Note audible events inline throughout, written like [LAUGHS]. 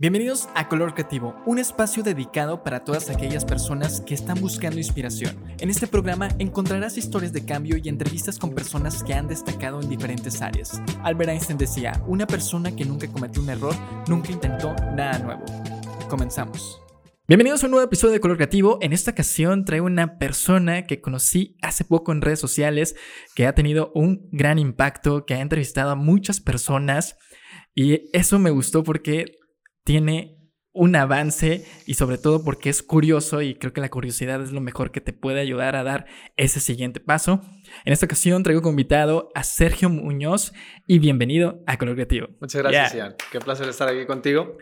Bienvenidos a Color Creativo, un espacio dedicado para todas aquellas personas que están buscando inspiración. En este programa encontrarás historias de cambio y entrevistas con personas que han destacado en diferentes áreas. Albert Einstein decía, una persona que nunca cometió un error, nunca intentó nada nuevo. Comenzamos. Bienvenidos a un nuevo episodio de Color Creativo. En esta ocasión traigo una persona que conocí hace poco en redes sociales, que ha tenido un gran impacto, que ha entrevistado a muchas personas. Y eso me gustó porque tiene un avance y sobre todo porque es curioso y creo que la curiosidad es lo mejor que te puede ayudar a dar ese siguiente paso. En esta ocasión traigo como invitado a Sergio Muñoz y bienvenido a Color Creativo. Muchas gracias, Ian. Qué placer estar aquí contigo.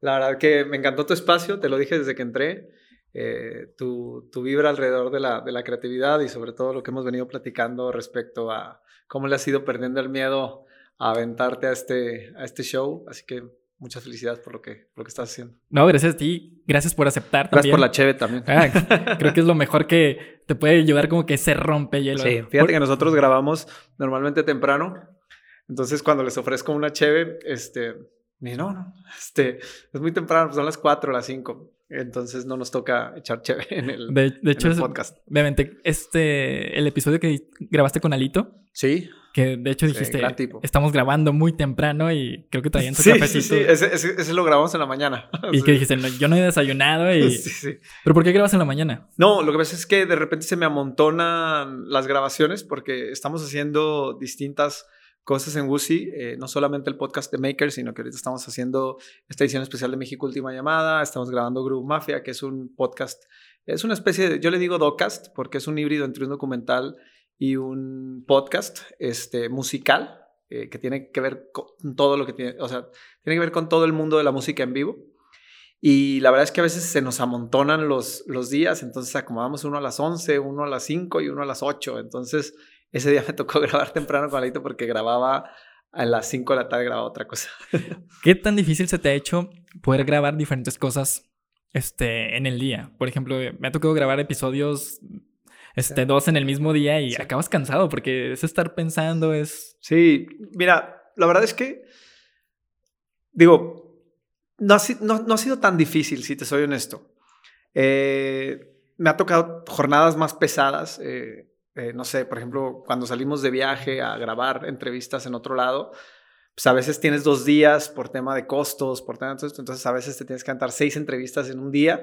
La verdad que me encantó tu espacio, te lo dije desde que entré. Eh, tu, tu, vibra alrededor de la, de la creatividad y sobre todo lo que hemos venido platicando respecto a cómo le has ido perdiendo el miedo a aventarte a este, a este show. Así que muchas felicidades por lo que, lo que estás haciendo. No, gracias a ti. Gracias por aceptar. Gracias por la cheve también. Ah, [LAUGHS] creo que es lo mejor que te puede ayudar como que se rompe hielo. Sí, fíjate que nosotros grabamos normalmente temprano. Entonces, cuando les ofrezco una cheve, este, me no, no, este, es muy temprano, pues son las 4 o las 5. Entonces no nos toca echar chévere en el, de, hecho, en el podcast. Obviamente, este, el episodio que grabaste con Alito. Sí. Que de hecho dijiste, estamos grabando muy temprano y creo que traían tu [LAUGHS] sí, cafecito. Sí, sí, ese, ese, lo grabamos en la mañana. Y [LAUGHS] que dijiste, no, yo no he desayunado y... [LAUGHS] Sí, sí. ¿Pero por qué grabas en la mañana? No, lo que pasa es que de repente se me amontonan las grabaciones porque estamos haciendo distintas cosas en WUSI, eh, no solamente el podcast de Maker, sino que ahorita estamos haciendo esta edición especial de México Última Llamada, estamos grabando Groove Mafia, que es un podcast, es una especie de, yo le digo docast, porque es un híbrido entre un documental y un podcast este, musical, eh, que tiene que ver con todo lo que tiene, o sea, tiene que ver con todo el mundo de la música en vivo. Y la verdad es que a veces se nos amontonan los, los días, entonces acomodamos uno a las 11, uno a las 5 y uno a las 8. Entonces, ese día me tocó [LAUGHS] grabar temprano con Alito porque grababa a las 5 de la tarde, grababa otra cosa. [LAUGHS] ¿Qué tan difícil se te ha hecho poder grabar diferentes cosas este, en el día? Por ejemplo, me ha tocado grabar episodios este, dos en el mismo día y acabas cansado porque es estar pensando, es... Sí, mira, la verdad es que, digo, no ha, no, no ha sido tan difícil, si te soy honesto. Eh, me ha tocado jornadas más pesadas. Eh, eh, no sé, por ejemplo, cuando salimos de viaje a grabar entrevistas en otro lado, pues a veces tienes dos días por tema de costos, por tema de esto, entonces a veces te tienes que cantar seis entrevistas en un día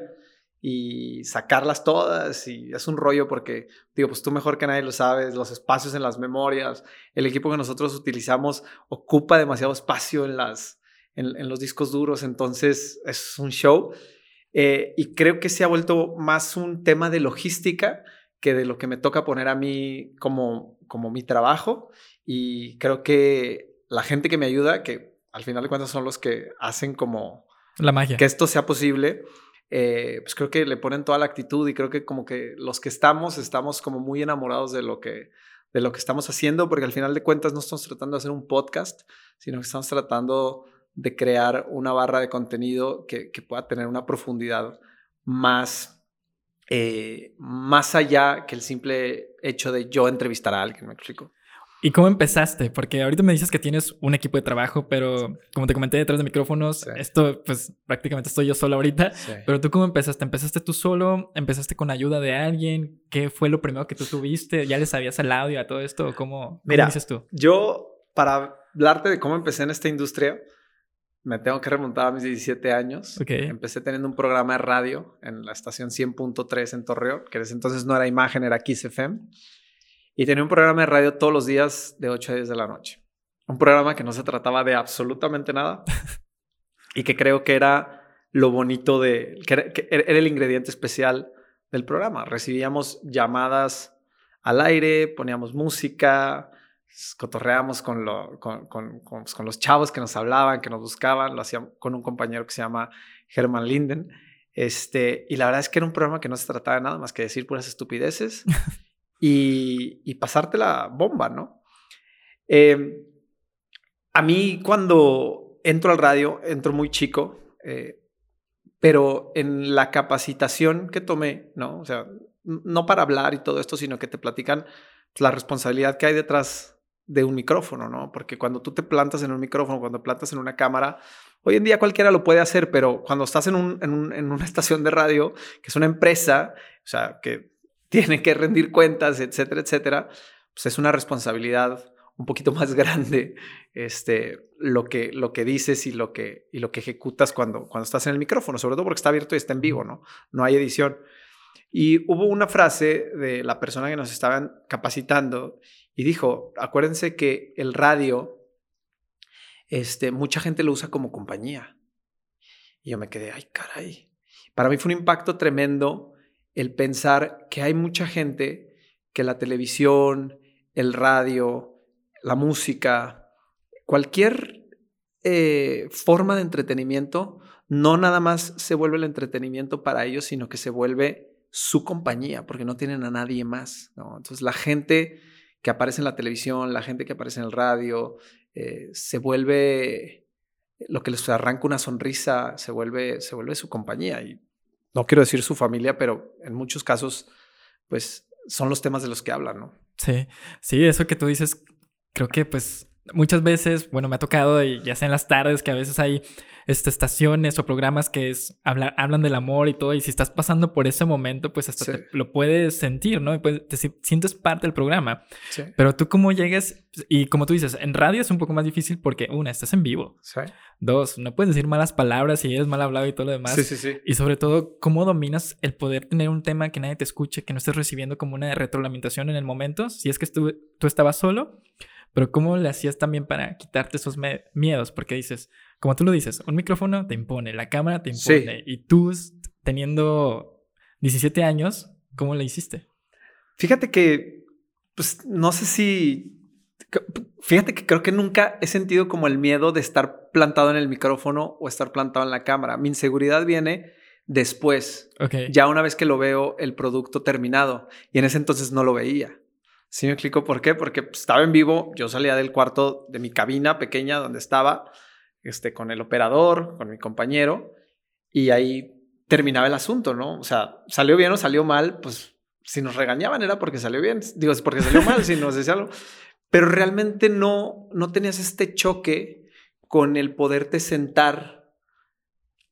y sacarlas todas y es un rollo porque, digo, pues tú mejor que nadie lo sabes, los espacios en las memorias, el equipo que nosotros utilizamos ocupa demasiado espacio en, las, en, los discos duros, entonces es un show eh, y creo que se ha vuelto más un tema de logística que de lo que me toca poner a mí como, como mi trabajo y creo que la gente que me ayuda, que al final de cuentas son los que hacen como... La magia. Que esto sea posible eh, pues creo que le ponen toda la actitud y creo que como que los que estamos, estamos como muy enamorados de lo que, de lo que estamos haciendo, porque al final de cuentas no estamos tratando de hacer un podcast, sino que estamos tratando de crear una barra de contenido que, que pueda tener una profundidad más, eh, más allá que el simple hecho de yo entrevistar a alguien, ¿me explico? ¿Y cómo empezaste? Porque ahorita me dices que tienes un equipo de trabajo, pero como te comenté detrás de micrófonos, esto pues prácticamente estoy yo solo ahorita. Pero tú cómo empezaste? ¿Empezaste tú solo? ¿Empezaste con ayuda de alguien? ¿Qué fue lo primero que tú tuviste? ¿Ya le sabías el audio a todo esto? ¿Cómo, Mira, dices tú? Yo, para hablarte de cómo empecé en esta industria, me tengo que remontar a mis 17 años. Empecé teniendo un programa de radio en la estación 100.3 en Torreón, que en ese entonces no era imagen, era Kiss FM. Y tenía un programa de radio todos los días de 8 a 10 de la noche. Un programa que no se trataba de absolutamente nada y que creo que era lo bonito de, que era, el ingrediente especial del programa. Recibíamos llamadas al aire, poníamos música, cotorreábamos con, lo, con, con, pues, con, los chavos que nos hablaban, que nos buscaban, lo hacíamos con un compañero que se llama Herman Linden. Este, y la verdad es que era un programa que no se trataba de nada más que decir puras estupideces [LAUGHS] y, y pasarte la bomba, ¿no? Em, a mí cuando entro al radio, entro muy chico, eh, pero en la capacitación que tomé, ¿no? O sea, no para hablar y todo esto, sino que te platican la responsabilidad que hay detrás de un micrófono, ¿no? Porque cuando tú te plantas en un micrófono, cuando plantas en una cámara, hoy en día cualquiera lo puede hacer, pero cuando estás en, un, en, en una [LAUGHS] estación de radio, que es una empresa, o sea, que tiene que rendir cuentas, etcétera, etcétera, pues es una responsabilidad un poquito más [LAUGHS] grande este, lo, que, lo que dices y lo que, y lo que ejecutas cuando, cuando estás en el micrófono, sobre todo porque está abierto y está en vivo, ¿no? No hay edición. Y hubo una frase de la persona que nos estaban capacitando y dijo, acuérdense que el radio, este, mucha gente lo usa como compañía. Y yo me quedé, ay, caray. Para mí fue un impacto tremendo el pensar que hay mucha gente que la televisión, el radio, la música, cualquier eh, forma de entretenimiento, no nada más se vuelve el entretenimiento para ellos, sino que se vuelve su compañía, porque no tienen a nadie más. Entonces la gente que aparece en la televisión, la gente que aparece en el radio, eh, se vuelve lo que les arranca una sonrisa, se vuelve, se vuelve su compañía. Y no quiero decir su familia, pero en muchos casos, pues son los temas de los que hablan, ¿no? Sí, sí, eso que tú dices, creo que pues muchas veces, bueno, me ha tocado, y ya sea en las tardes, que a veces hay este, estaciones o programas que es, hablan del amor y todo, y si estás pasando por ese momento, pues hasta lo puedes sentir, ¿no? Y pues, te sientes parte del programa. Sí. Pero tú cómo llegas, y como tú dices, en radio es un poco más difícil porque, una, estás en vivo. Sí. Dos, no puedes decir malas palabras y eres mal hablado y todo lo demás. Sí, sí, sí. Y sobre todo, cómo dominas el poder tener un tema que nadie te escuche, que no estés recibiendo como una retroalimentación en el momento, si es que tú, tú estabas solo. Pero ¿cómo le hacías también para quitarte esos miedos? Porque dices, como tú lo dices, un micrófono te impone, la cámara te impone. Y tú, teniendo 17 años, ¿cómo le hiciste? Fíjate que, pues, no sé si... Fíjate que creo que nunca he sentido como el miedo de estar plantado en el micrófono o estar plantado en la cámara. Mi inseguridad viene después, ya una vez que lo veo el producto terminado. Y en ese entonces no lo veía. ¿Sí me explico por qué? Porque pues, estaba en vivo, yo salía del cuarto de mi cabina pequeña donde estaba este, con el operador, con mi compañero, y ahí terminaba el asunto, ¿no? O sea, salió bien o salió mal, pues si nos regañaban era porque salió bien, digo, es porque salió mal, si nos decía algo, pero realmente no, no tenías este choque con el poderte sentar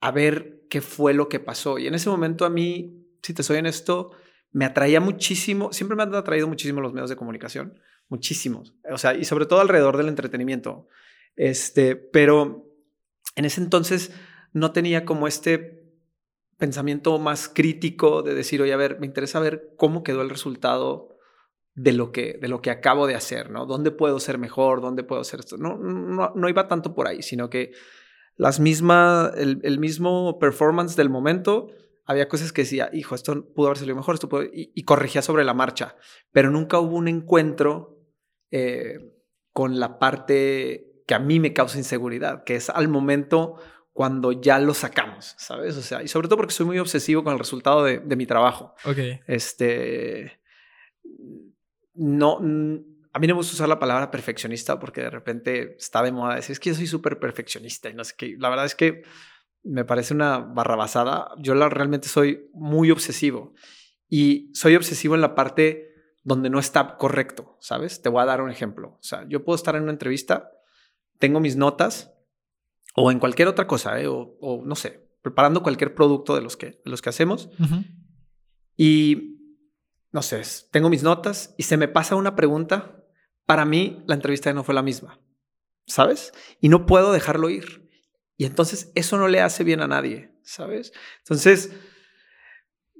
a ver qué fue lo que pasó. Y en ese momento a mí, si te soy honesto, me atraía muchísimo, siempre me han atraído muchísimo los medios de comunicación, muchísimos, o sea, y sobre todo alrededor del entretenimiento. Este, pero en ese entonces no tenía como este pensamiento más crítico de decir, oye, a ver, me interesa ver cómo quedó el resultado de lo que, de lo que acabo de hacer, ¿no? ¿Dónde puedo ser mejor? ¿Dónde puedo hacer esto? No, no, no iba tanto por ahí, sino que las mismas, el, el, mismo performance del momento, había cosas que decía, hijo, esto pudo haber salido mejor, esto pudo... y, corregía sobre la marcha, pero nunca hubo un encuentro eh, con la parte que a mí me causa inseguridad, que es al momento cuando ya lo sacamos, ¿sabes? O sea, y sobre todo porque soy muy obsesivo con el resultado de, mi trabajo. Ok. Este, no, a mí no me gusta usar la palabra perfeccionista porque de repente está de moda decir, es que yo soy súper perfeccionista y no sé qué. La verdad es que me parece una barrabasada. Yo la, realmente soy muy obsesivo y soy obsesivo en la parte donde no está correcto, ¿sabes? Te voy a dar un ejemplo. O sea, yo puedo estar en una entrevista tengo mis notas o en cualquier otra cosa, ¿eh? o, no sé, preparando cualquier producto de los que, los que hacemos. Y, no sé, tengo mis notas y se me pasa una pregunta. Para mí, la entrevista no fue la misma, ¿sabes? Y no puedo dejarlo ir. Y entonces eso no le hace bien a nadie, ¿sabes? Entonces,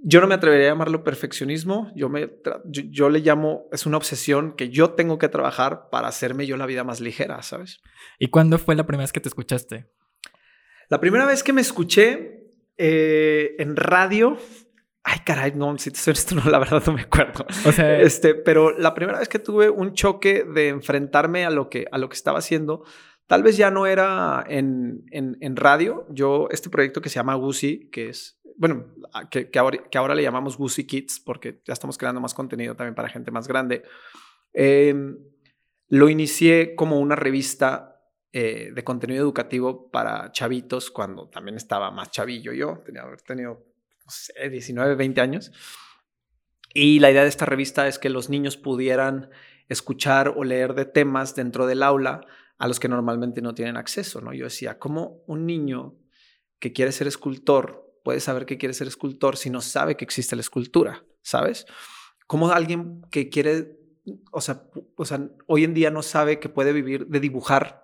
yo no me atrevería a llamarlo perfeccionismo, yo, me, yo, le llamo, es una obsesión que yo tengo que trabajar para hacerme yo la vida más ligera, ¿sabes? ¿Y cuándo fue la primera vez que te escuchaste? La primera vez que me escuché eh, en radio, ay caray, no, si te soy esto, [LAUGHS] no, la verdad no me acuerdo. O sea, este, pero la primera vez que tuve un choque de enfrentarme a lo que, a lo que estaba haciendo, tal vez ya no era en, en, radio. Yo, este proyecto que se llama Gucci, que es bueno, que, que, ahora, le llamamos Goosey Kids porque ya estamos creando más contenido también para gente más grande. Em, lo inicié como una revista eh, de contenido educativo para chavitos cuando también estaba más chavillo yo, tenía haber tenido, no sé, 19, 20 años. Y la idea de esta revista es que los niños pudieran escuchar o leer de temas dentro del aula a los que normalmente no tienen acceso, ¿no? Yo decía, ¿cómo un niño que quiere ser escultor puede saber que quiere ser escultor si no sabe que existe la escultura, ¿sabes? ¿Cómo alguien que quiere, o sea, o sea, hoy en día no sabe que puede vivir de dibujar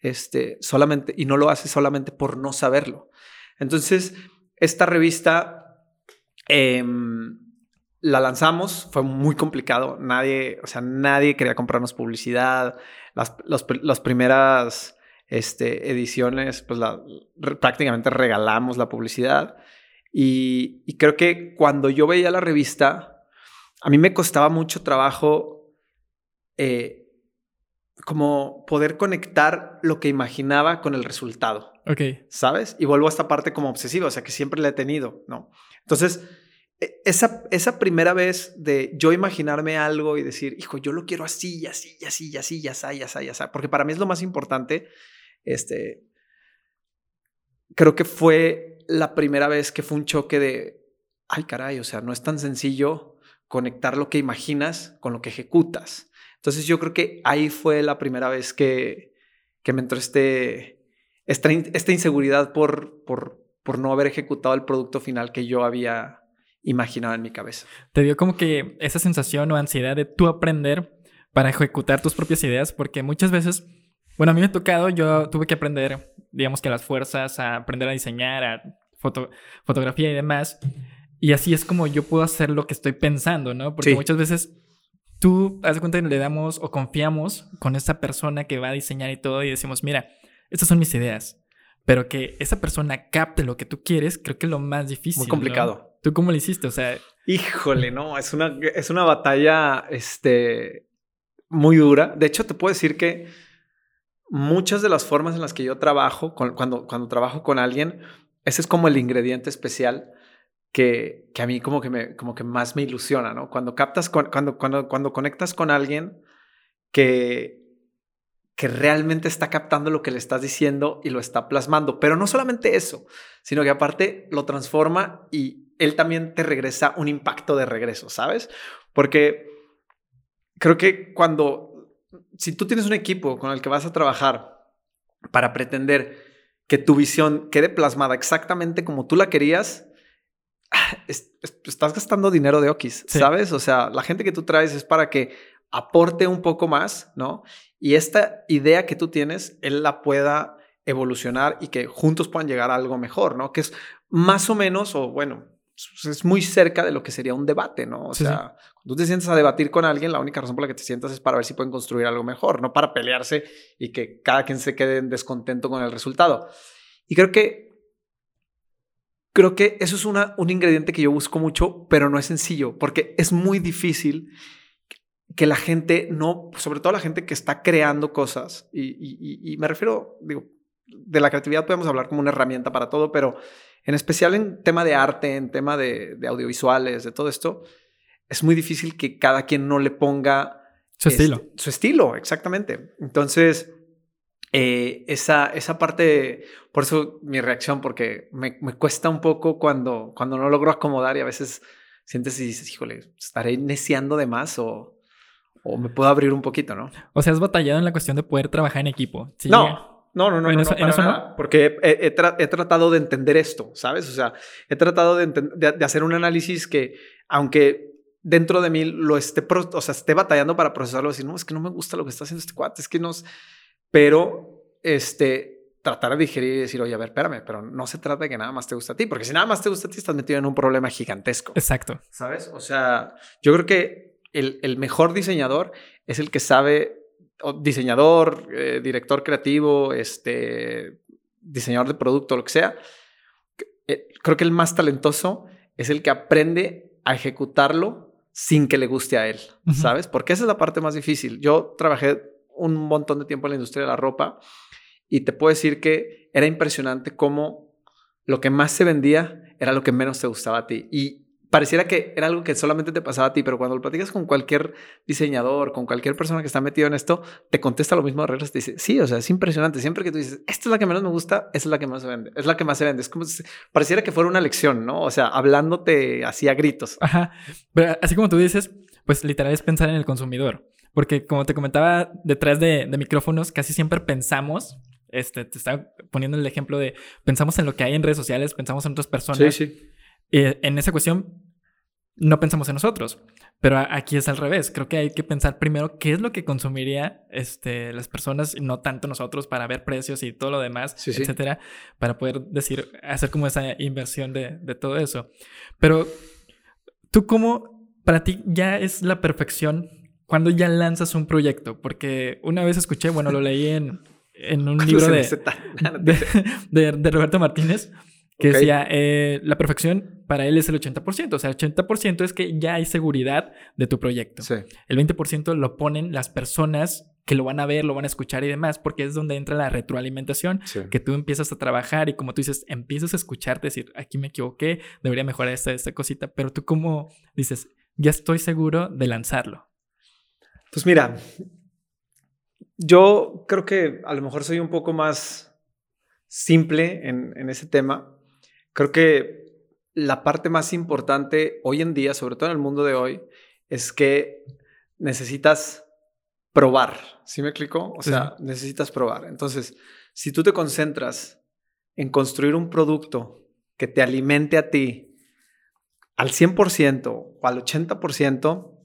este, solamente y no lo hace solamente por no saberlo? Entonces, esta revista em, la lanzamos, fue muy complicado. Nadie, o sea, nadie quería comprarnos publicidad. Las, primeras este, ediciones, pues prácticamente regalamos la publicidad. Y, y, creo que cuando yo veía la revista, a mí me costaba mucho trabajo eh, como poder conectar lo que imaginaba con el resultado. Ok. ¿Sabes? Y vuelvo a esta parte como obsesiva, o sea, que siempre la he tenido, ¿no? Entonces, esa, esa primera vez de yo imaginarme algo y decir, hijo, yo lo quiero así, y así, y así, y así, y así, y así, y así, porque para mí es lo más importante, este, creo que fue la primera vez que fue un choque de, ay caray, o sea, no es tan sencillo conectar lo que imaginas con lo que ejecutas. Entonces yo creo que ahí fue la primera vez que, que me entró este, esta, esta inseguridad por, por, por no haber ejecutado el producto final que yo había imaginado en mi cabeza. Te dio como que esa sensación o ansiedad de tú aprender para ejecutar tus propias ideas, porque muchas veces, bueno, a mí me ha tocado, yo tuve que aprender, digamos que a las fuerzas, a aprender a diseñar, a fotografía y demás. Y así es como yo puedo hacer lo que estoy pensando, ¿no? Porque muchas veces tú, haz de cuenta que le damos o confiamos con esa persona que va a diseñar y todo y decimos, mira, estas son mis ideas. Pero que esa persona capte lo que tú quieres, creo que es lo más difícil. Muy complicado. ¿Tú cómo lo hiciste? O sea. Híjole, no, es una, es una batalla este, muy dura. De hecho, te puedo decir que muchas de las formas en las que yo trabajo, cuando, cuando trabajo con alguien, ese es como el ingrediente especial que, que, a mí como que, me, como que más me ilusiona, ¿no? Cuando captas, cuando, cuando, cuando conectas con alguien que, que realmente está captando lo que le estás diciendo y lo está plasmando. Pero no solamente eso, sino que aparte lo transforma y él también te regresa un impacto de regreso, ¿sabes? Porque creo que cuando, si tú tienes un equipo con el que vas a trabajar para pretender que tu visión quede plasmada exactamente como tú la querías, [SIGHS] estás gastando dinero de Okis, ¿sabes? O sea, la gente que tú traes es para que aporte un poco más, ¿no? Y esta idea que tú tienes, él la pueda evolucionar y que juntos puedan llegar a algo mejor, ¿no? Que es más o menos, o bueno, es muy cerca de lo que sería un debate, ¿no? O sea, cuando tú te sientas a debatir con alguien, la única razón por la que te sientas es para ver si pueden construir algo mejor, no para pelearse y que cada quien se quede en descontento con el resultado. Y creo que creo que eso es una, un ingrediente que yo busco mucho, pero no es sencillo, porque es muy difícil que la gente no, sobre todo la gente que está creando cosas, y, me refiero, digo, de la creatividad podemos hablar como una herramienta para todo, pero en especial en tema de arte, en tema de, audiovisuales, de todo esto, es muy difícil que cada quien no le ponga su estilo. Su estilo, exactamente. Entonces, eh, esa, esa parte, por eso mi reacción, porque me, me, cuesta un poco cuando, cuando no logro acomodar y a veces sientes y dices, híjole, estaré neciando de más o, o me puedo abrir un poquito, ¿no? O sea, has batallado en la cuestión de poder trabajar en equipo. No, no, no, no, no, no, porque he, tratado de entender esto, ¿sabes? O sea, he tratado de, de, hacer un análisis que, aunque dentro de mí lo esté, o sea, esté batallando para procesarlo, decir, no, es que no me gusta lo que está haciendo este cuate, es que no, pero, este, tratar de digerir y decir, oye, a ver, espérame, pero no se trata de que nada más te gusta a ti, porque si nada más te gusta a ti, estás metido en un problema gigantesco. Exacto. ¿Sabes? O sea, yo creo que el, mejor diseñador es el que sabe, diseñador, eh, director creativo, este, diseñador de producto, lo que sea. Eh, creo que el más talentoso es el que aprende a ejecutarlo sin que le guste a él, ¿sabes? Porque esa es la parte más difícil. Yo trabajé un montón de tiempo en la industria de la ropa y te puedo decir que era impresionante cómo lo que más se vendía era lo que menos te gustaba a ti. Y pareciera que era algo que solamente te pasaba a ti, pero cuando lo platicas con cualquier diseñador, con cualquier persona que está metido en esto, te contesta lo mismo de reglas, te dice, sí, o sea, es impresionante. Siempre que tú dices, esta es la que menos me gusta, esa es la que más se vende, es la que más se vende. Es como si pareciera que fuera una lección, ¿no? O sea, hablándote así a gritos. Ajá. Pero así como tú dices, pues literal es pensar en el consumidor. Porque como te comentaba, detrás de, micrófonos casi siempre pensamos, este, te estaba poniendo el ejemplo de, pensamos en lo que hay en redes sociales, pensamos en otras personas. Sí, sí. Eh, en esa cuestión no pensamos en nosotros. Pero aquí es al revés. Creo que hay que pensar primero qué es lo que consumiría este, las personas no tanto nosotros para ver precios y todo lo demás, etcétera, para poder decir, hacer como esa inversión de, de, todo eso. Pero tú, ¿cómo para ti ya es la perfección cuando ya lanzas un proyecto? Porque una vez escuché, bueno, lo leí en, en un [LAUGHS] libro de, [LAUGHS] de, de Roberto Martínez que decía, eh, la perfección para él es el 80%, o sea, el 80% es que ya hay seguridad de tu proyecto. El 20% lo ponen las personas que lo van a ver, lo van a escuchar y demás, porque es donde entra la retroalimentación, que tú empiezas a trabajar y como tú dices, empiezas a escucharte, decir, aquí me equivoqué, debería mejorar esta, esta cosita, pero tú como dices, ya estoy seguro de lanzarlo. Pues mira, yo creo que a lo mejor soy un poco más simple en, en ese tema Creo que la parte más importante hoy en día, sobre todo en el mundo de hoy, es que necesitas probar. ¿Sí me explico? O sea, necesitas probar. Entonces, si tú te concentras en construir un producto que te alimente a ti al 100% o al 80%,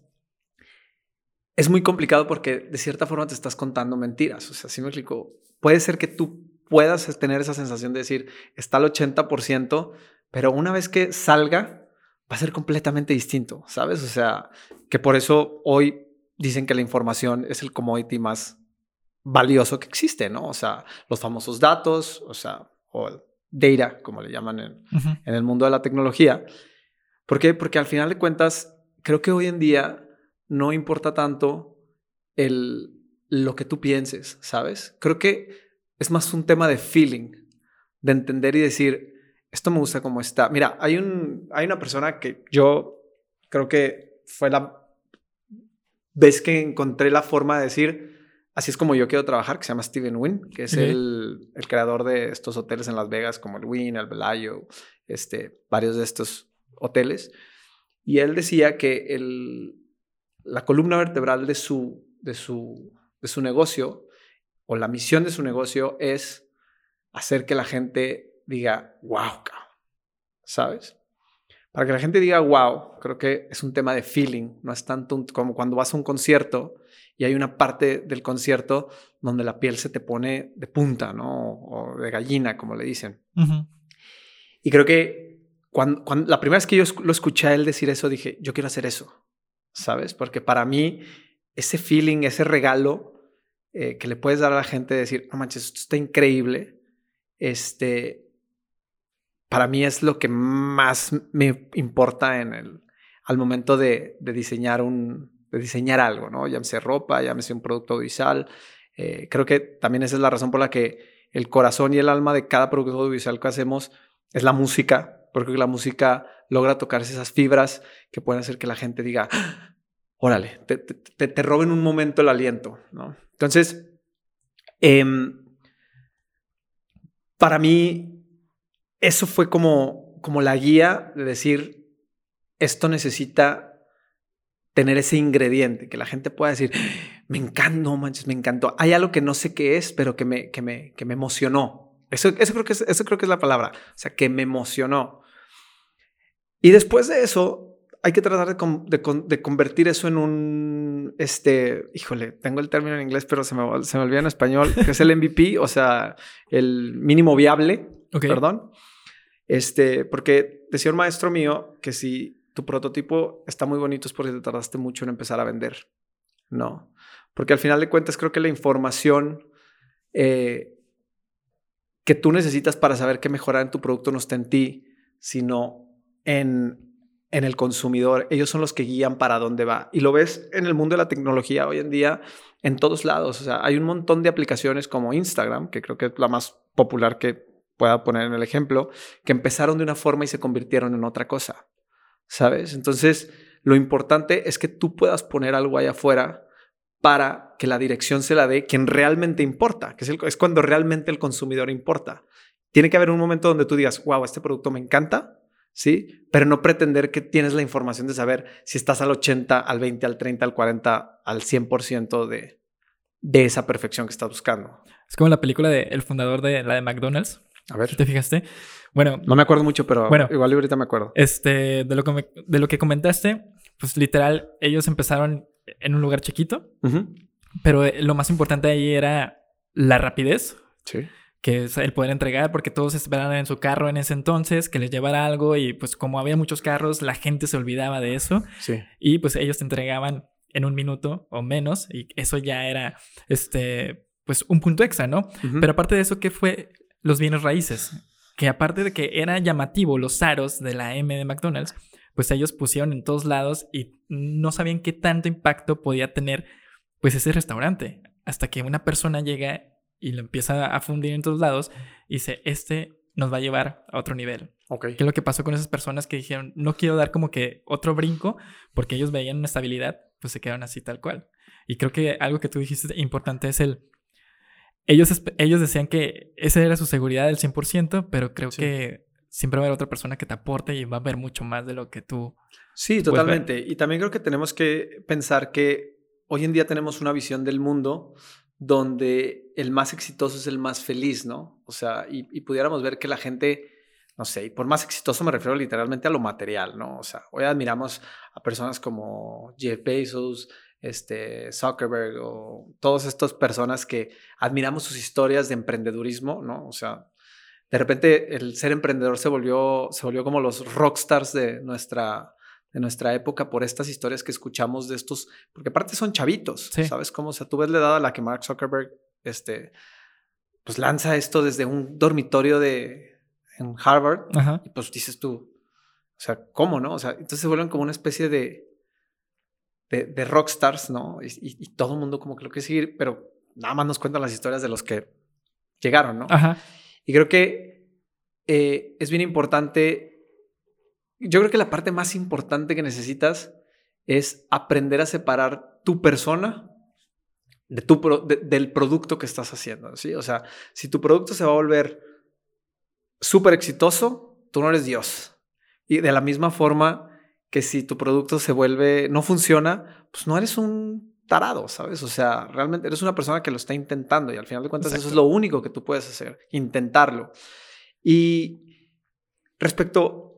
es muy complicado porque de cierta forma te estás contando mentiras. O sea, ¿sí me explico? Puede ser que tú puedas tener esa sensación de decir, está al 80%, pero una vez que salga, va a ser completamente distinto, ¿sabes? O sea, que por eso hoy dicen que la información es el commodity más valioso que existe, ¿no? O sea, los famosos datos, o sea, o data, como le llaman en, en el mundo de la tecnología. ¿Por qué? Porque al final de cuentas, creo que hoy en día no importa tanto el, lo que tú pienses, ¿sabes? Creo que es más un tema de feeling, de entender y decir, esto me gusta como está. Mira, hay, un, hay una persona que yo creo que fue la vez que encontré la forma de decir, así es como yo quiero trabajar, que se llama Steven Wynn, que es el, el, creador de estos hoteles en Las Vegas, como el Wynn, el Bellagio, este, varios de estos hoteles. Y él decía que el, la columna vertebral de su, de su, de su negocio o la misión de su negocio es hacer que la gente diga, wow, ¿sabes? Para que la gente diga, wow, creo que es un tema de feeling, no es tanto como cuando vas a un concierto y hay una parte del concierto donde la piel se te pone de punta, ¿no? O de gallina, como le dicen. Y creo que cuando, la primera vez que yo lo escuché a él decir eso, dije, yo quiero hacer eso, ¿sabes? Porque para mí ese feeling, ese regalo, eh, que le puedes dar a la gente, decir, no manches, esto está increíble, este, para mí es lo que más me importa en el, al momento de, diseñar un, de diseñar algo, ¿no? Llámese ropa, llámese un producto visual. Eh, creo que también esa es la razón por la que el corazón y el alma de cada producto audiovisual que hacemos es la música, porque la música logra tocar esas fibras que pueden hacer que la gente diga, ¡Ah! órale, te, te, te, roben un momento el aliento, ¿no? Entonces, em, para mí, eso fue como, como la guía de decir, esto necesita tener ese ingrediente, que la gente pueda decir, me encantó, manches, me encantó. Hay algo que no sé qué es, pero que me, que me, que me emocionó. Eso, eso, creo que es, eso creo que es la palabra, o sea, que me emocionó. Y después de eso, hay que tratar de, convertir eso en un, este, híjole, tengo el término en inglés, pero se me, se me olvida en español, que es el [LAUGHS] MVP, o sea, el mínimo viable, perdón. Este, porque decía un maestro mío que si tu prototipo está muy bonito es porque te tardaste mucho en empezar a vender. No, porque al final de cuentas creo que la información eh, que tú necesitas para saber qué mejorar en tu producto no está en ti, sino en en el consumidor. Ellos son los que guían para dónde va. Y lo ves en el mundo de la tecnología hoy en día en todos lados. O sea, hay un montón de aplicaciones como Instagram, que creo que es la más popular que pueda poner en el ejemplo, que empezaron de una forma y se convirtieron en otra cosa. ¿Sabes? Entonces, lo importante es que tú puedas poner algo ahí afuera para que la dirección se la dé quien realmente importa, que es, es cuando realmente el consumidor importa. Tiene que haber un momento donde tú digas, wow, este producto me encanta, ¿sí? Pero no pretender que tienes la información de saber si estás al 80, al 20, al 30, al 40, al 100% de, de esa perfección que estás buscando. Es como la película de El fundador de la de McDonald's. A ver. ¿Te fijaste? Bueno. No me acuerdo mucho, pero bueno, igual ahorita me acuerdo. Este, de lo, que de lo que comentaste, pues literal, ellos empezaron en un lugar chiquito, pero lo más importante ahí era la rapidez. Sí que es el poder entregar, porque todos esperaban en su carro en ese entonces, que les llevara algo y pues como había muchos carros, la gente se olvidaba de eso. Sí. Y pues ellos te entregaban en un minuto o menos y eso ya era, este, pues un punto extra, ¿no? Pero aparte de eso, ¿qué fue los bienes raíces? Que aparte de que era llamativo los aros de la M de McDonald's, pues ellos pusieron en todos lados y no sabían qué tanto impacto podía tener pues ese restaurante. Hasta que una persona llega y lo empieza a fundir en todos lados y dice, este nos va a llevar a otro nivel. Okay. ¿Qué es lo que pasó con esas personas que dijeron, no quiero dar como que otro brinco porque ellos veían una estabilidad, pues se quedaron así tal cual. Y creo que algo que tú dijiste importante es el... Ellos, ellos decían que esa era su seguridad del 100%, pero creo que siempre va a haber otra persona que te aporte y va a ver mucho más de lo que tú... Sí, totalmente. Y también creo que tenemos que pensar que hoy en día tenemos una visión del mundo donde el más exitoso es el más feliz, ¿no? O sea, y, pudiéramos ver que la gente, no sé, y por más exitoso me refiero literalmente a lo material, ¿no? O sea, hoy admiramos a personas como Jeff Bezos, este, Zuckerberg o todas estas personas que admiramos sus historias de emprendedurismo, ¿no? O sea, de repente el ser emprendedor se volvió, se volvió como los rockstars de nuestra, de nuestra época por estas historias que escuchamos de estos, porque aparte son chavitos, ¿sabes cómo? O sea, tú ves la edad a la que Mark Zuckerberg, este, pues lanza esto desde un dormitorio de, en Harvard, y pues dices tú, o sea, ¿cómo, no? O sea, entonces se vuelven como una especie de, de, de rockstars, ¿no? Y, todo el mundo como que lo quiere seguir, pero nada más nos cuentan las historias de los que llegaron, ¿no? Ajá. Y creo que eh, es bien importante yo creo que la parte más importante que necesitas es aprender a separar tu persona de tu del producto que estás haciendo. ¿sí? O sea, si tu producto se va a volver súper exitoso, tú no eres Dios. Y de la misma forma que si tu producto se vuelve, no funciona, pues no eres un tarado, ¿sabes? O sea, realmente eres una persona que lo está intentando y al final de cuentas eso es lo único que tú puedes hacer, intentarlo. Y respecto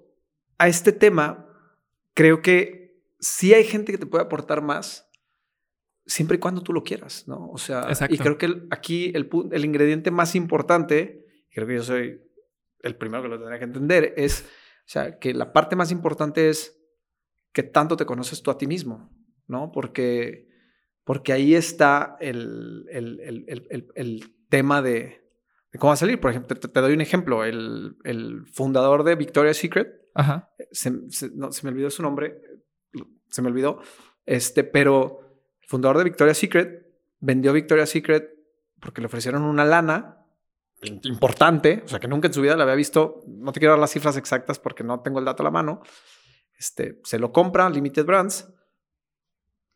a este tema, creo que sí hay gente que te puede aportar más siempre y cuando tú lo quieras, ¿no? O sea, y creo que aquí el, el ingrediente más importante, creo que yo soy el primero que lo tendría que entender, es, o sea, que la parte más importante es que tanto te conoces tú a ti mismo, ¿no? Porque, porque ahí está el, el, el tema de, cómo va a salir. Por ejemplo, te, doy un ejemplo. El, el, fundador de Victoria's Secret, Ajá. Se, me olvidó su nombre, se me olvidó, este, pero el fundador de Victoria's Secret vendió Victoria's Secret porque le ofrecieron una lana importante, o sea, que nunca en su vida la había visto. No te quiero dar las cifras exactas porque no tengo el dato a la mano. Este, se lo compra Limited Brands.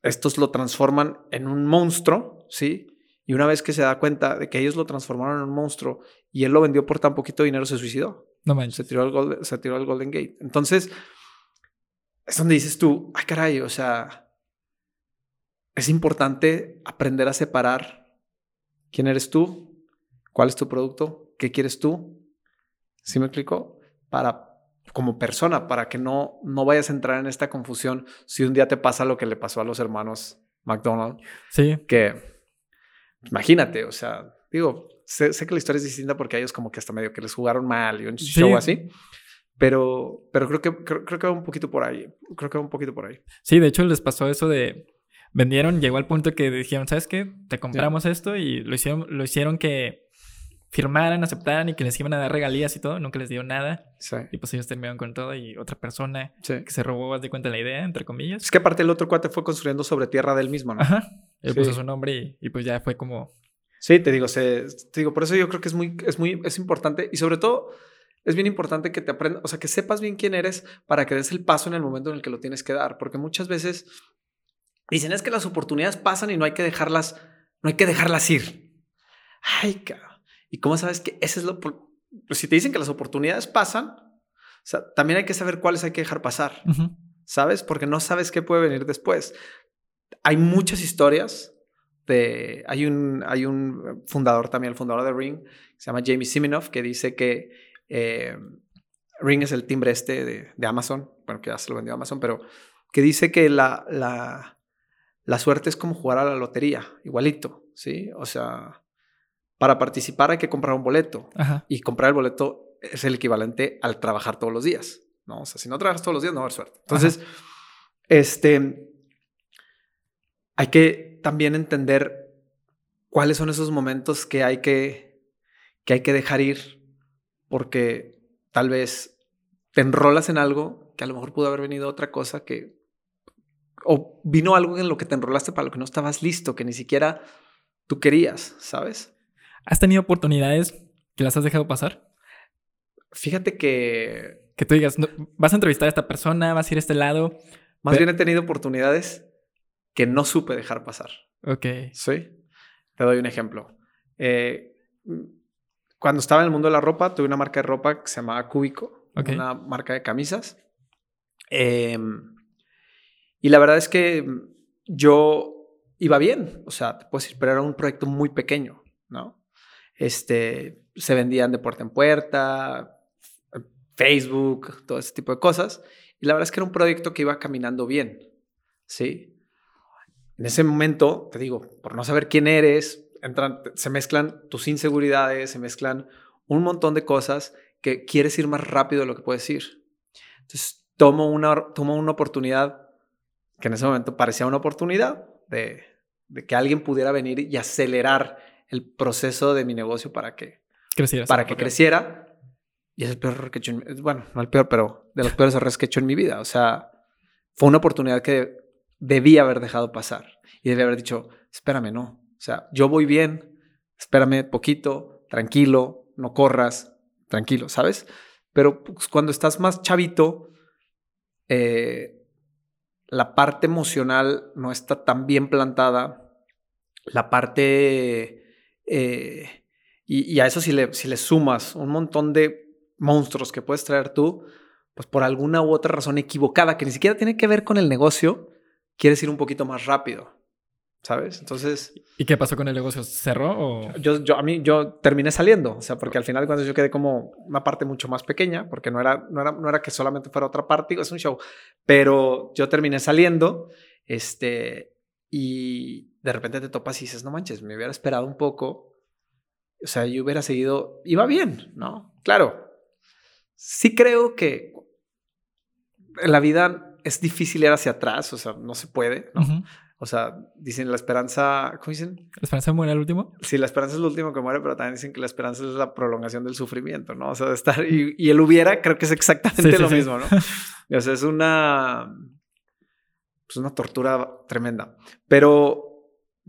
Estos lo transforman en un monstruo, ¿sí? Y una vez que se da cuenta de que ellos lo transformaron en un monstruo y él lo vendió por tan poquito dinero, se suicidó. No manches. Se tiró al, Golden, se tiró al Golden Gate. Entonces, es donde dices tú, ay caray, o sea, es importante aprender a separar quién eres tú, cuál es tu producto, qué quieres tú. ¿Sí me explico? Para, como persona, para que no, no vayas a entrar en esta confusión si un día te pasa lo que le pasó a los hermanos McDonald. Sí. Que Imagínate, o sea, digo, sé, que la historia es distinta porque a ellos como que hasta medio que les jugaron mal y un show así. Pero, pero creo que creo, que va un poquito por ahí. Creo que va un poquito por ahí. Sí, de hecho les pasó eso de vendieron, llegó al punto que dijeron, ¿sabes qué? Te compramos esto y lo hicieron, lo hicieron que firmaran, aceptaran y que les iban a dar regalías y todo, nunca les dio nada. Y pues ellos terminaron con todo y otra persona que se robó, de cuenta la idea, entre comillas. Es que aparte el otro cuate fue construyendo sobre tierra del mismo, ¿no? Ajá. Él puso su nombre y, pues ya fue como... Sí, te digo, se, te digo, por eso yo creo que es muy, es muy, es importante y sobre todo es bien importante que te aprendas, o sea, que sepas bien quién eres para que des el paso en el momento en el que lo tienes que dar, porque muchas veces dicen es que las oportunidades pasan y no hay que dejarlas, no hay que dejarlas ir. Ay, cabrón. ¿Y cómo sabes que ese es lo... Pues si te dicen que las oportunidades pasan, sea, también hay que saber cuáles hay que dejar pasar, ¿sabes? Porque no sabes qué puede venir después. Hay muchas historias de... Hay un, hay un fundador también, el fundador de Ring, se llama Jamie Siminoff, que dice que eh, Ring es el timbre este de, Amazon, bueno, que ya se lo vendió Amazon, pero que dice que la, la, la suerte es como jugar a la lotería, igualito, ¿sí? O sea, para participar hay que comprar un boleto y comprar el boleto es el equivalente al trabajar todos los días, ¿no? O sea, si no trabajas todos los días no va a haber suerte. Entonces, este, hay que también entender cuáles son esos momentos que hay que, que hay que dejar ir porque tal vez te enrolas en algo que a lo mejor pudo haber venido otra cosa que o vino algo en lo que te enrolaste para lo que no estabas listo, que ni siquiera tú querías, ¿sabes? ¿Has tenido oportunidades que las has dejado pasar? Fíjate que... Que tú digas, vas a entrevistar a esta persona, vas a ir a este lado. Más bien he tenido oportunidades que no supe dejar pasar. Ok. Sí. Te doy un ejemplo. Eh, cuando estaba en el mundo de la ropa, tuve una marca de ropa que se llamaba Cúbico, una marca de camisas. Em, y la verdad es que yo iba bien, o sea, te puedo decir, pero era un proyecto muy pequeño, ¿no? Este, se vendían de puerta en puerta, Facebook, todo ese tipo de cosas. Y la verdad es que era un proyecto que iba caminando bien, ¿sí? En ese momento, te digo, por no saber quién eres, entran, se mezclan tus inseguridades, se mezclan un montón de cosas que quieres ir más rápido de lo que puedes ir. Entonces, tomo una, tomo una oportunidad que en ese momento parecía una oportunidad de, que alguien pudiera venir y acelerar el proceso de mi negocio para que creciera. Para que creciera. Y es el peor error que he hecho, en, bueno, no el peor, pero de los peores errores que he hecho en mi vida. O sea, fue una oportunidad que debía haber dejado pasar y debía haber dicho, espérame, no, o sea, yo voy bien, espérame poquito, tranquilo, no corras, tranquilo, ¿sabes? Pero pues, cuando estás más chavito, eh, la parte emocional no está tan bien plantada, la parte... Eh, y, a eso si le, si le sumas un montón de monstruos que puedes traer tú, pues por alguna u otra razón equivocada, que ni siquiera tiene que ver con el negocio, quieres ir un poquito más rápido. ¿sabes? Entonces... ¿Y qué pasó con el negocio? ¿Cerró o...? Yo, yo, a mí, yo terminé saliendo, o sea, porque al final cuando yo quedé como una parte mucho más pequeña, porque no era, no era, no era que solamente fuera otra parte, es un show, pero yo terminé saliendo, este, y de repente te topas y dices, no manches, me hubiera esperado un poco, o sea, yo hubiera seguido, iba bien, ¿no? Claro, sí creo que en la vida es difícil ir hacia atrás, o sea, no se puede, ¿no? O sea, dicen la esperanza, ¿cómo dicen? ¿La esperanza muere al último? Sí, la esperanza es lo último que muere, pero también dicen que la esperanza es la prolongación del sufrimiento, ¿no? O sea, de estar, y, y el hubiera, creo que es exactamente lo mismo, ¿no? [LAUGHS] o sea, es una, pues una tortura tremenda. Pero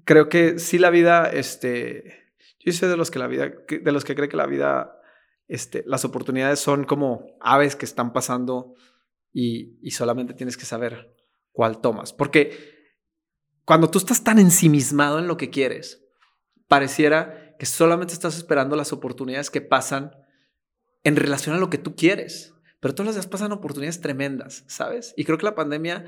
creo que sí la vida, este, yo soy de los que la vida, de los que cree que la vida, este, las oportunidades son como aves que están pasando y, solamente tienes que saber cuál tomas. Porque cuando tú estás tan ensimismado en lo que quieres, pareciera que solamente estás esperando las oportunidades que pasan en relación a lo que tú quieres. Pero todas las días pasan oportunidades tremendas, ¿sabes? Y creo que la pandemia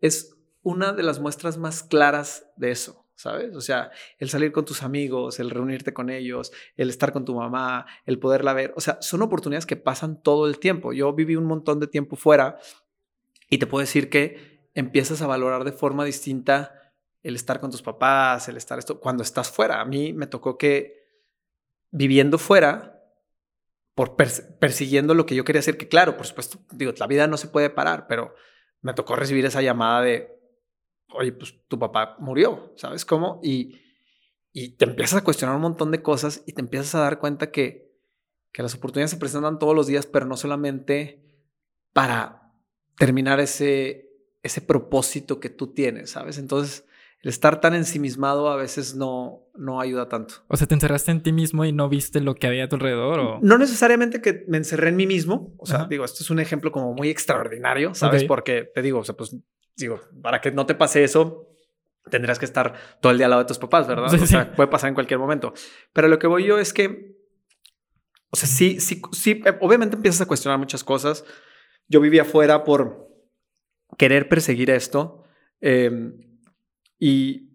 es una de las muestras más claras de eso, ¿sabes? O sea, el salir con tus amigos, el reunirte con ellos, el estar con tu mamá, el poderla ver, o sea, son oportunidades que pasan todo el tiempo. Yo viví un montón de tiempo fuera y te puedo decir que empiezas a valorar de forma distinta el estar con tus papás, el estar esto, cuando estás fuera. A mí me tocó que viviendo fuera, por persiguiendo lo que yo quería hacer, que claro, por supuesto, digo, la vida no se puede parar, pero me tocó recibir esa llamada de, oye, pues tu papá murió, ¿sabes cómo? Y, y te empiezas a cuestionar un montón de cosas y te empiezas a dar cuenta que, que las oportunidades se presentan todos los días, pero no solamente para terminar ese, ese propósito que tú tienes, ¿sabes? Entonces, el estar tan ensimismado a veces no, no ayuda tanto. O sea, te encerraste en ti mismo y no viste lo que había a tu alrededor. ¿o? No necesariamente que me encerré en mí mismo. O sea, digo, esto es un ejemplo como muy extraordinario, ¿sabes? Porque te digo, o sea, pues digo, para que no te pase eso, tendrás que estar todo el día al lado de tus papás, ¿verdad? o sea, puede pasar en cualquier momento. Pero lo que voy yo es que, o sea, sí, sí, sí, eh, obviamente empiezas a cuestionar muchas cosas. yo vivía afuera por querer perseguir esto. Em, y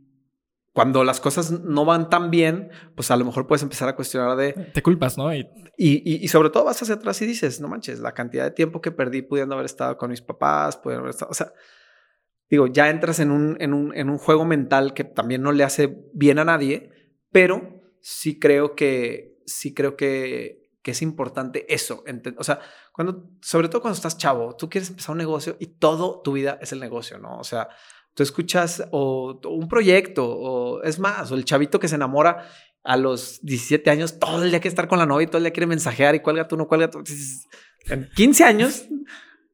cuando las cosas no van tan bien, pues a lo mejor puedes empezar a cuestionar de... Te culpas, ¿no? Y... Y, sobre todo vas hacia atrás y dices, no manches, la cantidad de tiempo que perdí pudiendo haber estado con mis papás, pudiendo haber estado... O sea, digo, ya entras en un, en un, en un juego mental que también no le hace bien a nadie, pero sí creo que, sí creo que, que es importante eso. O sea, cuando, sobre todo cuando estás chavo, tú quieres empezar un negocio y todo tu vida es el negocio, ¿no? O sea, tú escuchas o, un proyecto, o es más, o el chavito que se enamora a los 17 años, todo el día quiere estar con la novia y todo el día quiere mensajear y cuelga tú, no cuelga tú. En 15 años,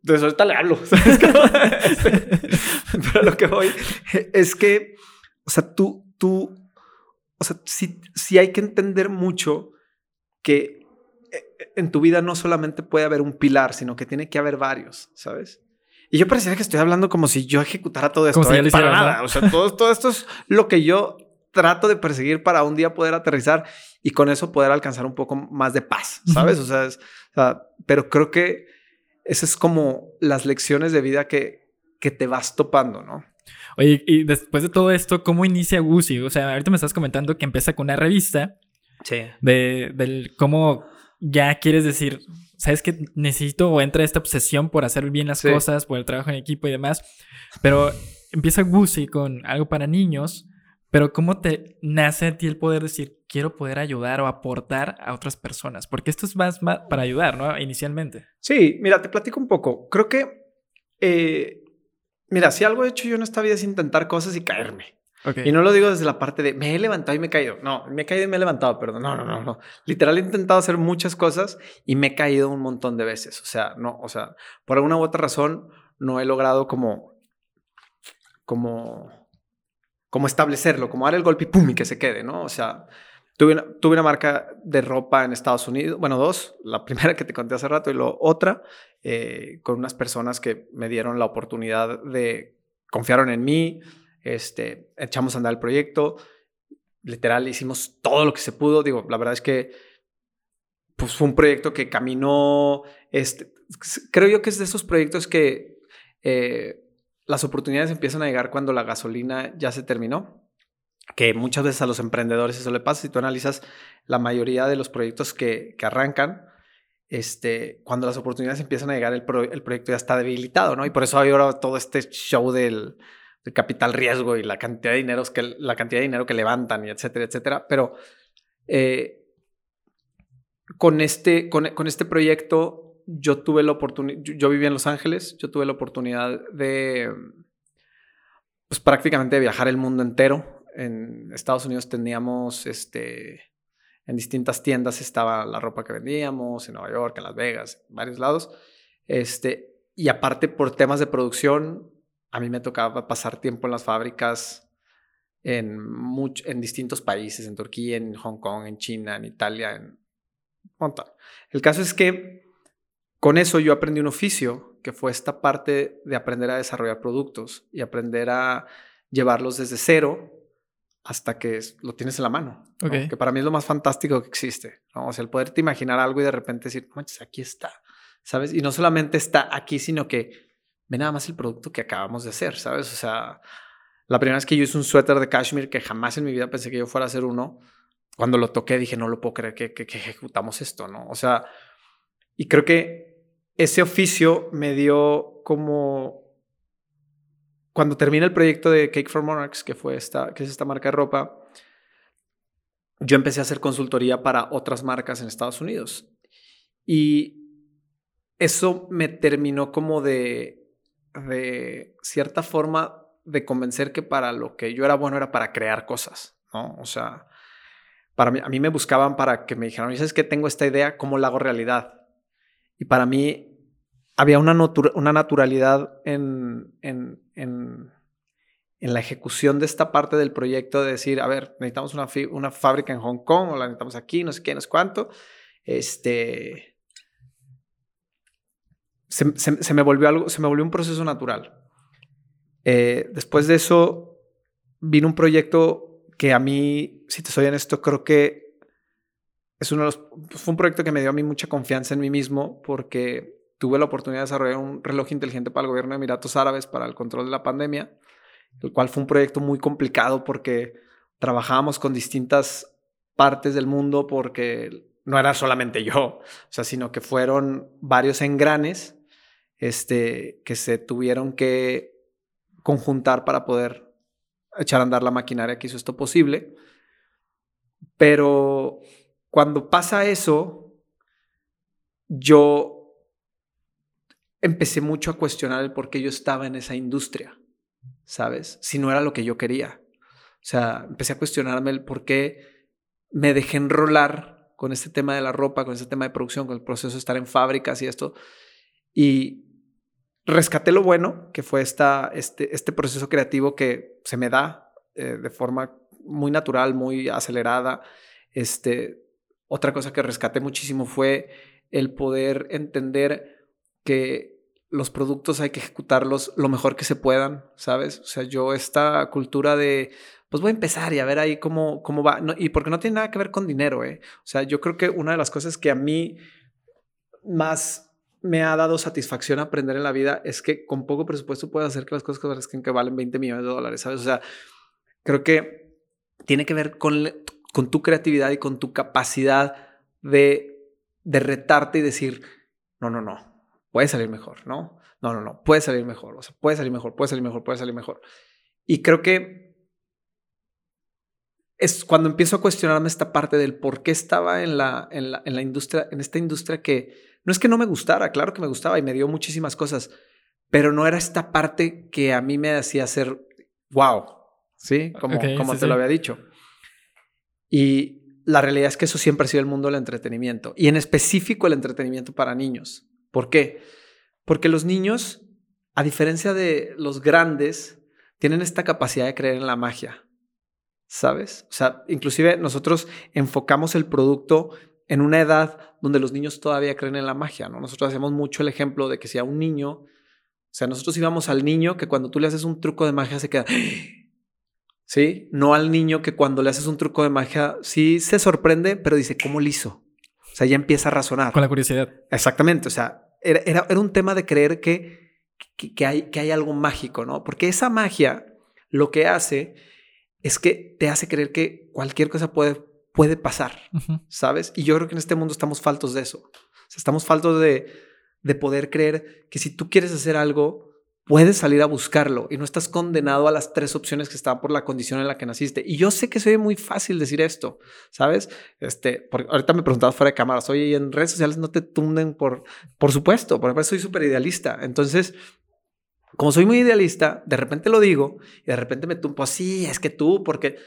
entonces ahorita le hablo. [LAUGHS] [LAUGHS] Pero lo que voy es que, o sea, tú, tú, o sea, sí, sí hay que entender mucho que eh, en tu vida no solamente puede haber un pilar, sino que tiene que haber varios, ¿sabes? Y yo pareciera que estoy hablando como si yo ejecutara todo esto. Como si ¿eh? para nada. O sea, todo, todo esto es lo que yo trato de perseguir para un día poder aterrizar y con eso poder alcanzar un poco más de paz, ¿sabes? o, sea, pero creo que esas es como las lecciones de vida que, que te vas topando, ¿no? Oye, y después de todo esto, ¿cómo inicia Gucci? O sea, ahorita me estás comentando que empieza con una revista. Sí. De, del cómo ya quieres decir, sabes que necesito o entra esta obsesión por hacer bien las cosas, por el trabajo en equipo y demás. Pero empieza Gucci con algo para niños, pero ¿cómo te nace a ti el poder decir, quiero poder ayudar o aportar a otras personas? Porque esto es más, para ayudar, ¿no? Inicialmente. Sí, mira, te platico un poco. Creo que, eh, mira, si algo he hecho yo en esta vida es intentar cosas y caerme. Y no lo digo desde la parte de me he levantado y me he caído. No, me he caído y me he levantado, perdón. No, no, no, no. Literal he intentado hacer muchas cosas y me he caído un montón de veces. O sea, no, o sea, por alguna u otra razón no he logrado como, como, como establecerlo, como dar el golpe y pum y que se quede, ¿no? O sea, tuve una, tuve una marca de ropa en Estados Unidos, bueno, dos, la [LAUGHS] primera que te conté hace rato y la otra, eh, con unas personas que me dieron la oportunidad de, confiaron en mí, este, echamos a andar el proyecto, literal hicimos todo lo que se pudo, digo, la verdad es que pues fue un proyecto que caminó, este, creo yo que es de esos proyectos que eh, las oportunidades empiezan a llegar cuando la gasolina ya se terminó, que muchas veces a los emprendedores eso le pasa, si tú analizas la mayoría de los proyectos que, que arrancan, este, cuando las oportunidades empiezan a llegar, el, el, proyecto ya está debilitado, ¿no? Y por eso hay ahora todo este show del, el capital riesgo y la cantidad de dinero que, la cantidad de dinero que levantan y etcétera, etcétera. Pero eh, con, este, con, este proyecto yo tuve la oportunidad, yo, vivía en Los Ángeles, yo tuve la oportunidad de, pues prácticamente de viajar el mundo entero. En Estados Unidos teníamos, este, en distintas tiendas estaba la ropa que vendíamos, en Nueva York, en Las Vegas, en varios lados. Este, y aparte por temas de producción, a mí me tocaba pasar tiempo en las fábricas en, en distintos países, en Turquía, en Hong Kong, en China, en Italia, en montón. El caso es que con eso yo aprendí un oficio, que fue esta parte de aprender a desarrollar productos y aprender a llevarlos desde cero hasta que lo tienes en la mano. Que para mí es lo más fantástico que existe. O sea, el poderte imaginar algo y de repente decir, manches, aquí está. ¿Sabes? Y no solamente está aquí, sino que ve nada más el producto que acabamos de hacer, ¿sabes? O sea, la primera vez que yo hice un suéter de cashmere que jamás en mi vida pensé que yo fuera a hacer uno, cuando lo toqué dije, no lo puedo creer que, que, ejecutamos esto, ¿no? O sea, y creo que ese oficio me dio como... Cuando termina el proyecto de Cake for Monarchs, que, fue esta, que es esta marca de ropa, yo empecé a hacer consultoría para otras marcas en Estados Unidos. Y eso me terminó como de de cierta forma de convencer que para lo que yo era bueno era para crear cosas, ¿no? O sea, para mí, a mí me buscaban para que me dijeran, ¿sabes que tengo esta idea? ¿Cómo la hago realidad? Y para mí había una, una naturalidad en, en, en, la ejecución de esta parte del proyecto de decir, a ver, necesitamos una, una fábrica en Hong Kong o la necesitamos aquí, no sé qué, no sé cuánto. Este, se, me volvió algo, se me volvió un proceso natural. Eh, después de eso, vino un proyecto que a mí, si te soy honesto, creo que es uno de los, fue un proyecto que me dio a mí mucha confianza en mí mismo porque tuve la oportunidad de desarrollar un reloj inteligente para el gobierno de Emiratos Árabes para el control de la pandemia, el cual fue un proyecto muy complicado porque trabajábamos con distintas partes del mundo porque no era solamente yo, o sea, sino que fueron varios engranes este, que se tuvieron que conjuntar para poder echar a andar la maquinaria que hizo esto posible. Pero cuando pasa eso, yo empecé mucho a cuestionar el por qué yo estaba en esa industria, ¿sabes? Si no era lo que yo quería. O sea, empecé a cuestionarme el por qué me dejé enrolar con este tema de la ropa, con este tema de producción, con el proceso de estar en fábricas y esto. Y rescaté lo bueno, que fue esta, este, este proceso creativo que se me da eh, de forma muy natural, muy acelerada. Este, otra cosa que rescaté muchísimo fue el poder entender que los productos hay que ejecutarlos lo mejor que se puedan, ¿sabes? O sea, yo esta cultura de, pues voy a empezar y a ver ahí cómo, cómo va, y porque no tiene nada que ver con dinero, ¿eh? O sea, yo creo que una de las cosas que a mí más me ha dado satisfacción aprender en la vida es que con poco presupuesto puedes hacer que las cosas parezcan que valen 20 millones de dólares, ¿sabes? O sea, creo que tiene que ver con, con tu creatividad y con tu capacidad de, de retarte y decir, no, no, no, puede salir mejor, ¿no? No, no, no, puede salir mejor, o sea, puede salir mejor, puede salir mejor, puede salir mejor. Y creo que es cuando empiezo a cuestionarme esta parte del por qué estaba en la, en la, en la industria, en esta industria que no es que no me gustara, claro que me gustaba y me dio muchísimas cosas, pero no era esta parte que a mí me hacía hacer wow, ¿sí? Como, como te lo había dicho. Y la realidad es que eso siempre ha sido el mundo del entretenimiento y en específico el entretenimiento para niños. ¿Por qué? Porque los niños, a diferencia de los grandes, tienen esta capacidad de creer en la magia. ¿Sabes? O sea, inclusive nosotros enfocamos el producto en una edad donde los niños todavía creen en la magia, ¿no? Nosotros hacemos mucho el ejemplo de que si a un niño, o sea, nosotros íbamos al niño que cuando tú le haces un truco de magia se queda, ¿sí? No al niño que cuando le haces un truco de magia sí se sorprende, pero dice, ¿cómo lo hizo? O sea, ya empieza a razonar. Con la curiosidad. Exactamente, o sea, era, era, un tema de creer que, que, hay, que hay algo mágico, ¿no? Porque esa magia lo que hace es que te hace creer que cualquier cosa puede puede pasar, ¿sabes? Y yo creo que en este mundo estamos faltos de eso. O sea, estamos faltos de, de poder creer que si tú quieres hacer algo, puedes salir a buscarlo y no estás condenado a las tres opciones que están por la condición en la que naciste. Y yo sé que soy muy fácil decir esto, ¿sabes? Este, porque ahorita me preguntabas fuera de cámaras, oye, en redes sociales no te tunden por, por supuesto, porque soy súper idealista. Entonces, como soy muy idealista, de repente lo digo y de repente me tumpo, sí, es que tú, porque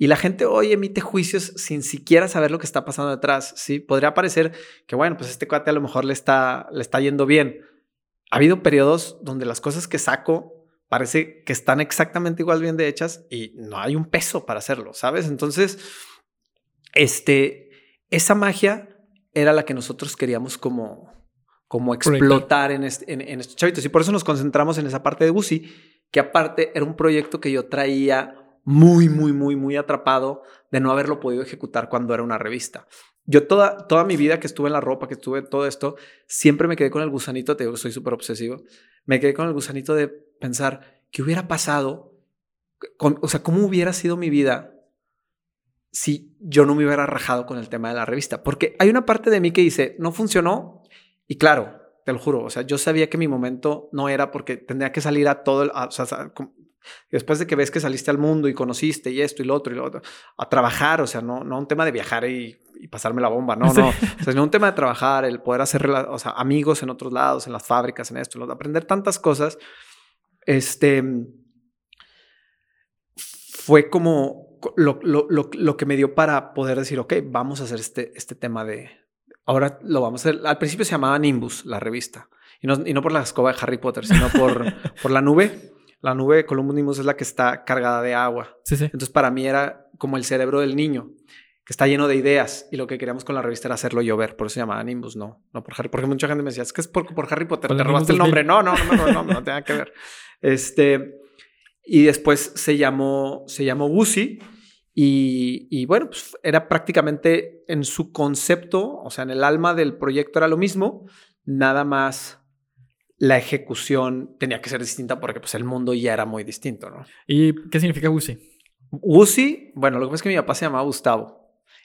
y la gente hoy emite juicios sin siquiera saber lo que está pasando detrás. Sí, podría parecer que, bueno, pues este cuate a lo mejor le está, le está yendo bien. Ha habido periodos donde las cosas que saco parece que están exactamente igual bien de hechas y no hay un peso para hacerlo, ¿sabes? Entonces, este, esa magia era la que nosotros queríamos como, como explotar en, en, en, estos chavitos. Y por eso nos concentramos en esa parte de Busi, que aparte era un proyecto que yo traía muy, muy, muy, muy atrapado de no haberlo podido ejecutar cuando era una revista. Yo toda, toda mi vida que estuve en la ropa, que estuve todo esto, siempre me quedé con el gusanito, te digo que soy súper obsesivo, me quedé con el gusanito de pensar qué hubiera pasado, o sea, cómo hubiera sido mi vida si yo no me hubiera rajado con el tema de la revista. Porque hay una parte de mí que dice, no funcionó, y claro, te lo juro, o sea, yo sabía que mi momento no era porque tendría que salir a todo, el, después de que ves que saliste al mundo y conociste y esto y lo otro y lo otro, a trabajar, o sea, no, no un tema de viajar y, pasarme la bomba, no, no, o sea, no un tema de trabajar, el poder hacer o sea, amigos en otros lados, en las fábricas, en esto, aprender tantas cosas, este, fue como lo, lo, lo, lo, que me dio para poder decir, ok, vamos a hacer este, este tema de, ahora lo vamos a hacer, al principio se llamaba Nimbus, la revista, y no, y no por la escoba de Harry Potter, sino por, [LAUGHS] por la nube la nube de Columbus Nimbus es la que está cargada de agua. Entonces, para mí era como el cerebro del niño, que está lleno de ideas. Y lo que queríamos con la revista era hacerlo llover. Por eso se llamaba Nimbus, no, no por Harry. Porque mucha gente me decía, es que es por, Harry Potter, te robaste el nombre. No, no, no, no, no, no, no tenga que ver. [LAUGHS] Este, y después se llamó, se llamó Busi. Y, y, bueno, pues era prácticamente en su concepto, o sea, en el alma del proyecto era lo mismo, nada más la ejecución tenía que ser distinta porque pues el mundo ya era muy distinto, ¿no? ¿Y qué significa Gusi? Gusi, bueno, lo que pasa es que mi papá se llamaba Gustavo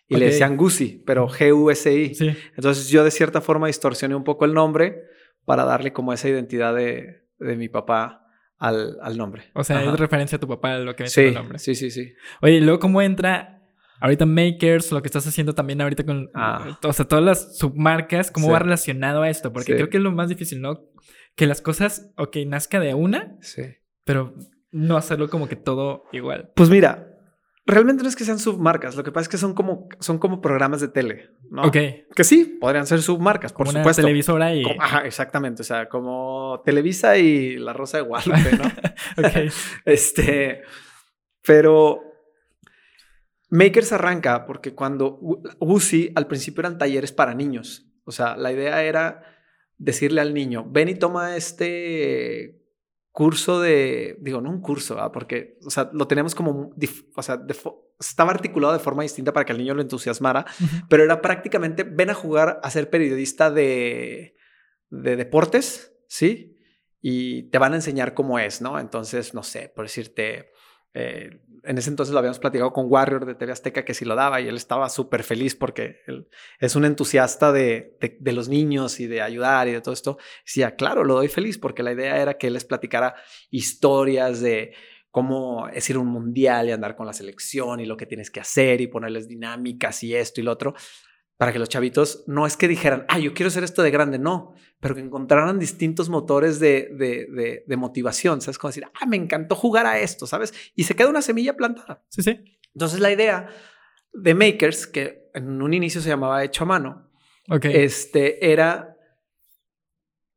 y le decían Gusi, pero G-U-S-I. Sí. Entonces yo de cierta forma distorsioné un poco el nombre para darle como esa identidad de, de mi papá al, al, nombre. O sea, es referencia a tu papá lo que es el nombre. Sí, sí, sí. Oye, ¿y luego cómo entra ahorita Makers, lo que estás haciendo también ahorita con, ah. o sea, todas las submarcas, cómo va relacionado a esto? Porque creo que es lo más difícil, ¿no? Que las cosas, ok, nazca de una, sí. pero no hacerlo como que todo igual. Pues mira, realmente no es que sean submarcas, lo que pasa es que son como, son como programas de tele, ¿no? Ok. Que sí, podrían ser submarcas, por como supuesto. Una televisora y... ajá, exactamente, o sea, como Televisa y La Rosa de Guadalupe, ¿no? [LAUGHS] ok. [LAUGHS] este, pero Makers arranca porque cuando UCI al principio eran talleres para niños. O sea, la idea era decirle al niño, ven y toma este curso de, digo, no un curso, porque, o sea, lo teníamos como, o sea, estaba articulado de forma distinta para que el niño lo entusiasmara, pero era prácticamente, ven a jugar a ser periodista de, de deportes, ¿sí? Y te van a enseñar cómo es, ¿no? Entonces, no sé, por decirte, eh, en ese entonces lo habíamos platicado con Warrior de TV Azteca que sí lo daba y él estaba súper feliz porque él es un entusiasta de, de, los niños y de ayudar y de todo esto. Decía, claro, lo doy feliz porque la idea era que él les platicara historias de cómo es ir a un mundial y andar con la selección y lo que tienes que hacer y ponerles dinámicas y esto y lo otro para que los chavitos no es que dijeran, ah, yo quiero hacer esto de grande, no, pero que encontraran distintos motores de, de, de, motivación, ¿sabes? Como decir, ah, me encantó jugar a esto, ¿sabes? Y se queda una semilla plantada. Sí, sí. Entonces la idea de Makers, que en un inicio se llamaba Hecho a Mano, okay. este, era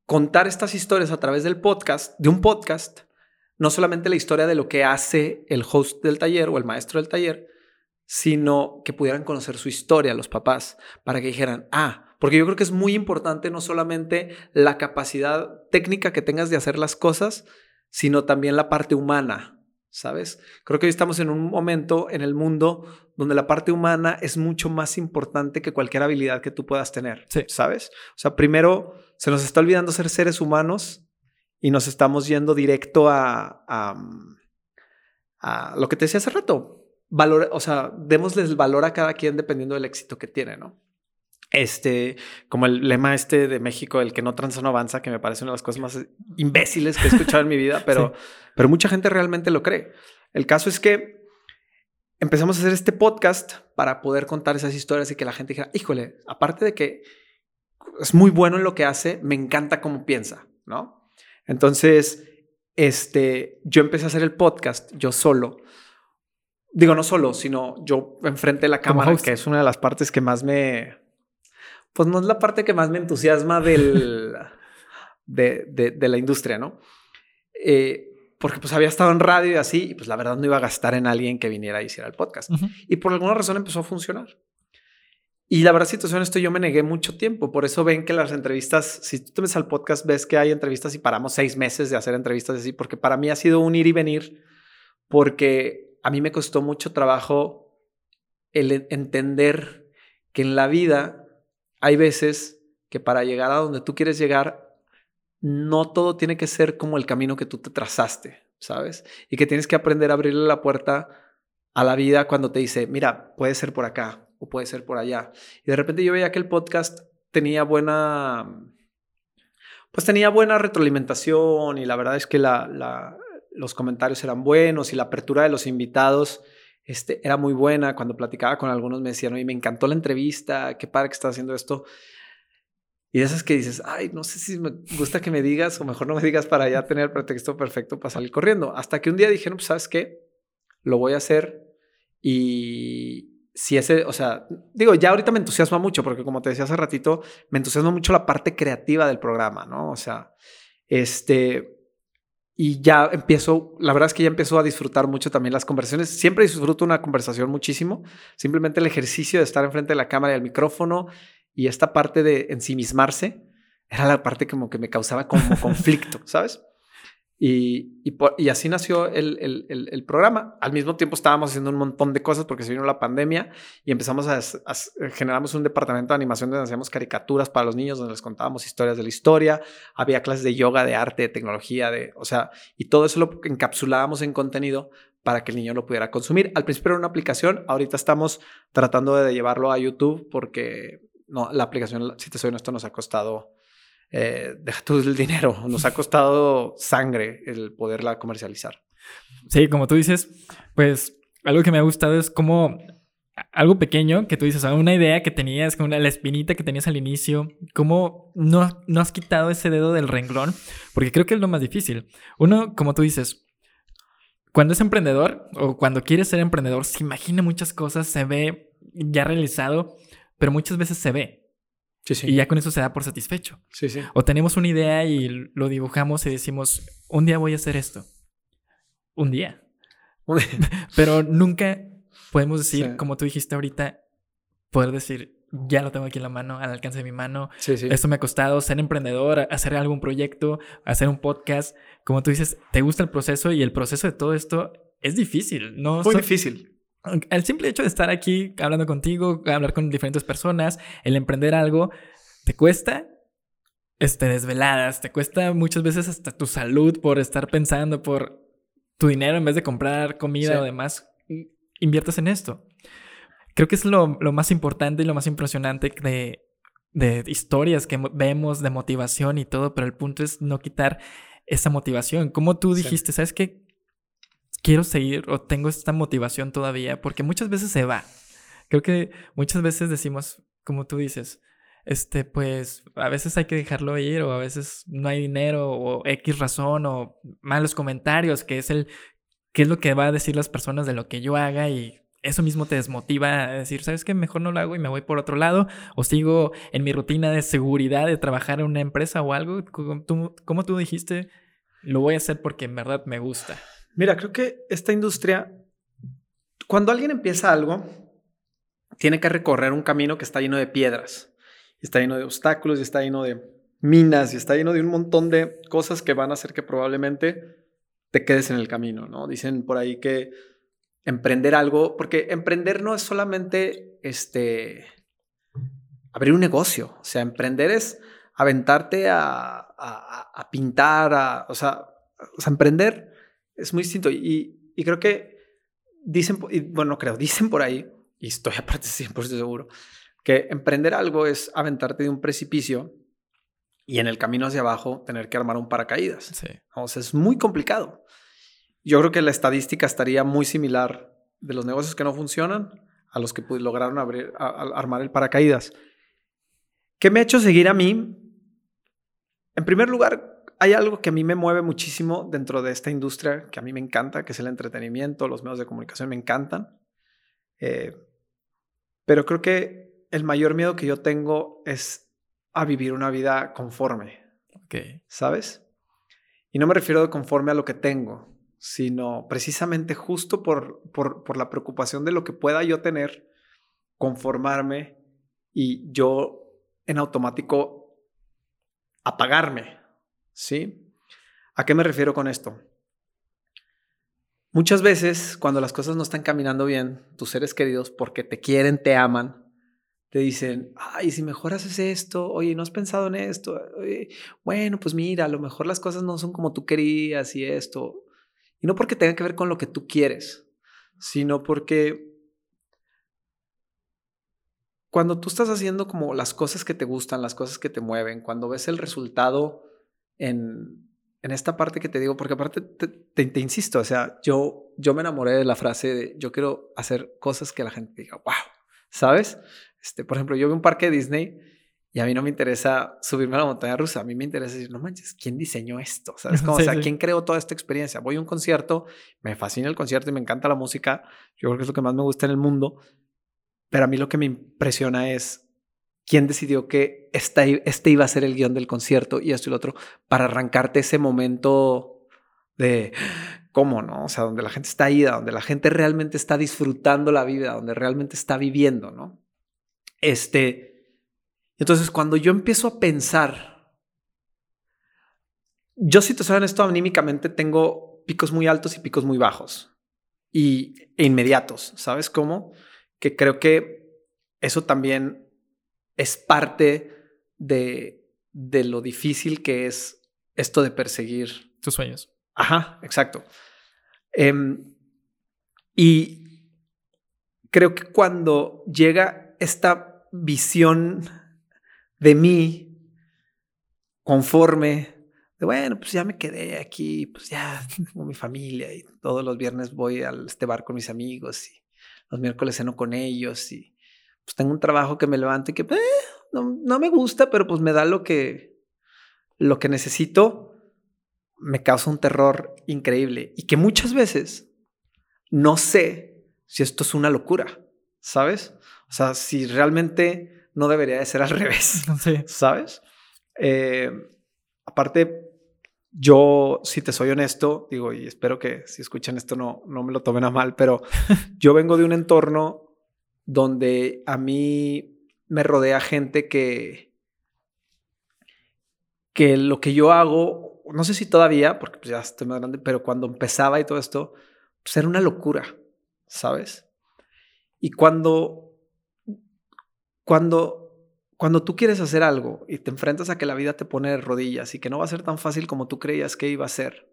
contar estas historias a través del podcast, de un podcast, no solamente la historia de lo que hace el host del taller o el maestro del taller, sino que pudieran conocer su historia los papás, para que dijeran, ah, porque yo creo que es muy importante no solamente la capacidad técnica que tengas de hacer las cosas, sino también la parte humana, ¿sabes? Creo que hoy estamos en un momento en el mundo donde la parte humana es mucho más importante que cualquier habilidad que tú puedas tener, ¿sabes? O sea, primero se nos está olvidando ser seres humanos y nos estamos yendo directo a, a, a lo que te decía hace rato, valor, o sea, démosle el valor a cada quien dependiendo del éxito que tiene, ¿no? Este, como el lema este de México, el que no transa no avanza, que me parece una de las cosas más imbéciles que he escuchado en mi vida, [LAUGHS] pero, pero mucha gente realmente lo cree. El caso es que empezamos a hacer este podcast para poder contar esas historias y que la gente dijera, híjole, aparte de que es muy bueno en lo que hace, me encanta cómo piensa, ¿no? Entonces, este, yo empecé a hacer el podcast yo solo Digo, no solo, sino yo enfrente de la cámara, que es una de las partes que más me. Pues no es la parte que más me entusiasma del, [LAUGHS] de, de, la industria, ¿no? Eh, porque pues había estado en radio y así, y pues la verdad no iba a gastar en alguien que viniera y hiciera el podcast. Y por alguna razón empezó a funcionar. Y la verdad, situación esto yo me negué mucho tiempo. Por eso ven que las entrevistas, si tú te ves al podcast, ves que hay entrevistas y paramos seis meses de hacer entrevistas así, porque para mí ha sido un ir y venir, porque a mí me costó mucho trabajo el entender que en la vida hay veces que para llegar a donde tú quieres llegar, no todo tiene que ser como el camino que tú te trazaste, ¿sabes? Y que tienes que aprender a abrirle la puerta a la vida cuando te dice, mira, puede ser por acá o puede ser por allá. Y de repente yo veía que el podcast tenía buena, pues tenía buena retroalimentación y la verdad es que la, la, los comentarios eran buenos y la apertura de los invitados este, era muy buena. Cuando platicaba con algunos me decían, me encantó la entrevista, qué padre que estás haciendo esto. Y de esas que dices, ay, no sé si me gusta que me digas o mejor no me digas para ya tener el pretexto perfecto para salir corriendo. Hasta que un día dijeron, pues, ¿sabes qué? Lo voy a hacer y si ese, o sea, digo, ya ahorita me entusiasma mucho porque como te decía hace ratito, me entusiasma mucho la parte creativa del programa, ¿no? O sea, este, y ya empiezo, la verdad es que ya empiezo a disfrutar mucho también las conversaciones. Siempre disfruto una conversación muchísimo. Simplemente el ejercicio de estar enfrente de la cámara y el micrófono y esta parte de ensimismarse era la parte como que me causaba como [LAUGHS] conflicto, ¿sabes? Y, y, así nació el, el, programa. Al mismo tiempo estábamos haciendo un montón de cosas porque se vino la pandemia y empezamos a, generamos un departamento de animación donde hacíamos caricaturas para los niños, donde les contábamos historias de la historia. Había clases de yoga, de arte, de tecnología, de, o sea, y todo eso lo encapsulábamos en contenido para que el niño lo pudiera consumir. Al principio era una aplicación, ahorita estamos tratando de llevarlo a YouTube porque no, la aplicación, si te soy honesto, nos ha costado eh, deja tú el dinero, nos ha costado sangre el poderla comercializar. Sí, como tú dices, pues algo que me ha gustado es como algo pequeño que tú dices, una idea que tenías, como la espinita que tenías al inicio, cómo no, no has quitado ese dedo del renglón, porque creo que es lo más difícil. Uno, como tú dices, cuando es emprendedor o cuando quiere ser emprendedor, se imagina muchas cosas, se ve ya realizado, pero muchas veces se ve. Y ya con eso se da por satisfecho. Sí, sí. O tenemos una idea y lo dibujamos y decimos, un día voy a hacer esto. Un día. [LAUGHS] Pero nunca podemos decir, como tú dijiste ahorita, poder decir, ya lo tengo aquí en la mano, al alcance de mi mano. Sí, sí. Esto me ha costado ser emprendedor, hacer algún proyecto, hacer un podcast. Como tú dices, te gusta el proceso y el proceso de todo esto es difícil. No Muy difícil el simple hecho de estar aquí hablando contigo, hablar con diferentes personas, el emprender algo, te cuesta este, desveladas, te cuesta muchas veces hasta tu salud por estar pensando, por tu dinero en vez de comprar comida o demás, inviertes en esto. Creo que es lo, más importante y lo más impresionante de, de historias que vemos, de motivación y todo, pero el punto es no quitar esa motivación. Como tú dijiste, ¿sabes qué? Quiero seguir o tengo esta motivación todavía, porque muchas veces se va. Creo que muchas veces decimos, como tú dices, este, pues a veces hay que dejarlo ir o a veces no hay dinero o X razón o malos comentarios, que es el, qué es lo que va a decir las personas de lo que yo haga y eso mismo te desmotiva a decir, ¿sabes qué? Mejor no lo hago y me voy por otro lado o sigo en mi rutina de seguridad de trabajar en una empresa o algo. Como como tú dijiste, lo voy a hacer porque en verdad me gusta. Mira, creo que esta industria, cuando alguien empieza algo, tiene que recorrer un camino que está lleno de piedras, está lleno de obstáculos, está lleno de minas, está lleno de un montón de cosas que van a hacer que probablemente te quedes en el camino, ¿no? Dicen por ahí que emprender algo, porque emprender no es solamente este abrir un negocio, o sea, emprender es aventarte a, a, pintar, a, o sea, emprender es muy distinto. Y, y creo que dicen, y bueno, creo, [LAUGHS] dicen por ahí, y estoy aparte 100% seguro, que emprender algo es aventarte de un precipicio y en el camino hacia abajo tener que armar un paracaídas. Sí. O sea, es muy complicado. Yo creo que la estadística estaría muy similar de los negocios que no funcionan a los que lograron abrir, armar el paracaídas. ¿Qué me ha hecho seguir a mí? En primer lugar, hay algo que a mí me mueve muchísimo dentro de esta industria, que a mí me encanta, que es el entretenimiento, los medios de comunicación me encantan. Eh, pero creo que el mayor miedo que yo tengo es a vivir una vida conforme. Okay. ¿Sabes? Y no me refiero de conforme a lo que tengo, sino precisamente justo por, por, por la preocupación de lo que pueda yo tener, conformarme y yo en automático apagarme, ¿Sí? ¿A qué me refiero con esto? Muchas veces, cuando las cosas no están caminando bien, tus seres queridos, porque te quieren, te aman, te dicen, ay, si mejor haces esto, oye, ¿no has pensado en esto? bueno, pues mira, a lo mejor las cosas no son como tú querías y esto. Y no porque tenga que ver con lo que tú quieres, sino porque cuando tú estás haciendo como las cosas que te gustan, las cosas que te mueven, cuando ves el resultado en, en esta parte que te digo, porque aparte te, te, insisto, o sea, yo, yo me enamoré de la frase de yo quiero hacer cosas que la gente diga, wow, ¿sabes? Este, por ejemplo, yo veo un parque de Disney y a mí no me interesa subirme a la montaña rusa, a mí me interesa decir, no manches, ¿quién diseñó esto? ¿Sabes? [LAUGHS] Como, o sea, ¿quién creó toda esta experiencia? Voy a un concierto, me fascina el concierto y me encanta la música, yo creo que es lo que más me gusta en el mundo, pero a mí lo que me impresiona es quién decidió que este iba a ser el guion del concierto y esto y lo otro, para arrancarte ese momento de cómo, ¿no? O sea, donde la gente está ida, donde la gente realmente está disfrutando la vida, donde realmente está viviendo, ¿no? Este, entonces cuando yo empiezo a pensar yo si te soy honesto, anímicamente tengo picos muy altos y picos muy bajos y e inmediatos, ¿sabes cómo? Que creo que eso también es parte de, de lo difícil que es esto de perseguir tus sueños. Ajá, exacto. Em, y creo que cuando llega esta visión de mí conforme, de bueno, pues ya me quedé aquí, pues ya tengo mi familia y todos los viernes voy a este bar con mis amigos y los miércoles ceno con ellos y pues tengo un trabajo que me levante que eh, no, no, me gusta, pero pues me da lo que, lo que necesito, me causa un terror increíble y que muchas veces no sé si esto es una locura, ¿sabes? O sea, si realmente no debería de ser al [LAUGHS] revés, [LAUGHS] ¿sabes? Eh, aparte, yo, si te soy honesto, digo, y espero que si escuchan esto no, no me lo tomen a mal, pero [LAUGHS] yo vengo de un entorno donde a mí me rodea gente que, que lo que yo hago, no sé si todavía, porque pues ya estoy más grande, pero cuando empezaba y todo esto, pues era una locura, ¿sabes? Y cuando, cuando cuando tú quieres hacer algo y te enfrentas a que la vida te pone de rodillas y que no va a ser tan fácil como tú creías que iba a ser,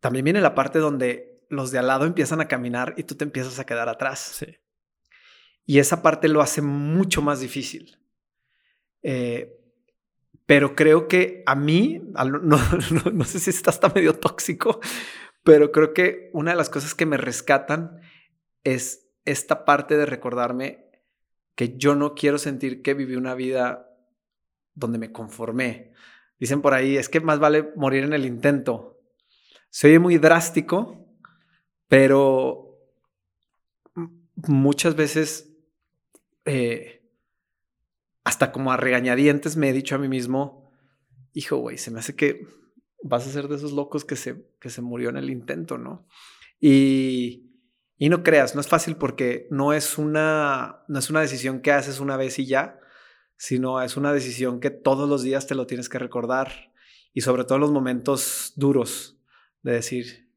también viene la parte donde los de al lado empiezan a caminar y tú te empiezas a quedar atrás. Sí. Y esa parte lo hace mucho más difícil. Eh, pero creo que a mí, [LAUGHS] no, no sé si está hasta medio tóxico, pero creo que una de las cosas que me rescatan es esta parte de recordarme que yo no quiero sentir que viví una vida donde me conformé. Dicen por ahí, es que más vale morir en el intento. Se oye muy drástico, pero muchas veces, eh, hasta como a regañadientes, me he dicho a mí mismo, hijo, güey, se me hace que vas a ser de esos locos que se, que se murió en el intento, ¿no? Y, y no creas, no es fácil porque no es una, no es una decisión que haces una vez y ya, sino es una decisión que todos los días te lo tienes que recordar y sobre todo en los momentos duros de decir,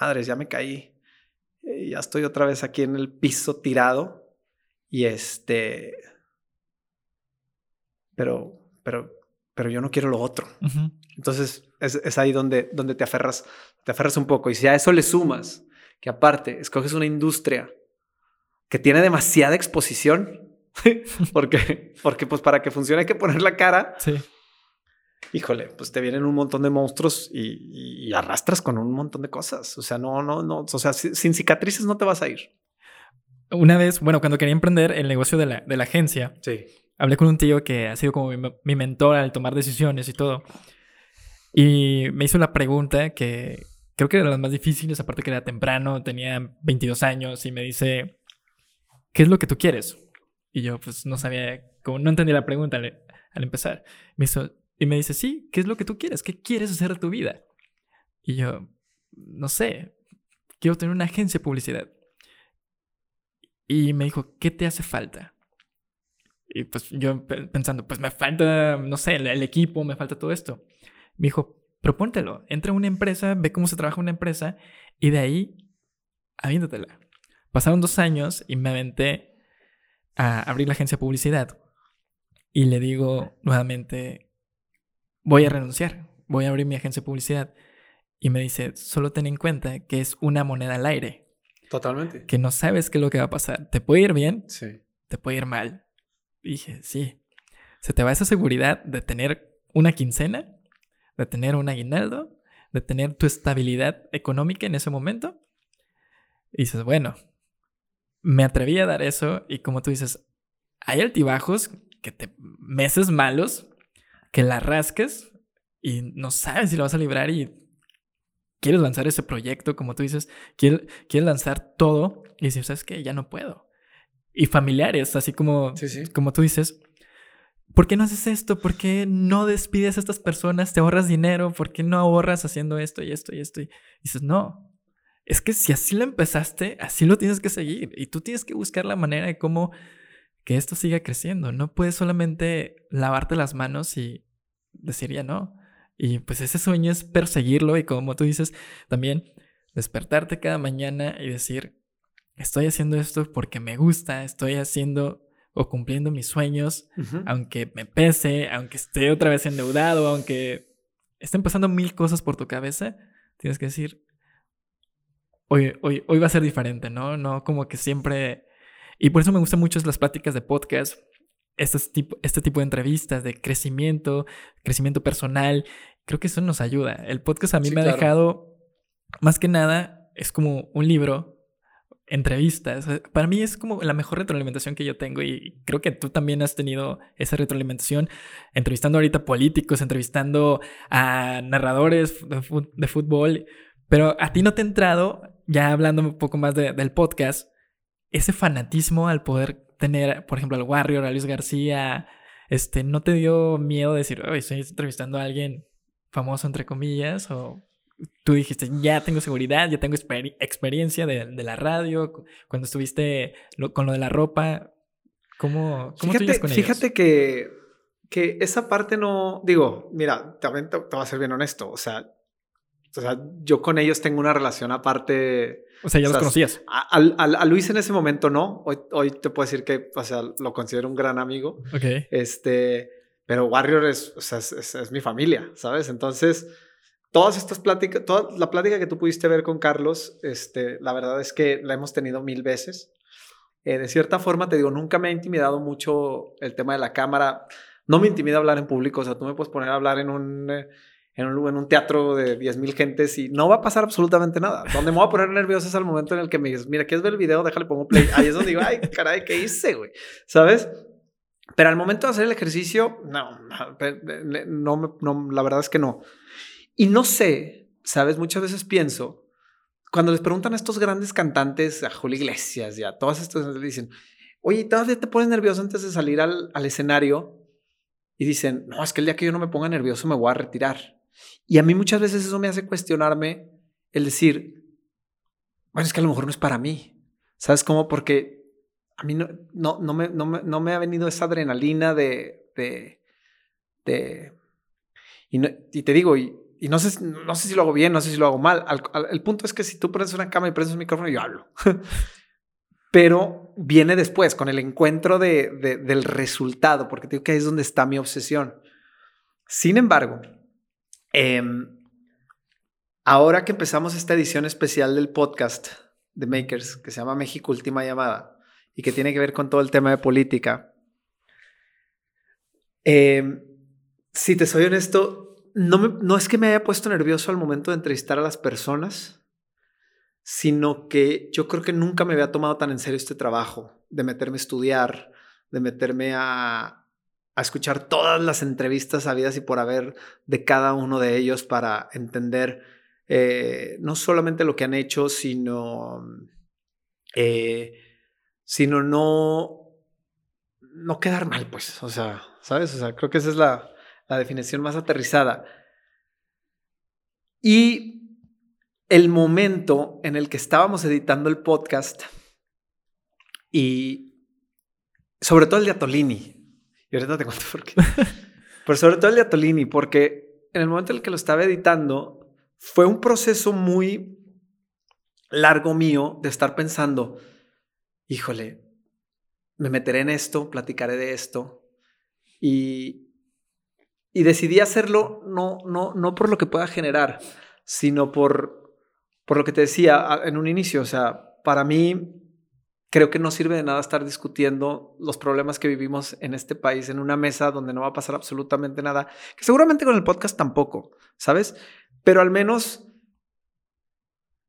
madres, ya me caí, eh, ya estoy otra vez aquí en el piso tirado y este, pero, pero, pero yo no quiero lo otro. Entonces es, es, ahí donde, donde te aferras, te aferras un poco y si a eso le sumas que aparte escoges una industria que tiene demasiada exposición, [LAUGHS] porque, porque pues para que funcione hay que poner la cara. Sí. Híjole, pues te vienen un montón de monstruos y, arrastras con un montón de cosas. O sea, no, no, no. O sea, sin cicatrices no te vas a ir. Una vez, bueno, cuando quería emprender el negocio de la, de la agencia, sí. hablé con un tío que ha sido como mi, mi mentor al tomar decisiones y todo. Y me hizo la pregunta que, creo que era de las más difíciles, aparte que era temprano, tenía 22 años y me dice, ¿qué es lo que tú quieres? Y yo pues no sabía, como no entendía la pregunta al, empezar. Me hizo, y me dice, sí, ¿qué es lo que tú quieres? ¿Qué quieres hacer de tu vida? Y yo, no sé, quiero tener una agencia de publicidad. Y me dijo, ¿qué te hace falta? Y pues yo pensando, pues me falta, no sé, el equipo, me falta todo esto. Me dijo, propóntelo. Entra a una empresa, ve cómo se trabaja una empresa y de ahí aviéntatela. Pasaron dos años y me aventé a abrir la agencia de publicidad. Y le digo nuevamente, voy a renunciar, voy a abrir mi agencia de publicidad. Y me dice, solo ten en cuenta que es una moneda al aire. Totalmente. Que no sabes qué es lo que va a pasar. Te puede ir bien, sí. te puede ir mal. dije, sí. Se te va esa seguridad de tener una quincena de tener un aguinaldo, de tener tu estabilidad económica en ese momento. Y dices, bueno, me atreví a dar eso y como tú dices, hay altibajos, que te meses malos, que la rasques y no sabes si lo vas a librar y quieres lanzar ese proyecto, como tú dices, quieres, quieres lanzar todo y dices, ¿sabes qué? Ya no puedo. Y familiares, así como, como tú dices, ¿por qué no haces esto? ¿Por qué no despides a estas personas? ¿Te ahorras dinero? ¿Por qué no ahorras haciendo esto y esto y esto? Y dices, no, es que si así lo empezaste, así lo tienes que seguir. Y tú tienes que buscar la manera de cómo que esto siga creciendo. No puedes solamente lavarte las manos y decir ya no. Y pues ese sueño es perseguirlo y como tú dices, también despertarte cada mañana y decir, estoy haciendo esto porque me gusta, estoy haciendo o cumpliendo mis sueños, aunque me pese, aunque esté otra vez endeudado, aunque estén pasando mil cosas por tu cabeza, tienes que decir, hoy, hoy, hoy va a ser diferente, ¿no? No como que siempre... Y por eso me gustan mucho las pláticas de podcast, este tipo, este tipo de entrevistas de crecimiento, crecimiento personal. Creo que eso nos ayuda. El podcast a mí me ha dejado, más que nada, es como un libro entrevistas. Para mí es como la mejor retroalimentación que yo tengo y creo que tú también has tenido esa retroalimentación entrevistando ahorita políticos, entrevistando a narradores de fútbol, pero a ti no te ha entrado, ya hablando un poco más del podcast, ese fanatismo al poder tener, por ejemplo, al Warrior, a Luis García, este, ¿no te dio miedo decir, estoy entrevistando a alguien famoso, entre comillas, o tú dijiste, ya tengo seguridad, ya tengo experiencia de, la radio, cuando estuviste con lo de la ropa, ¿cómo, cómo fíjate, con Fíjate que, que esa parte no, digo, mira, también te, voy a ser bien honesto, o sea, o sea, yo con ellos tengo una relación aparte. O sea, ya los conocías. A, a, Luis en ese momento no. Hoy, hoy te puedo decir que, o sea, lo considero un gran amigo. Ok. Este, pero Warrior es, o sea, es, es mi familia, ¿sabes? Entonces, todas estas pláticas, toda la plática que tú pudiste ver con Carlos, este, la verdad es que la hemos tenido mil veces. Eh, de cierta forma, te digo, nunca me ha intimidado mucho el tema de la cámara. No me intimida hablar en público, o sea, tú me puedes poner a hablar en un, eh, en un, teatro de 10.000 gentes y no va a pasar absolutamente nada. Donde me voy a poner nervioso es al momento en el que me dices, mira, ¿quieres ver el video? Déjale, pongo play. Ahí es donde digo, ay, caray, ¿qué hice, güey? ¿Sabes? Pero al momento de hacer el ejercicio, no, no, la verdad es que no. Y no sé, ¿sabes? Muchas veces pienso, cuando les preguntan a estos grandes cantantes, a Julio Iglesias y a todas estas, les dicen, oye, ¿todavía te pones nervioso antes de salir al, al escenario? Y dicen, no, es que el día que yo no me ponga nervioso me voy a retirar. Y a mí muchas veces eso me hace cuestionarme el decir, bueno, es que a lo mejor no es para mí. ¿Sabes cómo? Porque a mí no, no, no, me, no, me, no me ha venido esa adrenalina de... de, de y, y te digo, y, no sé, no sé si lo hago bien, no sé si lo hago mal. el punto es que si tú pones una cama y prendes un micrófono, yo hablo. [LAUGHS] Pero viene después, con el encuentro de, del resultado, porque digo que ahí es donde está mi obsesión. Sin embargo, em, ahora que empezamos esta edición especial del podcast de Makers, que se llama México Última Llamada, y que tiene que ver con todo el tema de política, em, si te soy honesto, no, es que me haya puesto nervioso al momento de entrevistar a las personas, sino que yo creo que nunca me había tomado tan en serio este trabajo de meterme a estudiar, de meterme a, escuchar todas las entrevistas habidas y por haber de cada uno de ellos para entender eh, no solamente lo que han hecho, sino, eh, sino no, no quedar mal, pues, o sea, ¿sabes? O sea, creo que esa es la, la definición más aterrizada. Y el momento en el que estábamos editando el podcast y sobre todo el de Atolini, y ahorita te cuento por qué, pero sobre todo el de Atolini, porque en el momento en el que lo estaba editando fue un proceso muy largo mío de estar pensando, híjole, me meteré en esto, platicaré de esto, y, y decidí hacerlo no, no, no por lo que pueda generar, sino por, por lo que te decía en un inicio. O sea, para mí creo que no sirve de nada estar discutiendo los problemas que vivimos en este país en una mesa donde no va a pasar absolutamente nada, que seguramente con el podcast tampoco, ¿sabes? Pero al menos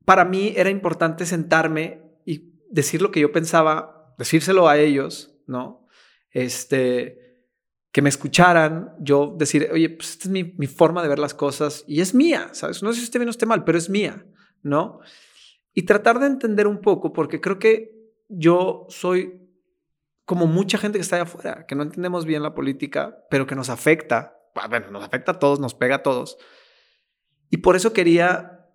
para mí era importante sentarme y decir lo que yo pensaba, decírselo a ellos, ¿no? Este, que me escucharan, yo decir, oye, pues esta es mi, mi, forma de ver las cosas y es mía, ¿sabes? No sé si esté bien o esté mal, pero es mía, ¿no? Y tratar de entender un poco, porque creo que yo soy como mucha gente que está allá afuera, que no entendemos bien la política, pero que nos afecta, bueno, nos afecta a todos, nos pega a todos. Y por eso quería,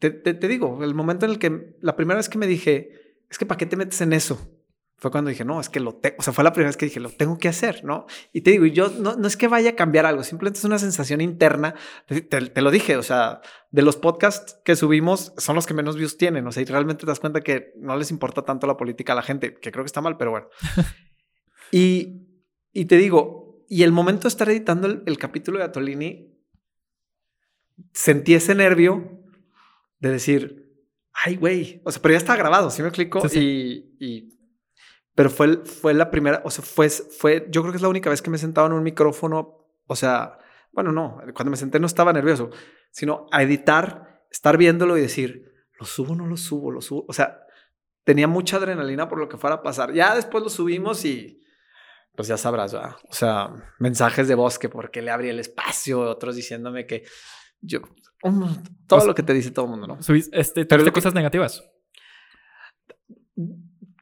te, te, te digo, el momento en el que, la primera vez que me dije, es que ¿para qué te metes en eso? Fue cuando dije, no, es que lo tengo, o sea, fue la primera vez que dije, lo tengo que hacer, ¿no? Y te digo, yo no, no es que vaya a cambiar algo, simplemente es una sensación interna, te, lo dije, o sea, de los podcasts que subimos son los que menos views tienen, o sea, y realmente te das cuenta que no les importa tanto la política a la gente, que creo que está mal, pero bueno. [LAUGHS] y, y te digo, y el momento de estar editando el, capítulo de Atolini, sentí ese nervio de decir, ay, güey, o sea, pero ya está grabado, ¿sí me explico? Y, y pero fue, fue la primera, o sea, fue, fue, yo creo que es la única vez que me he sentado en un micrófono, o sea, bueno, no, cuando me senté no estaba nervioso, sino a editar, estar viéndolo y decir, lo subo, no lo subo, lo subo, o sea, tenía mucha adrenalina por lo que fuera a pasar. Ya después lo subimos y, pues ya sabrás, ¿verdad? o sea, mensajes de voz que por qué le abrí el espacio, otros diciéndome que yo, todo lo que te dice todo el mundo, ¿no? este, Pero cosas negativas.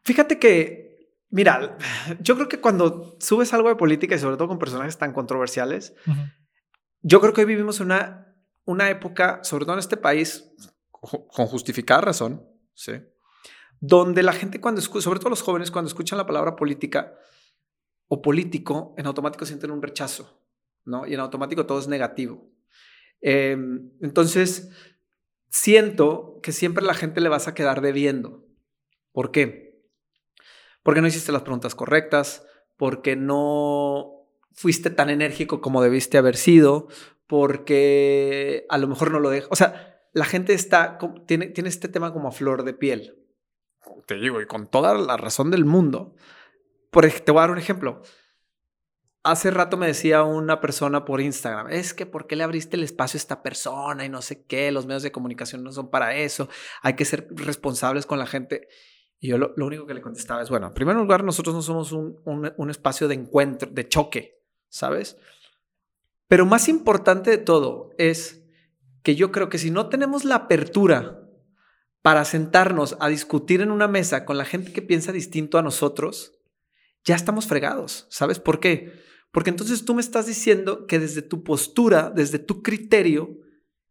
Fíjate que Mira, [LAUGHS] yo creo que cuando subes algo de política y sobre todo con personajes tan controversiales, yo creo que hoy vivimos una, una época, sobre todo en este país, con justificada razón, ¿sí? donde la gente cuando escucha, sobre todo los jóvenes, cuando escuchan la palabra política o político, en automático sienten un rechazo, ¿no? Y en automático todo es negativo. Em, entonces, siento que siempre la gente le vas a quedar debiendo. ¿Por qué? Porque no hiciste las preguntas correctas, porque no fuiste tan enérgico como debiste haber sido, porque a lo mejor no lo deja. O sea, la gente está, tiene, tiene este tema como a flor de piel. Te digo, y con toda la razón del mundo. Por, te voy a dar un ejemplo. Hace rato me decía una persona por Instagram, es que ¿por qué le abriste el espacio a esta persona y no sé qué? Los medios de comunicación no son para eso, hay que ser responsables con la gente. Y yo lo, único que le contestaba es, bueno, en primer lugar, nosotros no somos un, un, espacio de encuentro, de choque, ¿sabes? Pero más importante de todo es que yo creo que si no tenemos la apertura para sentarnos a discutir en una mesa con la gente que piensa distinto a nosotros, ya estamos fregados. ¿Sabes por qué? Porque entonces tú me estás diciendo que desde tu postura, desde tu criterio,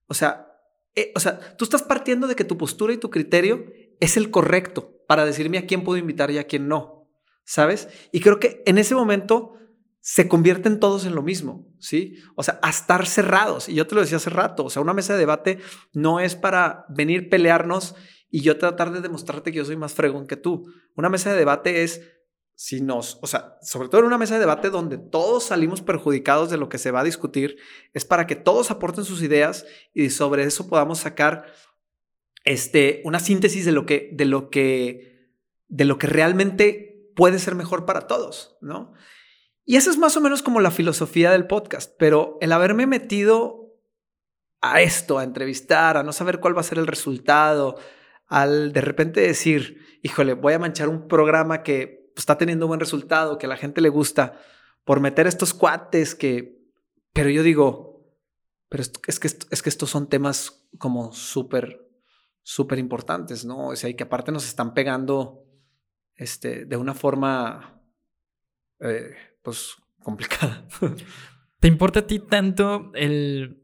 o sea, eh, o sea, tú estás partiendo de que tu postura y tu criterio es el correcto para decirme a quién puedo invitar y a quién no, ¿sabes? Y creo que en ese momento se convierten todos en lo mismo, ¿sí? O sea, a estar cerrados. Y yo te lo decía hace rato, o sea, una mesa de debate no es para venir pelearnos y yo tratar de demostrarte que yo soy más fregón que tú. Una mesa de debate es si nos, o sea, sobre todo en una mesa de debate donde todos salimos perjudicados de lo que se va a discutir, es para que todos aporten sus ideas y sobre eso podamos sacar este, una síntesis de lo que, de lo que, de lo que realmente puede ser mejor para todos, ¿no? Y esa es más o menos como la filosofía del podcast, pero el haberme metido a esto, a entrevistar, a no saber cuál va a ser el resultado, al de repente decir, híjole, voy a manchar un programa que está teniendo buen resultado, que a la gente le gusta, por meter estos cuates que, pero yo digo, pero es que, es que estos son temas como súper súper importantes, ¿no? O sea, y que aparte nos están pegando este, de una forma, eh, pues, complicada. [LAUGHS] ¿Te importa a ti tanto el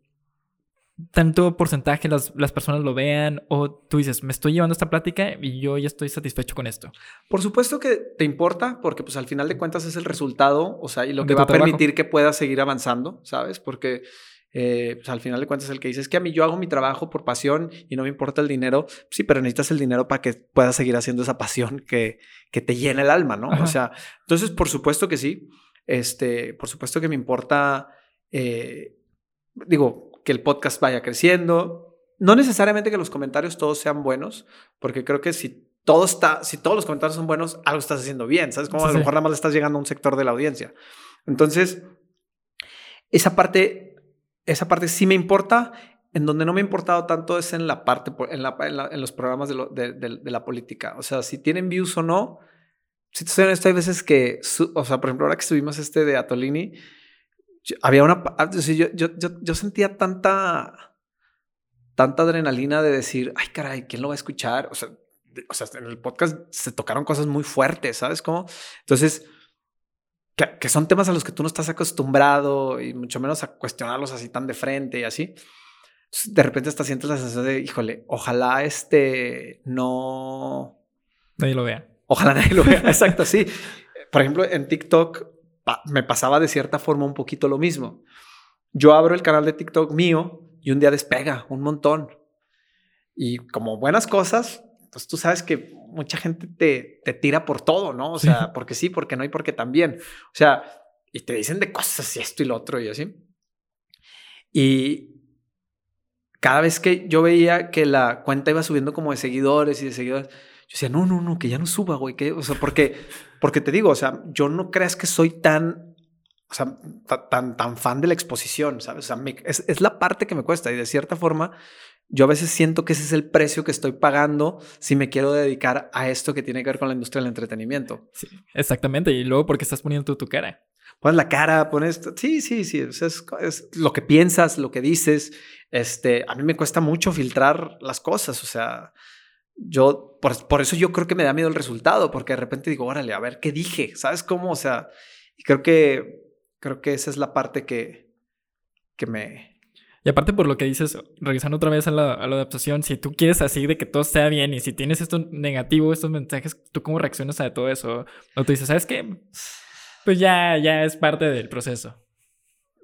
tanto porcentaje las, las personas lo vean o tú dices, me estoy llevando esta plática y yo ya estoy satisfecho con esto? Por supuesto que te importa porque pues al final de cuentas es el resultado, o sea, y lo que va a permitir que puedas seguir avanzando, ¿sabes? Porque eh, pues al final de cuentas el que dice es que a mí yo hago mi trabajo por pasión y no me importa el dinero, sí, pero necesitas el dinero para que puedas seguir haciendo esa pasión que, que te llena el alma, ¿no? O sea, entonces por supuesto que sí, este, por supuesto que me importa, eh, digo, que el podcast vaya creciendo, no necesariamente que los comentarios todos sean buenos, porque creo que si todo está, si todos los comentarios son buenos, algo estás haciendo bien, ¿sabes? Como a lo mejor nada más le estás llegando a un sector de la audiencia. Entonces, esa parte esa parte sí me importa. En donde no me ha importado tanto es en la parte, en, en, los programas de, la política. O sea, si tienen views o no. Si te soy honesto, hay veces que, o sea, por ejemplo, ahora que subimos este de Atolini, había una, ah, yo, yo, yo, sentía tanta, tanta adrenalina de decir, ay, caray, ¿quién lo va a escuchar? O sea, o sea, en el podcast se tocaron cosas muy fuertes, ¿sabes cómo? Entonces, que, son temas a los que tú no estás acostumbrado y mucho menos a cuestionarlos así tan de frente y así. de repente hasta sientes la sensación de, híjole, ojalá este no... Nadie lo vea. Ojalá nadie lo vea. [LAUGHS] Exacto, sí. Por ejemplo, en TikTok me pasaba de cierta forma un poquito lo mismo. Yo abro el canal de TikTok mío y un día despega un montón. Y como buenas cosas, pues tú sabes que mucha gente te, te tira por todo, ¿no? O sea, porque sí, porque no y porque también. O sea, y te dicen de cosas y esto y lo otro y así. Y cada vez que yo veía que la cuenta iba subiendo como de seguidores y de seguidores, yo decía, no, no, no, que ya no suba, güey. Que, o sea, porque, porque te digo, o sea, yo no creas que soy tan, o sea, tan, tan fan de la exposición, ¿sabes? O sea, es, es la parte que me cuesta y de cierta forma yo a veces siento que ese es el precio que estoy pagando si me quiero dedicar a esto que tiene que ver con la industria del entretenimiento. Sí, exactamente. Y luego porque estás poniendo tu cara pones la cara, pones, sí, sí, sí, es, es, lo que piensas, lo que dices. Este, a mí me cuesta mucho filtrar las cosas, o sea, yo, por, por, eso yo creo que me da miedo el resultado, porque de repente digo, órale, a ver, ¿qué dije? ¿Sabes cómo? O sea, y creo que, creo que esa es la parte que, que me... Y aparte por lo que dices, regresando otra vez a la, a la adaptación, si tú quieres así de que todo sea bien y si tienes esto negativo, estos mensajes, ¿tú cómo reaccionas a todo eso? O tú dices, ¿sabes qué? pues ya, ya es parte del proceso.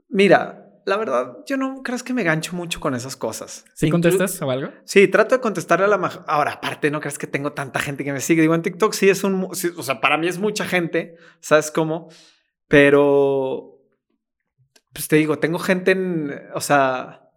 Mira, la verdad, yo no crees que me gancho mucho con esas cosas. ¿Sí contestas o algo? Sí, trato de contestarle a la Ahora, aparte, no crees que tengo tanta gente que me sigue. Digo, en TikTok sí es un. o sea, para mí es mucha gente, ¿sabes cómo? Pero. Pues te digo, tengo gente en. O sea,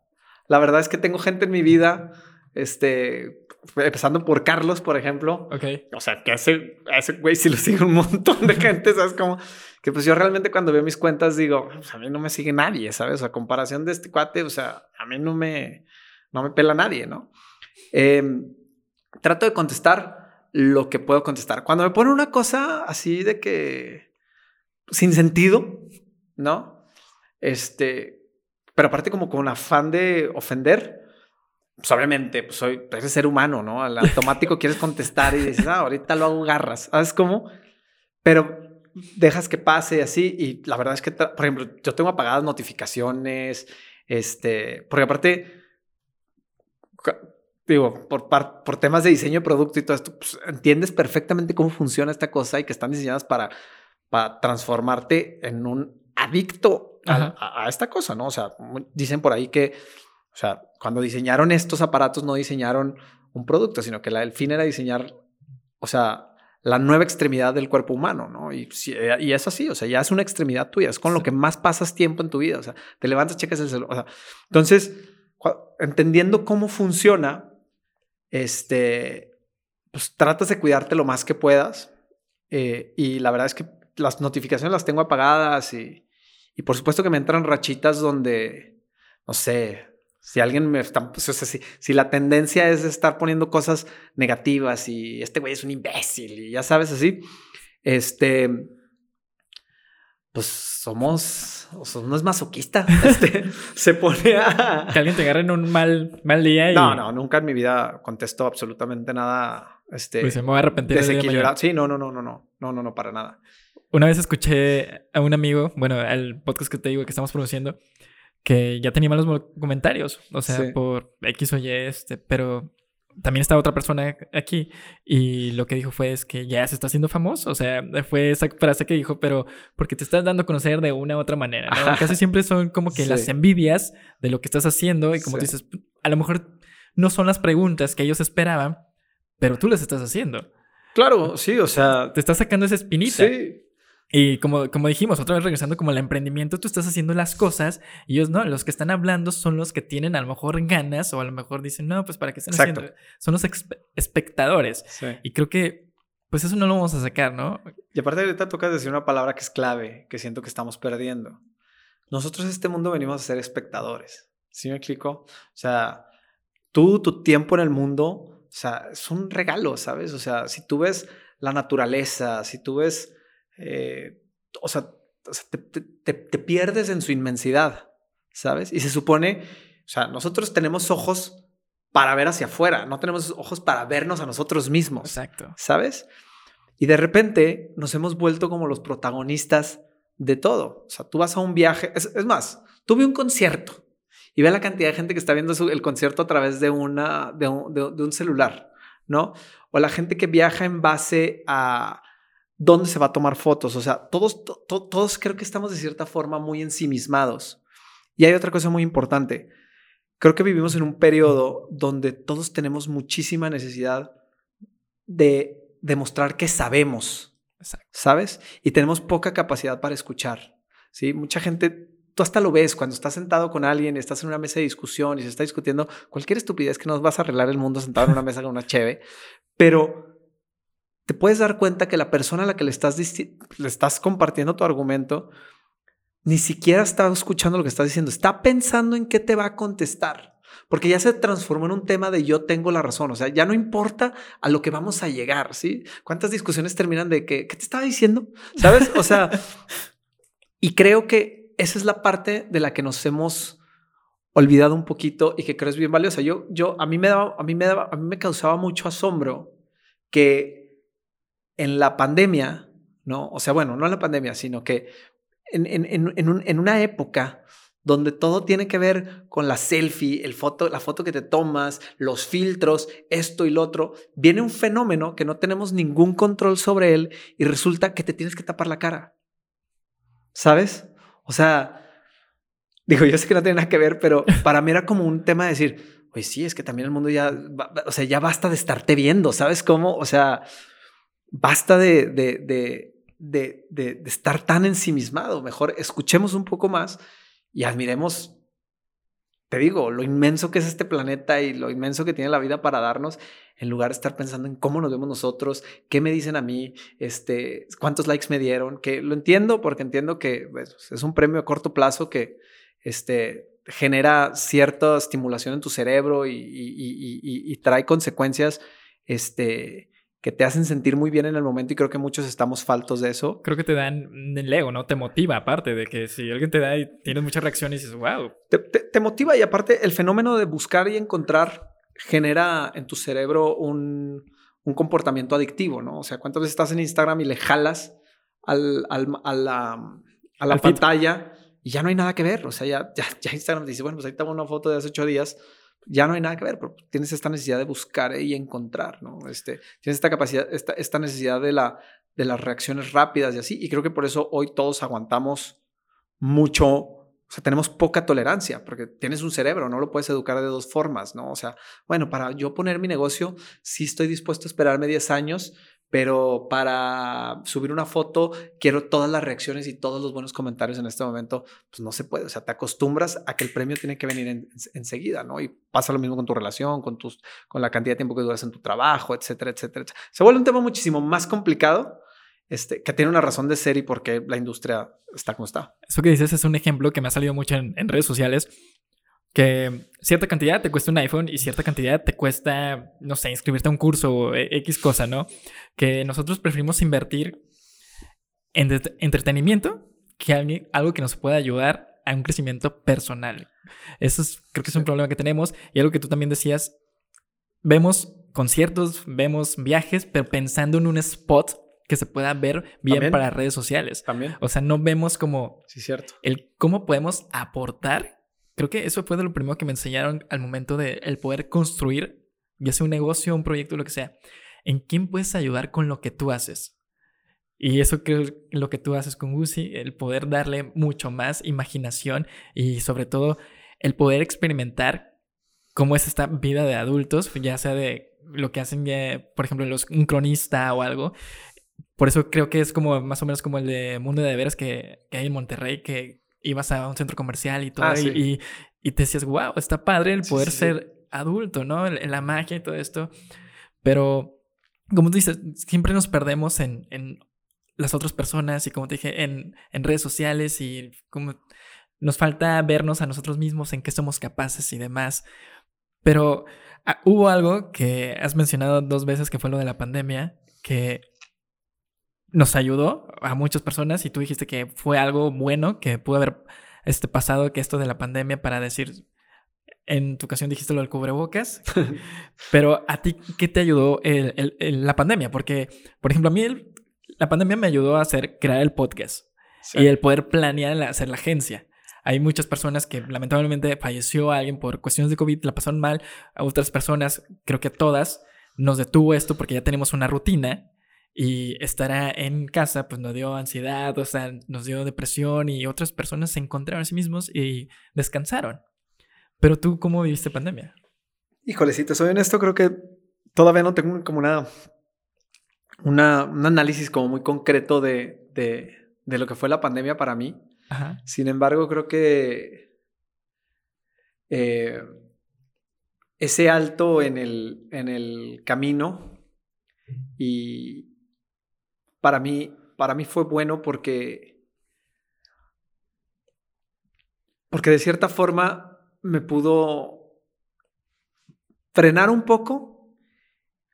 la verdad es que tengo gente en mi vida. Este, empezando por Carlos, por ejemplo. Ok. O sea, que ese, ese güey sí lo sigue un montón de [LAUGHS] gente, ¿sabes? Como que pues yo realmente cuando veo mis cuentas digo, pues a mí no me sigue nadie, ¿sabes? a comparación de este cuate, o sea, a mí no me, no me pela nadie, ¿no? Em, trato de contestar lo que puedo contestar. Cuando me pone una cosa así de que sin sentido, ¿no? Este, pero aparte como con afán de ofender, pues obviamente, pues soy, eres ser humano, ¿no? Al automático quieres contestar y dices, ah, ahorita lo hago garras, ¿sabes cómo? Pero dejas que pase así y la verdad es que, por ejemplo, yo tengo apagadas notificaciones, este, porque aparte, digo, por, por temas de diseño de producto y todo esto, pues, entiendes perfectamente cómo funciona esta cosa y que están diseñadas para, para transformarte en un adicto a, a, esta cosa, ¿no? O sea, dicen por ahí que o sea, cuando diseñaron estos aparatos no diseñaron un producto, sino que la, el fin era diseñar, o sea, la nueva extremidad del cuerpo humano, ¿no? Y, eh, y es así, o sea, ya es una extremidad tuya, es con lo que más pasas tiempo en tu vida, o sea, te levantas, checas el celular, o sea, entonces, entendiendo cómo funciona, este, pues tratas de cuidarte lo más que puedas, eh, y la verdad es que las notificaciones las tengo apagadas y, y por supuesto que me entran rachitas donde, no sé, si alguien me está, pues, o sea, si, si, la tendencia es estar poniendo cosas negativas y este güey es un imbécil y ya sabes así, este, pues somos, o sea, no es masoquista, [LAUGHS] este, se pone a... Que alguien te agarre en un mal, mal día y... No, no, nunca en mi vida contesto absolutamente nada, este... Pues se me va a arrepentir. Sí, no, no, no, no, no, no, no, no, para nada. Una vez escuché a un amigo, bueno, el podcast que te digo que estamos produciendo, que ya tenía malos comentarios, o sea, por X o Y, este, pero también estaba otra persona aquí y lo que dijo fue es que ya se está haciendo famoso, o sea, fue esa frase que dijo, pero porque te estás dando a conocer de una u otra manera, ¿no? Casi siempre son como que las envidias de lo que estás haciendo y como dices, a lo mejor no son las preguntas que ellos esperaban, pero tú las estás haciendo. Claro, sí, o sea... Te estás sacando esa espinita. Sí, y como, como dijimos, otra vez regresando como al emprendimiento, tú estás haciendo las cosas y ellos no, los que están hablando son los que tienen a lo mejor ganas o a lo mejor dicen, no, pues para qué están haciendo. Son los espectadores. Y creo que, pues eso no lo vamos a sacar, ¿no? Y aparte ahorita tocas decir una palabra que es clave, que siento que estamos perdiendo. Nosotros en este mundo venimos a ser espectadores. ¿Sí me explico? O sea, tú, tu tiempo en el mundo, sea, es un regalo, ¿sabes? O sea, si tú ves la naturaleza, si tú ves eh, o sea, te, pierdes en su inmensidad, ¿sabes? Y se supone, o sea, nosotros tenemos ojos para ver hacia afuera, no tenemos ojos para vernos a nosotros mismos. Exacto. ¿Sabes? Y de repente nos hemos vuelto como los protagonistas de todo. O sea, tú vas a un viaje, es, más, tuve un concierto y ve la cantidad de gente que está viendo el concierto a través de, una, de un celular. ¿no? O la gente que viaja en base a dónde se va a tomar fotos. O sea, todos, todos creo que estamos de cierta forma muy ensimismados. Y hay otra cosa muy importante. Creo que vivimos en un periodo donde todos tenemos muchísima necesidad de demostrar que sabemos, ¿sabes? Y tenemos poca capacidad para escuchar, ¿sí? Mucha gente, tú hasta lo ves cuando estás sentado con alguien, estás en una mesa de discusión y se está discutiendo cualquier estupidez que no vas a arreglar el mundo sentado en una mesa con una cheve, pero te puedes dar cuenta que la persona a la que le estás, le estás compartiendo tu argumento ni siquiera está escuchando lo que estás diciendo, está pensando en qué te va a contestar, porque ya se transformó en un tema de yo tengo la razón, o sea, ya no importa a lo que vamos a llegar, ¿sí? ¿Cuántas discusiones terminan de que, ¿qué te estaba diciendo? ¿Sabes? O sea, y creo que esa es la parte de la que nos hemos olvidado un poquito y que creo es bien valiosa. Yo, yo, a mí me daba, a mí me daba, a mí me causaba mucho asombro que en la pandemia, ¿no? O sea, bueno, no en la pandemia, sino que en, una época donde todo tiene que ver con la selfie, el foto, la foto que te tomas, los filtros, esto y lo otro, viene un fenómeno que no tenemos ningún control sobre él y resulta que te tienes que tapar la cara. ¿Sabes? O sea, digo, yo sé que no tiene nada que ver, pero para mí era como un tema de decir, pues sí, es que también el mundo ya, o sea, ya basta de estarte viendo, ¿sabes cómo? O sea, basta de, de de, de, estar tan ensimismado. Mejor escuchemos un poco más y admiremos, te digo, lo inmenso que es este planeta y lo inmenso que tiene la vida para darnos, en lugar de estar pensando en cómo nos vemos nosotros, qué me dicen a mí, este, cuántos likes me dieron, que lo entiendo porque entiendo que pues, es un premio a corto plazo que este, genera cierta estimulación en tu cerebro y, y, trae consecuencias este, que te hacen sentir muy bien en el momento y creo que muchos estamos faltos de eso. Creo que te dan el ego, ¿no? Te motiva, aparte de que si alguien te da y tienes muchas reacciones y dices, wow. Te, motiva y aparte el fenómeno de buscar y encontrar genera en tu cerebro un, un comportamiento adictivo, ¿no? O sea, ¿cuántas veces estás en Instagram y le jalas al, al, a la, a la pantalla y ya no hay nada que ver? O sea, ya, ya, ya Instagram te dice, bueno, pues ahí tengo una foto de hace ocho días ya no hay nada que ver, pero tienes esta necesidad de buscar y encontrar, ¿no? Este, tienes esta capacidad, esta, esta necesidad de, la, de las reacciones rápidas y así, y creo que por eso hoy todos aguantamos mucho, o sea, tenemos poca tolerancia, porque tienes un cerebro, no lo puedes educar de dos formas, ¿no? O sea, bueno, para yo poner mi negocio, sí estoy dispuesto a esperarme 10 años, pero para subir una foto quiero todas las reacciones y todos los buenos comentarios en este momento, pues no se puede, o sea, te acostumbras a que el premio tiene que venir enseguida, ¿no? Y pasa lo mismo con tu relación, con, tus, con la cantidad de tiempo que duras en tu trabajo, etcétera, etcétera, Se vuelve un tema muchísimo más complicado, este, que tiene una razón de ser y por qué la industria está como está. Eso que dices es un ejemplo que me ha salido mucho en, en redes sociales que cierta cantidad te cuesta un iPhone y cierta cantidad te cuesta, no sé, inscribirte a un curso o X cosa, ¿no? Que nosotros preferimos invertir en entretenimiento que algo que nos pueda ayudar a un crecimiento personal. Eso es, creo que es un problema que tenemos y algo que tú también decías, vemos conciertos, vemos viajes, pero pensando en un spot que se pueda ver bien para redes sociales. También. O sea, no vemos como sí, cierto. el cómo podemos aportar Creo que eso fue de lo primero que me enseñaron al momento de el poder construir, ya sea un negocio, un proyecto, lo que sea. ¿En quién puedes ayudar con lo que tú haces? Y eso creo que lo que tú haces con Gucci, el poder darle mucho más imaginación y sobre todo el poder experimentar cómo es esta vida de adultos, ya sea de lo que hacen, por ejemplo, los, un cronista o algo. Por eso creo que es como más o menos como el de Mundo de Deberes que, que hay en Monterrey, que ibas a un centro comercial y todo, ah, y, y, te decías, wow, está padre el poder ser adulto, ¿no? En, la magia y todo esto. Pero, como tú dices, siempre nos perdemos en, en las otras personas y como te dije, en, en redes sociales y como nos falta vernos a nosotros mismos en qué somos capaces y demás. Pero ah, hubo algo que has mencionado dos veces que fue lo de la pandemia, que nos ayudó a muchas personas y tú dijiste que fue algo bueno que pudo haber este, pasado que esto de la pandemia para decir, en tu ocasión dijiste lo del cubrebocas, [LAUGHS] pero a ti, ¿qué te ayudó el, la pandemia? Porque, por ejemplo, a mí la pandemia me ayudó a hacer, crear el podcast y el poder planear hacer la agencia. Hay muchas personas que lamentablemente falleció alguien por cuestiones de COVID, la pasaron mal, a otras personas, creo que todas, nos detuvo esto porque ya tenemos una rutina y estar en casa pues nos dio ansiedad, o sea, nos dio depresión y otras personas se encontraron a sí mismos y descansaron. Pero tú, ¿cómo viviste pandemia? Híjole, si te soy honesto, creo que todavía no tengo como una, una un análisis como muy concreto de, de, lo que fue la pandemia para mí. Sin embargo, creo que eh, ese alto en el, en el camino y para mí, para mí fue bueno porque, porque de cierta forma me pudo frenar un poco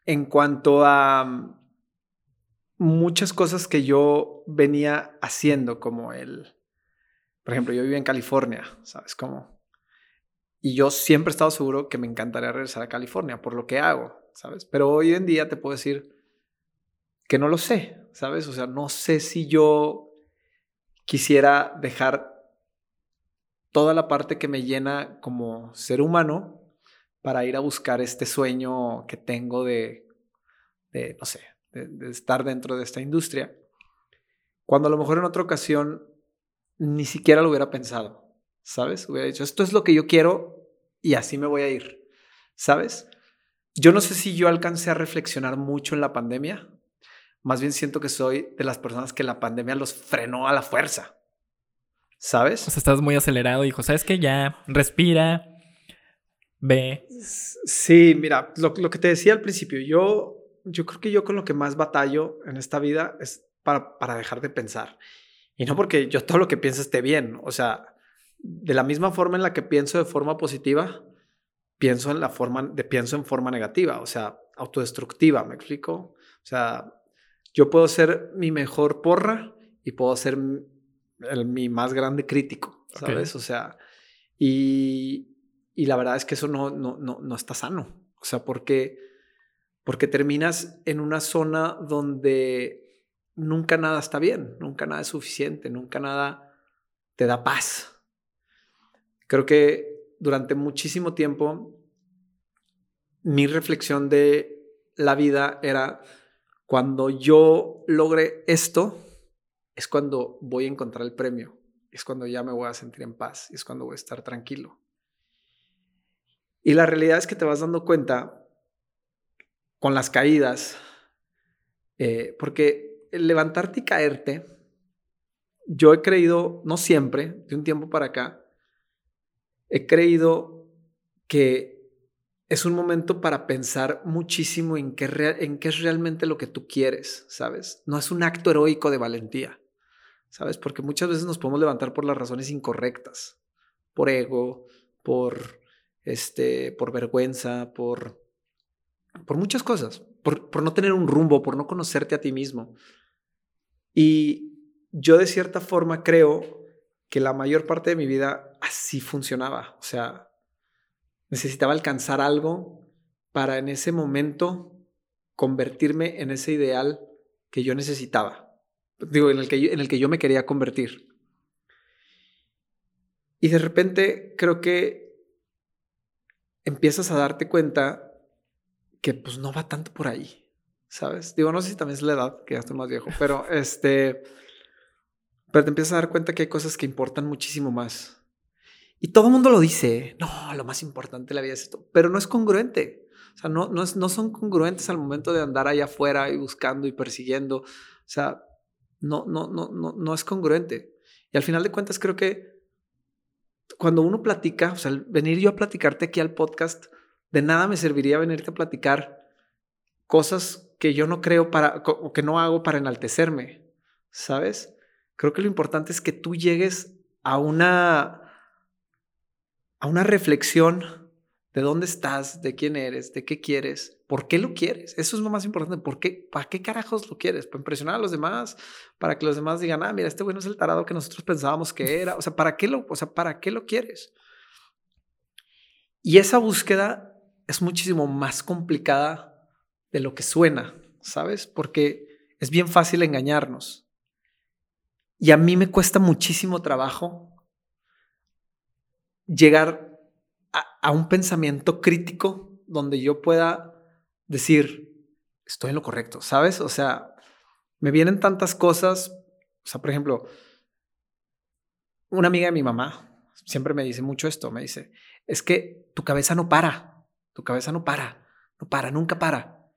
en cuanto a muchas cosas que yo venía haciendo, como el, por ejemplo, yo vivía en California, ¿sabes cómo? Y yo siempre he estado seguro que me encantaría regresar a California por lo que hago, ¿sabes? Pero hoy en día te puedo decir que no lo sé, ¿sabes? O sea, no sé si yo quisiera dejar toda la parte que me llena como ser humano para ir a buscar este sueño que tengo de, no sé, de, estar dentro de esta industria, cuando a lo mejor en otra ocasión ni siquiera lo hubiera pensado, ¿sabes? Hubiera dicho, esto es lo que yo quiero y así me voy a ir, ¿sabes? Yo no sé si yo alcancé a reflexionar mucho en la pandemia, más bien siento que soy de las personas que la pandemia los frenó a la fuerza, ¿sabes? O sea, estás muy acelerado, hijo, ¿sabes que Ya, respira, ve. Sí, mira, lo, lo que te decía al principio, yo yo creo que yo con lo que más batallo en esta vida es para, para dejar de pensar. Y no porque yo todo lo que pienso esté bien. O sea, de la misma forma en la que pienso de forma positiva, pienso en la forma de pienso en forma negativa, o sea, autodestructiva, ¿me explico? O sea, yo puedo ser mi mejor porra y puedo ser mi más grande crítico, ¿sabes? O sea, y, y, la verdad es que eso no, no, no, no está sano. O sea, porque porque terminas en una zona donde nunca nada está bien, nunca nada es suficiente, nunca nada te da paz. Creo que durante muchísimo tiempo mi reflexión de la vida era cuando yo logre esto, es cuando voy a encontrar el premio, es cuando ya me voy a sentir en paz, es cuando voy a estar tranquilo. Y la realidad es que te vas dando cuenta con las caídas, eh, porque levantarte y caerte, yo he creído, no siempre, de un tiempo para acá, he creído que es un momento para pensar muchísimo en qué, en qué es realmente lo que tú quieres, ¿sabes? No es un acto heroico de valentía, ¿sabes? Porque muchas veces nos podemos levantar por las razones incorrectas, por ego, por, este, por vergüenza, por por muchas cosas, por, por no tener un rumbo, por no conocerte a ti mismo. Y yo de cierta forma creo que la mayor parte de mi vida así funcionaba. O sea, necesitaba alcanzar algo para en ese momento convertirme en ese ideal que yo necesitaba. Digo, en el que en el que yo me quería convertir. Y de repente creo que empiezas a darte cuenta que pues no va tanto por ahí, ¿sabes? Digo, no sé si también es la edad, que ya estoy más viejo, pero este, pero te empiezas a dar cuenta que hay cosas que importan muchísimo más. Y todo el mundo lo dice, no, lo más importante de la vida es esto, pero no es congruente. O sea, no, no, es, no son congruentes al momento de andar allá afuera y buscando y persiguiendo. O sea, no, no, no, no, no es congruente. Y al final de cuentas creo que cuando uno platica, o sea, venir yo a platicarte aquí al podcast, de nada me serviría venirte a platicar cosas que yo no creo para, o que no hago para enaltecerme, ¿sabes? Creo que lo importante es que tú llegues a una, a una reflexión de dónde estás, de quién eres, de qué quieres, por qué lo quieres. Eso es lo más importante. ¿Por qué? ¿Para qué carajos lo quieres? ¿Para impresionar a los demás? ¿Para que los demás digan, ah, mira, este bueno es el tarado que nosotros pensábamos que era? O sea, ¿para qué lo, o sea, ¿para qué lo quieres? Y esa búsqueda es muchísimo más complicada de lo que suena, ¿sabes? Porque es bien fácil engañarnos. Y a mí me cuesta muchísimo trabajo llegar a, un pensamiento crítico donde yo pueda decir, estoy en lo correcto, ¿sabes? O sea, me vienen tantas cosas, o sea, por ejemplo, una amiga de mi mamá siempre me dice mucho esto, me dice, es que tu cabeza no para, tu cabeza no para, no para, nunca para.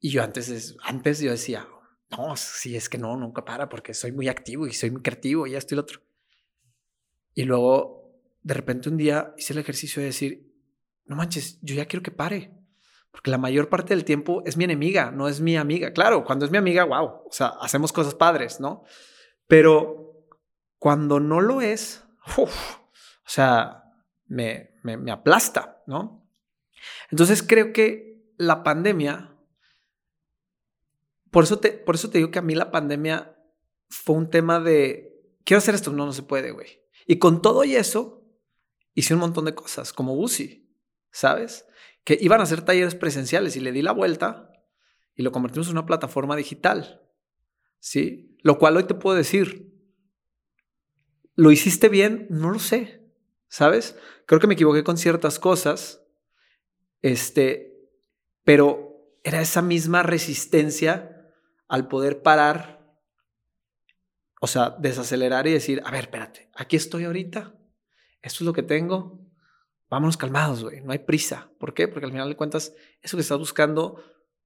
Y yo antes, antes yo decía, no, sí, es que no, nunca para porque soy muy activo y soy muy creativo y esto y lo otro. Y luego, de repente un día hice el ejercicio de decir, no manches, yo ya quiero que pare. Porque la mayor parte del tiempo es mi enemiga, no es mi amiga. Claro, cuando es mi amiga, wow, o sea, hacemos cosas padres, ¿no? Pero cuando no lo es, o sea, me, me, aplasta, ¿no? Entonces creo que la pandemia por eso, te, por eso te digo que a mí la pandemia fue un tema de, quiero hacer esto, no, no se puede, güey. Y con todo y eso, hice un montón de cosas, como UCI, ¿sabes? Que iban a ser talleres presenciales y le di la vuelta y lo convertimos en una plataforma digital, ¿sí? Lo cual hoy te puedo decir, ¿lo hiciste bien? No lo sé, ¿sabes? Creo que me equivoqué con ciertas cosas, este, pero era esa misma resistencia al poder parar, o sea, desacelerar y decir, a ver, espérate, aquí estoy ahorita, esto es lo que tengo, vámonos calmados, güey, no hay prisa. ¿Por qué? Porque al final de cuentas, eso que estás buscando,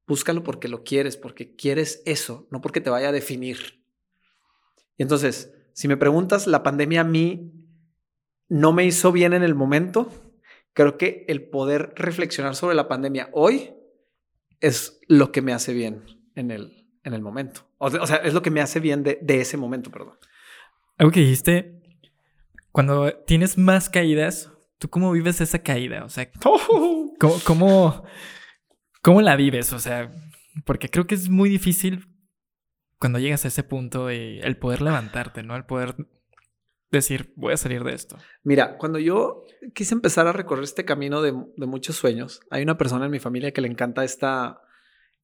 búscalo porque lo quieres, porque quieres eso, no porque te vaya a definir. Y entonces, si me preguntas, la pandemia a mí no me hizo bien en el momento, creo que el poder reflexionar sobre la pandemia hoy es lo que me hace bien en el, en el momento. O, sea, es lo que me hace bien de, ese momento, perdón. Algo que dijiste, cuando tienes más caídas, ¿tú cómo vives esa caída? O sea, ¿cómo, cómo, la vives? O sea, porque creo que es muy difícil cuando llegas a ese punto y el poder levantarte, ¿no? El poder decir, voy a salir de esto. Mira, cuando yo quise empezar a recorrer este camino de, de muchos sueños, hay una persona en mi familia que le encanta esta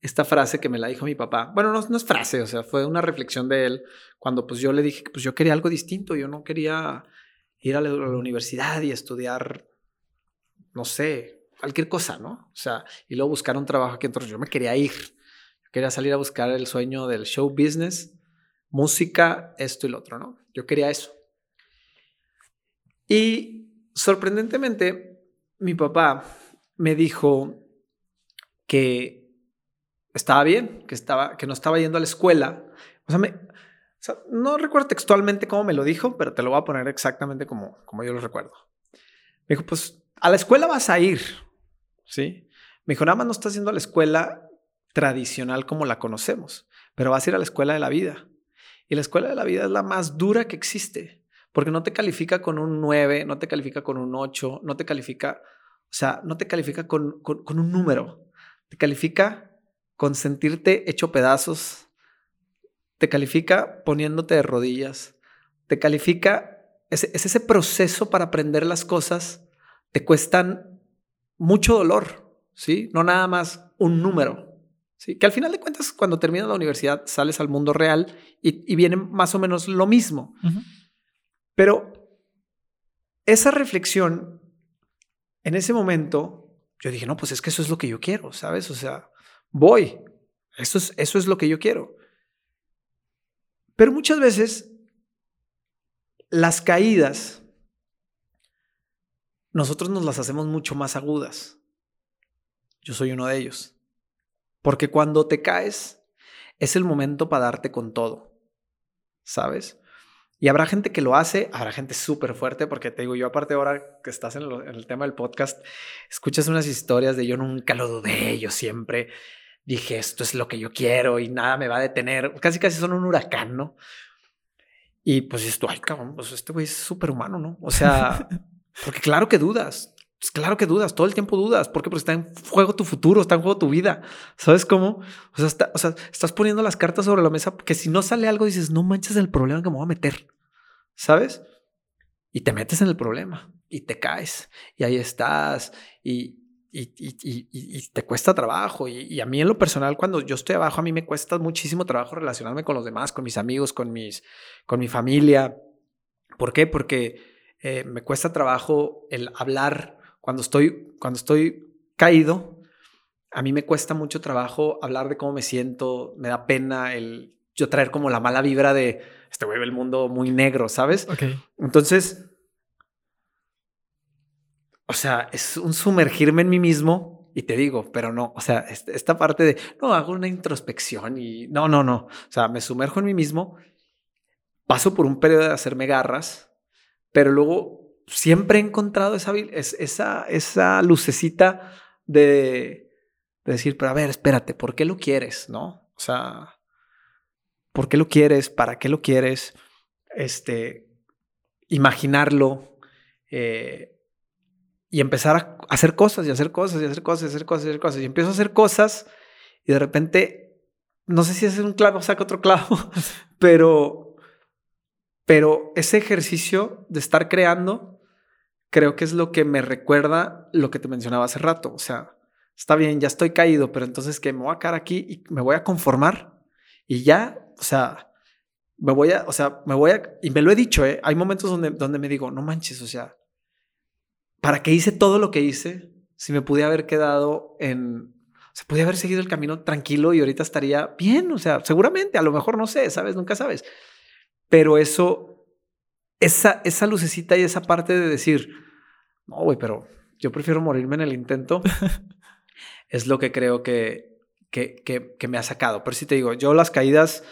esta frase que me la dijo mi papá. Bueno, no, no, es frase, o sea, fue una reflexión de él cuando pues yo le dije que pues yo quería algo distinto, yo no quería ir a la, universidad y estudiar, no sé, cualquier cosa, ¿no? O sea, y luego buscar un trabajo aquí, entonces yo me quería ir, yo quería salir a buscar el sueño del show business, música, esto y lo otro, ¿no? Yo quería eso. Y sorprendentemente, mi papá me dijo que estaba bien, que, estaba, que no estaba yendo a la escuela. O sea, me, no recuerdo textualmente cómo me lo dijo, pero te lo voy a poner exactamente como, como yo lo recuerdo. Me dijo, pues a la escuela vas a ir, ¿sí? Me dijo, nada más no estás yendo a la escuela tradicional como la conocemos, pero vas a ir a la escuela de la vida. Y la escuela de la vida es la más dura que existe, porque no te califica con un 9, no te califica con un 8, no te califica, o sea, no te califica con, con, con un número, te califica con sentirte hecho pedazos, te califica poniéndote de rodillas, te califica, es, ese proceso para aprender las cosas, te cuestan mucho dolor, ¿sí? No nada más un número, ¿sí? Que al final de cuentas, cuando terminas la universidad, sales al mundo real y, viene más o menos lo mismo. Pero esa reflexión, en ese momento, yo dije, no, pues es que eso es lo que yo quiero, ¿sabes? O sea, voy. Eso es, eso es lo que yo quiero. Pero muchas veces las caídas nosotros nos las hacemos mucho más agudas. Yo soy uno de ellos. Porque cuando te caes es el momento para darte con todo. ¿Sabes? Y habrá gente que lo hace, habrá gente súper fuerte, porque te digo, yo aparte ahora que estás en, el tema del podcast, escuchas unas historias de yo nunca lo dudé, yo siempre dije, esto es lo que yo quiero y nada me va a detener. Casi, casi son un huracán, ¿no? Y pues esto, ay, cabrón, pues este güey es súper humano, ¿no? O sea, [LAUGHS] porque claro que dudas. Pues claro que dudas, todo el tiempo dudas. ¿Por qué? Porque está en juego tu futuro, está en juego tu vida. ¿Sabes cómo? O sea, o sea, estás poniendo las cartas sobre la mesa porque si no sale algo dices, no manches el problema que me voy a meter. ¿Sabes? Y te metes en el problema y te caes y ahí estás y, y, te cuesta trabajo. Y, a mí en lo personal, cuando yo estoy abajo, a mí me cuesta muchísimo trabajo relacionarme con los demás, con mis amigos, con, mis, con mi familia. ¿Por qué? Porque eh, me cuesta trabajo el hablar cuando estoy, cuando estoy caído. a mí me cuesta mucho trabajo hablar de cómo me siento, me da pena el yo traer como la mala vibra de este güey el mundo muy negro, ¿sabes? Entonces, o sea, es un sumergirme en mí mismo y te digo, pero no, o sea, esta parte de, no, hago una introspección y no, no, no, o sea, me sumerjo en mí mismo, paso por un periodo de hacerme garras, pero luego siempre he encontrado esa, esa, esa lucecita de, de decir, pero a ver, espérate, ¿por qué lo quieres? ¿No? O sea, ¿por qué lo quieres? ¿Para qué lo quieres? Este, imaginarlo, eh, y empezar a hacer cosas y hacer cosas y hacer cosas y hacer cosas y hacer cosas. Y empiezo a hacer cosas y de repente, no sé si es un clavo, saca otro clavo, [LAUGHS] pero, pero ese ejercicio de estar creando, creo que es lo que me recuerda lo que te mencionaba hace rato. O sea, está bien, ya estoy caído, pero entonces que me voy a quedar aquí y me voy a conformar y ya, o sea, me voy a, o sea, me voy a, y me lo he dicho, ¿eh? hay momentos donde, donde me digo, no manches, o sea, ¿para qué hice todo lo que hice si me pude haber quedado en... O sea, pude haber seguido el camino tranquilo y ahorita estaría bien, o sea, seguramente, a lo mejor no sé, ¿sabes? Nunca sabes. Pero eso, esa, esa lucecita y esa parte de decir, no, güey, pero yo prefiero morirme en el intento, [LAUGHS] es lo que creo que, que, que, que me ha sacado. Pero sí te digo, yo las caídas,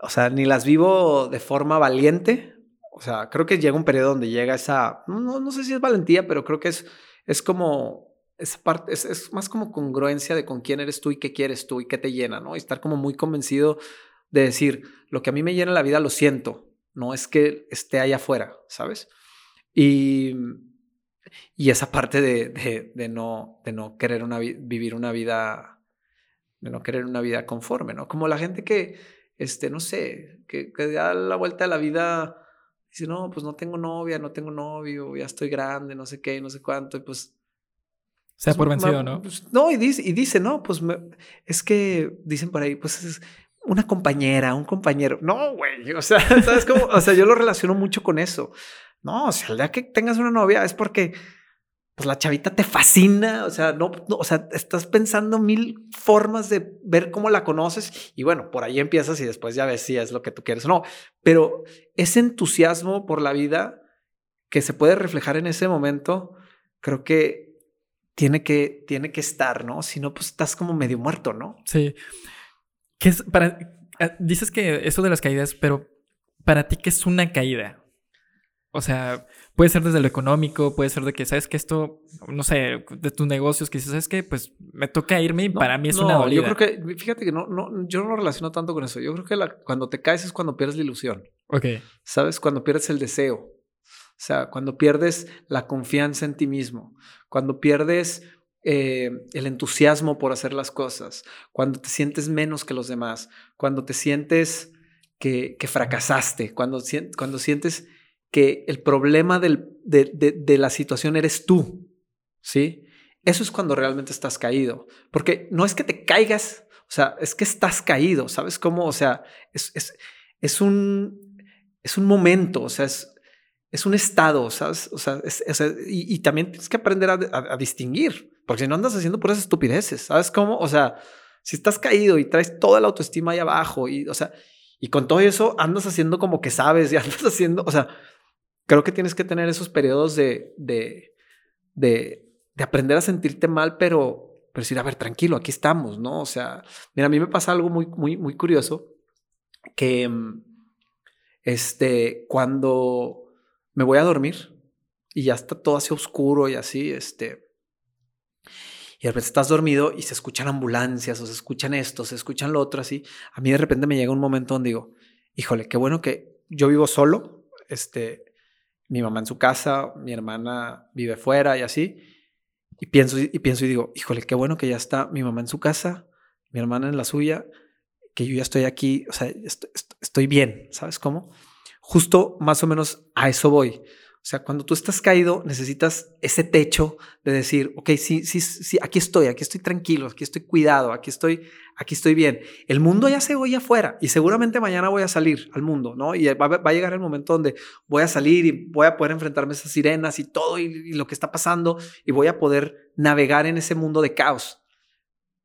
o sea, ni las vivo de forma valiente, o sea, creo que llega un periodo donde llega esa, no, no sé si es valentía, pero creo que es, es como, esa parte, es, es, más como congruencia de con quién eres tú y qué quieres tú y qué te llena, ¿no? Y estar como muy convencido de decir, lo que a mí me llena la vida lo siento, no es que esté allá afuera, ¿sabes? Y, y esa parte de, de, no, de no querer una, vivir una vida, de no querer una vida conforme, ¿no? Como la gente que, este, no sé, que da la vuelta a la vida Dice, no, pues no tengo novia, no tengo novio, ya estoy grande, no sé qué, no sé cuánto. Y pues. Sea pues, por vencido, ¿no? Pues, no, y dice, y dice, no, pues es que dicen por ahí, pues es una compañera, un compañero. No, güey. O sea, [LAUGHS] ¿sabes cómo? O sea, yo lo relaciono mucho con eso. No, o sea, el día que tengas una novia es porque pues la chavita te fascina, o sea, no, o sea, estás pensando mil formas de ver cómo la conoces y bueno, por ahí empiezas y después ya ves si es lo que tú quieres o no, pero ese entusiasmo por la vida que se puede reflejar en ese momento, creo que tiene que, tiene que estar, ¿no? Si no, pues estás como medio muerto, ¿no? Sí. ¿Qué es para, ah, dices que eso de las caídas, pero para ti, ¿qué es una caída? O sea, puede ser desde lo económico, puede ser de que, ¿sabes que Esto, no sé, de tus negocios, que dices, ¿sabes qué? Pues me toca irme y para mí es una dolida. Yo creo que, fíjate que no, no, yo no lo relaciono tanto con eso. Yo creo que la, cuando te caes es cuando pierdes la ilusión. Ok. ¿Sabes? Cuando pierdes el deseo. O sea, cuando pierdes la confianza en ti mismo. Cuando pierdes eh, el entusiasmo por hacer las cosas. Cuando te sientes menos que los demás. Cuando te sientes que, que fracasaste. Cuando, cuando sientes que el problema de, la situación eres tú, ¿sí? Eso es cuando realmente estás caído, porque no es que te caigas, o sea, es que estás caído, ¿sabes cómo? O sea, es, un, es un momento, o sea, es, un estado, ¿sabes? O sea, y, también tienes que aprender a, distinguir, porque si no andas haciendo puras estupideces, ¿sabes cómo? O sea, si estás caído y traes toda la autoestima ahí abajo, y, o sea, y con todo eso andas haciendo como que sabes y [LAUGHS] andas haciendo, o sea, creo que tienes que tener esos periodos de, de, de, de aprender a sentirte mal, pero, pero decir, a ver, tranquilo, aquí estamos, ¿no? O sea, mira, a mí me pasa algo muy, muy, muy curioso, que mm, este, cuando me voy a dormir y ya está todo así oscuro y así, este, y de repente estás dormido y se escuchan ambulancias o se escuchan esto, se escuchan lo otro así, a mí de repente me llega un momento donde digo, híjole, qué bueno que yo vivo solo, este, mi mamá en su casa, mi hermana vive fuera y así. Y pienso y pienso y digo, híjole, qué bueno que ya está mi mamá en su casa, mi hermana en la suya, que yo ya estoy aquí, o sea, estoy, estoy bien, ¿sabes cómo? Justo más o menos a eso voy. O sea, cuando tú estás caído, necesitas ese techo de decir, ok, sí, sí, sí, aquí estoy, aquí estoy tranquilo, aquí estoy cuidado, aquí estoy, aquí estoy bien. El mundo ya se voy afuera y seguramente mañana voy a salir al mundo, ¿no? Y va, va, a llegar el momento donde voy a salir y voy a poder enfrentarme a esas sirenas y todo y, y lo que está pasando y voy a poder navegar en ese mundo de caos.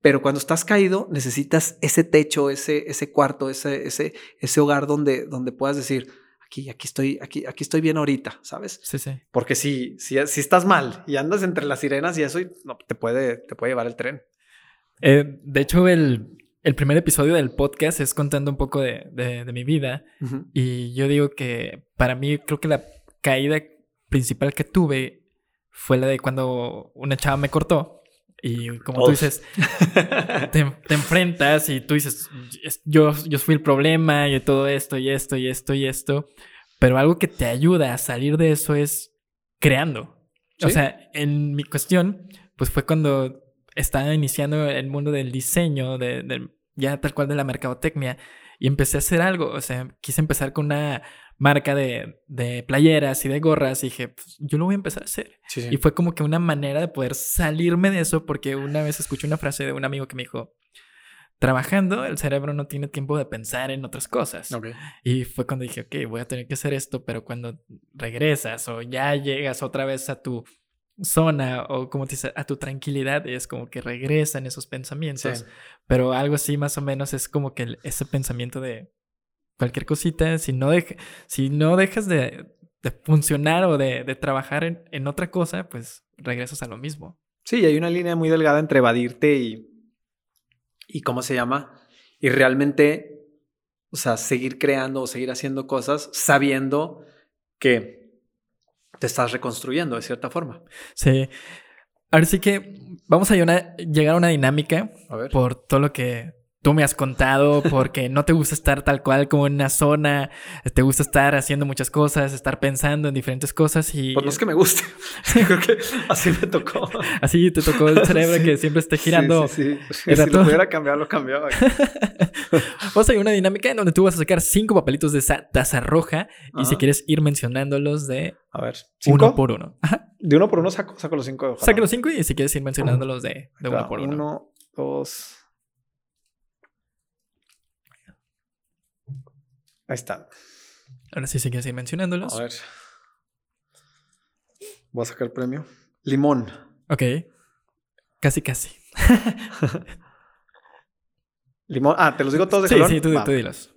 pero cuando estás caído necesitas ese techo, ese, ese cuarto, ese, ese, ese hogar donde, donde puedas decir, aquí, aquí estoy, aquí, aquí estoy bien ahorita, ¿sabes? Sí, sí. Porque si, si, si estás mal y andas entre las sirenas y eso, no, te, puede, te puede llevar el tren. Eh, de hecho, el, el, primer episodio del podcast es contando un poco de, de, mi vida. Y yo digo que para mí creo que la caída principal que tuve fue la de cuando una chava me cortó. Y como tú dices, [LAUGHS] te, enfrentas y tú dices, yo, yo fui el problema y todo esto y esto y esto y esto. Pero algo que te ayuda a salir de eso es creando. O sea, en mi cuestión, pues fue cuando estaba iniciando el mundo del diseño, de, ya tal cual de la mercadotecnia, y empecé a hacer algo. O sea, quise empezar con una marca de, de playeras y de gorras y dije, pues, yo lo voy a empezar a hacer. Y fue como que una manera de poder salirme de eso porque una vez escuché una frase de un amigo que me dijo, trabajando el cerebro no tiene tiempo de pensar en otras cosas. Y fue cuando dije, ok, voy a tener que hacer esto, pero cuando regresas o ya llegas otra vez a tu zona o como te dice, a tu tranquilidad, es como que regresan esos pensamientos. Pero algo así más o menos es como que ese pensamiento de cualquier cosita, si no, si no dejas de, funcionar o de, trabajar en, otra cosa, pues regresas a lo mismo. Sí, hay una línea muy delgada entre evadirte y, y ¿cómo se llama? Y realmente, o sea, seguir creando o seguir haciendo cosas sabiendo que te estás reconstruyendo de cierta forma. Sí. Ahora sí que vamos a llegar a una dinámica por todo lo que tú me has contado porque no te gusta estar tal cual como en una zona, te gusta estar haciendo muchas cosas, estar pensando en diferentes cosas y... Pues no es que me guste, [LAUGHS] creo que así me tocó. Así te tocó el cerebro que siempre esté girando. Sí, sí, Si lo pudiera cambiar, lo cambiaba. [LAUGHS] Vamos a ir una dinámica en donde tú vas a sacar cinco papelitos de esa taza roja y si quieres ir mencionándolos de... A ver, ¿cinco? Uno por uno. De uno por uno saco, saco los cinco. Saca los cinco y si quieres ir mencionándolos de, de uno por uno. Uno, dos... Ahí está. Ahora sí, sigue así mencionándolos. A ver. Voy a sacar el premio. Limón. Ok. Casi, casi. [LAUGHS] Limón. Ah, ¿te los digo todos de sí, color? Sí, tú, tú dilos.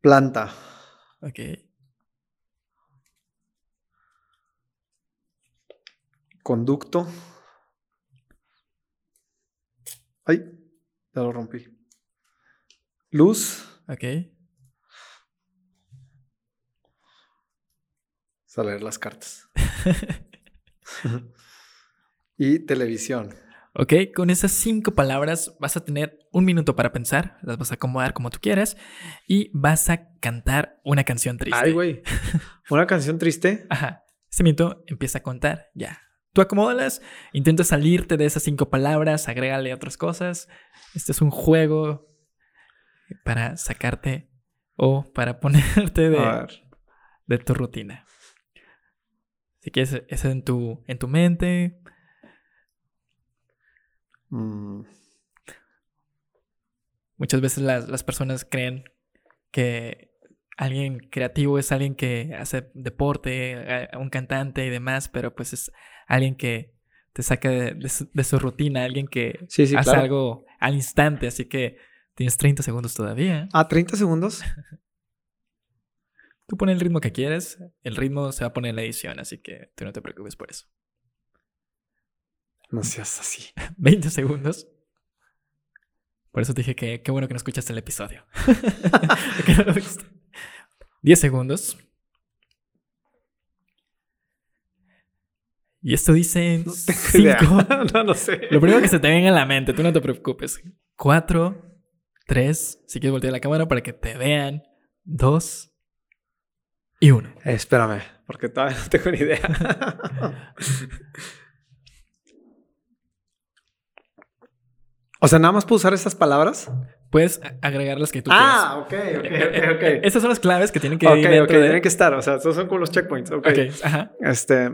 Planta. Ok. Conducto. Ay, ya lo rompí. Luz. Ok. a leer las cartas. [LAUGHS] [LAUGHS] y televisión. Ok, con esas cinco palabras vas a tener un minuto para pensar, las vas a acomodar como tú quieras y vas a cantar una canción triste. Ay, güey. [LAUGHS] ¿Una canción triste? Ajá. Este minuto empieza a contar ya. Tú acomódalas, intenta salirte de esas cinco palabras, agrégale otras cosas. Este es un juego para sacarte o para [LAUGHS] ponerte de, de tu rutina. Si quieres, es en tu, en tu mente. Mm. Muchas veces las, las personas creen que alguien creativo es alguien que hace deporte, un cantante y demás, pero pues es alguien que te saca de, su, rutina, alguien que hace algo al instante, así que Tienes 30 segundos todavía. Ah, 30 segundos. [LAUGHS] Tú pones el ritmo que quieres, el ritmo se va a poner en la edición, así que tú no te preocupes por eso. No seas así. [LAUGHS] 20 segundos. Por eso te dije que qué bueno que no escuchaste el episodio. [LAUGHS] 10 segundos. Y esto dice 5. [LAUGHS] No, no, sé. Lo primero que se te venga a la mente, tú no te preocupes. 4, Tres, si quieres voltear la cámara para que te vean. Dos y uno. Eh, espérame, porque todavía no tengo ni idea. [LAUGHS] o sea, nada más puedo usar estas palabras. Puedes agregar las que tú ah, quieras. Ah, ok, ok, ok, ok. Esas son las claves que tienen que ir dentro de... tienen que estar. O sea, esos son como los checkpoints. Ok, okay ajá. Este...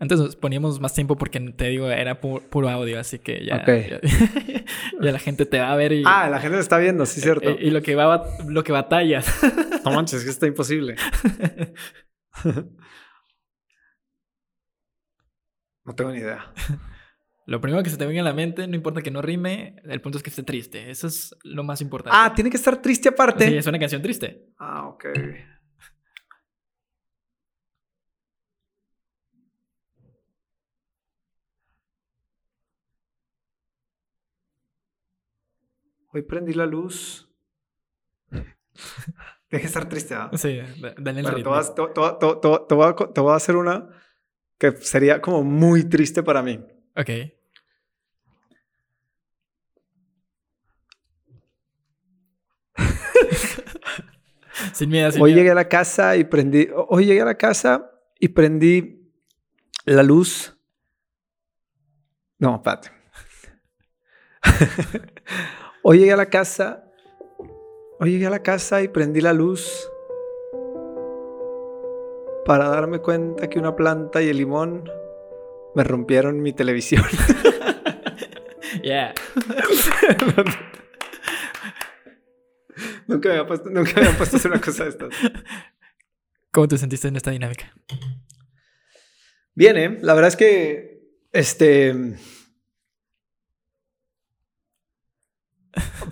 Entonces poníamos más tiempo porque te digo, era puro audio, así que ya, [LAUGHS] ya, la gente te va a ver y. Ah, la gente te está viendo, sí, cierto. Y, lo que va lo que batalla. No manches, es que está imposible. [LAUGHS] no tengo ni idea. Lo primero que se te venga a la mente, no importa que no rime, el punto es que esté triste. Eso es lo más importante. Ah, tiene que estar triste aparte. Sí, es una canción triste. Ah, ok. Hoy prendí la luz. [LAUGHS] Deje que estar triste. Sí, dale el ritmo. Te voy a hacer una que sería como muy triste para mí. Ok. [LAUGHS] sin miedo, sin Hoy llegué a la casa y prendí. Hoy llegué a la casa y prendí la luz. No, espérate. [LAUGHS] Hoy llegué a la casa, hoy llegué a la casa y prendí la luz para darme cuenta que una planta y el limón me rompieron mi televisión. [LAUGHS] yeah. nunca me había puesto, nunca me había puesto a hacer una cosa de estas. ¿Cómo te sentiste en esta dinámica? Bien, ¿eh? La verdad es que este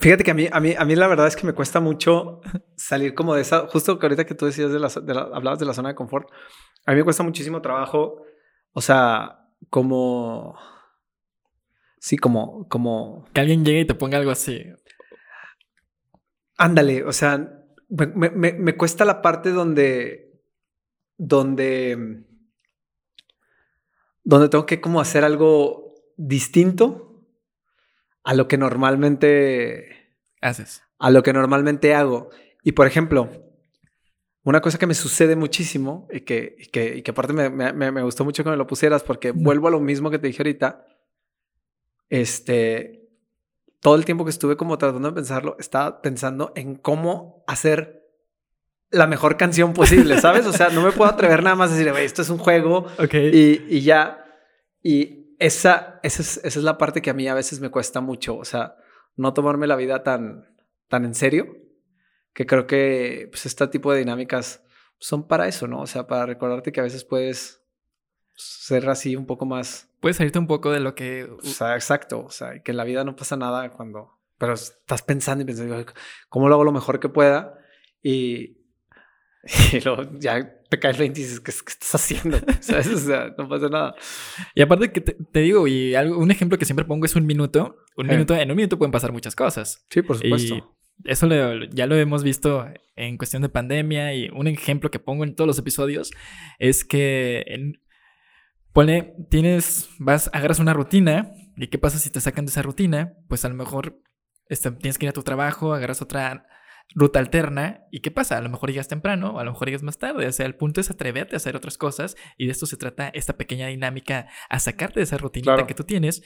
Fíjate que a mí, a mí, a mí la verdad es que me cuesta mucho salir como de esa, justo que ahorita que tú decías de la, hablabas de la zona de confort, a mí me cuesta muchísimo trabajo, o sea, como, sí, como, como... Que alguien llegue y te ponga algo así. Ándale, o sea, me, me, me cuesta la parte donde, donde, donde tengo que como hacer algo distinto a lo que normalmente haces. A lo que normalmente hago. Y por ejemplo, una cosa que me sucede muchísimo y que, y que, y que aparte me, me, me, gustó mucho que me lo pusieras porque vuelvo a lo mismo que te dije ahorita. Este, todo el tiempo que estuve como tratando de pensarlo, estaba pensando en cómo hacer la mejor canción posible, ¿sabes? O sea, no me puedo atrever nada más a decir, esto es un juego y, y ya. Y esa, esa, es, esa es la parte que a mí a veces me cuesta mucho, o sea, no tomarme la vida tan, tan en serio, que creo que pues, este tipo de dinámicas son para eso, ¿no? O sea, para recordarte que a veces puedes ser así un poco más... Puedes salirte un poco de lo que... O sea, exacto, o sea, que en la vida no pasa nada cuando... Pero estás pensando y pensando, ¿cómo lo hago lo mejor que pueda? Y, [LAUGHS] y luego ya te cae el 20 y dices, ¿qué, estás haciendo? [LAUGHS] ¿Sabes? O sea, no pasa nada. Y aparte que te, digo, y algo, un ejemplo que siempre pongo es un minuto. Un minuto, en un minuto pueden pasar muchas cosas. Sí, por supuesto. Y eso ya lo hemos visto en cuestión de pandemia y un ejemplo que pongo en todos los episodios es que en, pone, tienes, vas, agarras una rutina y qué pasa si te sacan de esa rutina, pues a lo mejor este, tienes que ir a tu trabajo, agarras otra ruta alterna. ¿Y qué pasa? A lo mejor llegas temprano, a lo mejor llegas más tarde. O sea, el punto es atreverte a hacer otras cosas y de esto se trata esta pequeña dinámica a sacarte de esa rutinita que tú tienes.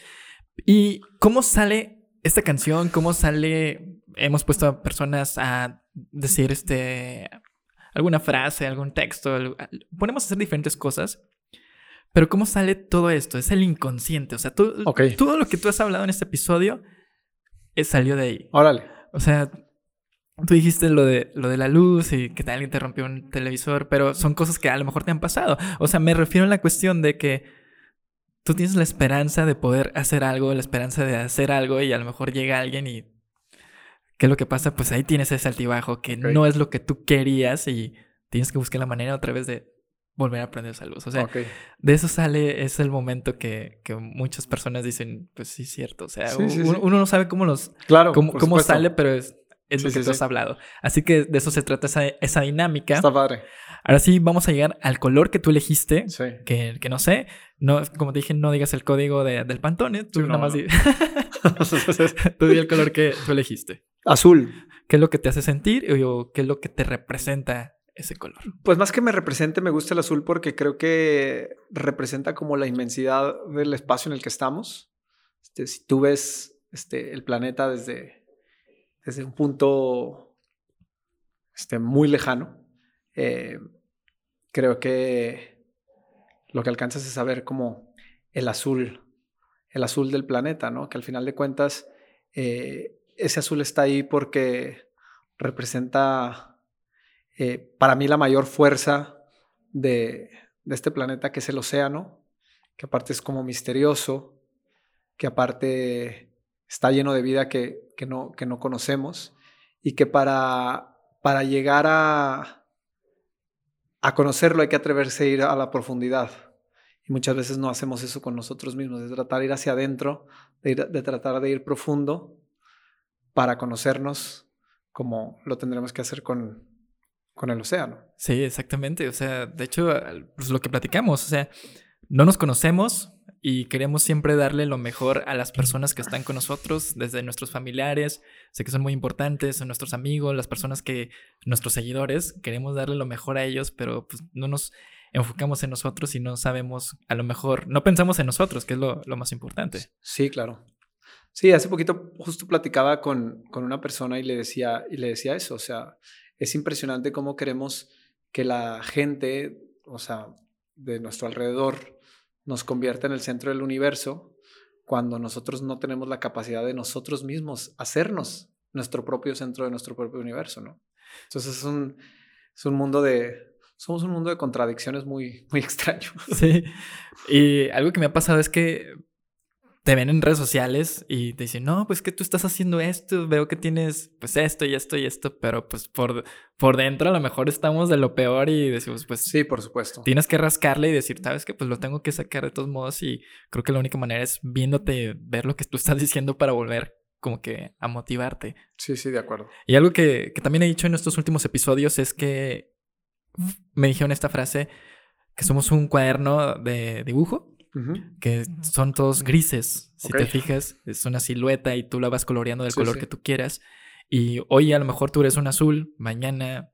¿Y cómo sale esta canción? ¿Cómo sale? Hemos puesto a personas a decir este alguna frase, algún texto, ponemos a hacer diferentes cosas. Pero ¿cómo sale todo esto? Es el inconsciente. O sea, todo lo que tú has hablado en este episodio eh, salió de ahí. Órale. O sea, Tú dijiste lo de, lo de la luz y que alguien te rompió un televisor, pero son cosas que a lo mejor te han pasado. O sea, me refiero a la cuestión de que tú tienes la esperanza de poder hacer algo, la esperanza de hacer algo y a lo mejor llega alguien y... ¿Qué es lo que pasa? Pues ahí tienes ese altibajo que no es lo que tú querías y tienes que buscar la manera otra vez de volver a aprender esa luz. O sea, de eso sale, es el momento que, que, muchas personas dicen, pues sí, cierto. O sea, uno, no sabe cómo los... Claro, cómo, cómo sale, pero es es lo que tú has hablado. Así que de eso se trata esa, esa, dinámica. Está padre. Ahora sí, vamos a llegar al color que tú elegiste. Sí. Que, que no sé. No, como te dije, no digas el código de, del Pantone. Tú nada más di... [LAUGHS] [LAUGHS] tú di el color que tú elegiste. Azul. ¿Qué es lo que te hace sentir o qué es lo que te representa ese color? Pues más que me represente, me gusta el azul porque creo que representa como la inmensidad del espacio en el que estamos. Este, si tú ves este, el planeta desde desde un punto este, muy lejano. Eh, creo que lo que alcanzas es a ver como el azul, el azul del planeta, ¿no? Que al final de cuentas, eh, ese azul está ahí porque representa eh, para mí la mayor fuerza de, de este planeta, que es el océano, que aparte es como misterioso, que aparte está lleno de vida que, que, no, que no conocemos y que para, para llegar a, a conocerlo hay que atreverse a ir a la profundidad. Y muchas veces no hacemos eso con nosotros mismos, de tratar de ir hacia adentro, de, de tratar de ir profundo para conocernos como lo tendremos que hacer con, con el océano. Sí, exactamente. O sea, de hecho, pues lo que platicamos, o sea, no nos conocemos, y queremos siempre darle lo mejor a las personas que están con nosotros, desde nuestros familiares, sé que son muy importantes, nuestros amigos, las personas que, nuestros seguidores, queremos darle lo mejor a ellos, pero pues no nos enfocamos en nosotros y no sabemos, a lo mejor, no pensamos en nosotros, que es lo, más importante. Sí, claro. Sí, hace poquito justo platicaba con, con una persona y le, decía, y le decía eso, o sea, es impresionante cómo queremos que la gente, o sea, de nuestro alrededor, nos convierte en el centro del universo cuando nosotros no tenemos la capacidad de nosotros mismos hacernos nuestro propio centro de nuestro propio universo, ¿no? Entonces es un, es un mundo de... Somos un mundo de contradicciones muy, muy [LAUGHS] extraño. Sí. Y algo que me ha pasado es que te ven en redes sociales y te dicen, no, pues que tú estás haciendo esto, veo que tienes pues esto y esto y esto, pero pues por, por dentro a lo mejor estamos de lo peor y decimos, pues sí, por supuesto. Tienes que rascarle y decir, sabes que pues lo tengo que sacar de todos modos y creo que la única manera es viéndote, ver lo que tú estás diciendo para volver como que a motivarte. Sí, sí, de acuerdo. Y algo que, que también he dicho en estos últimos episodios es que me dijeron esta frase, que somos un cuaderno de dibujo que son todos grises. Si te fijas, es una silueta y tú la vas coloreando del color que tú quieras. Y hoy a lo mejor tú eres un azul, mañana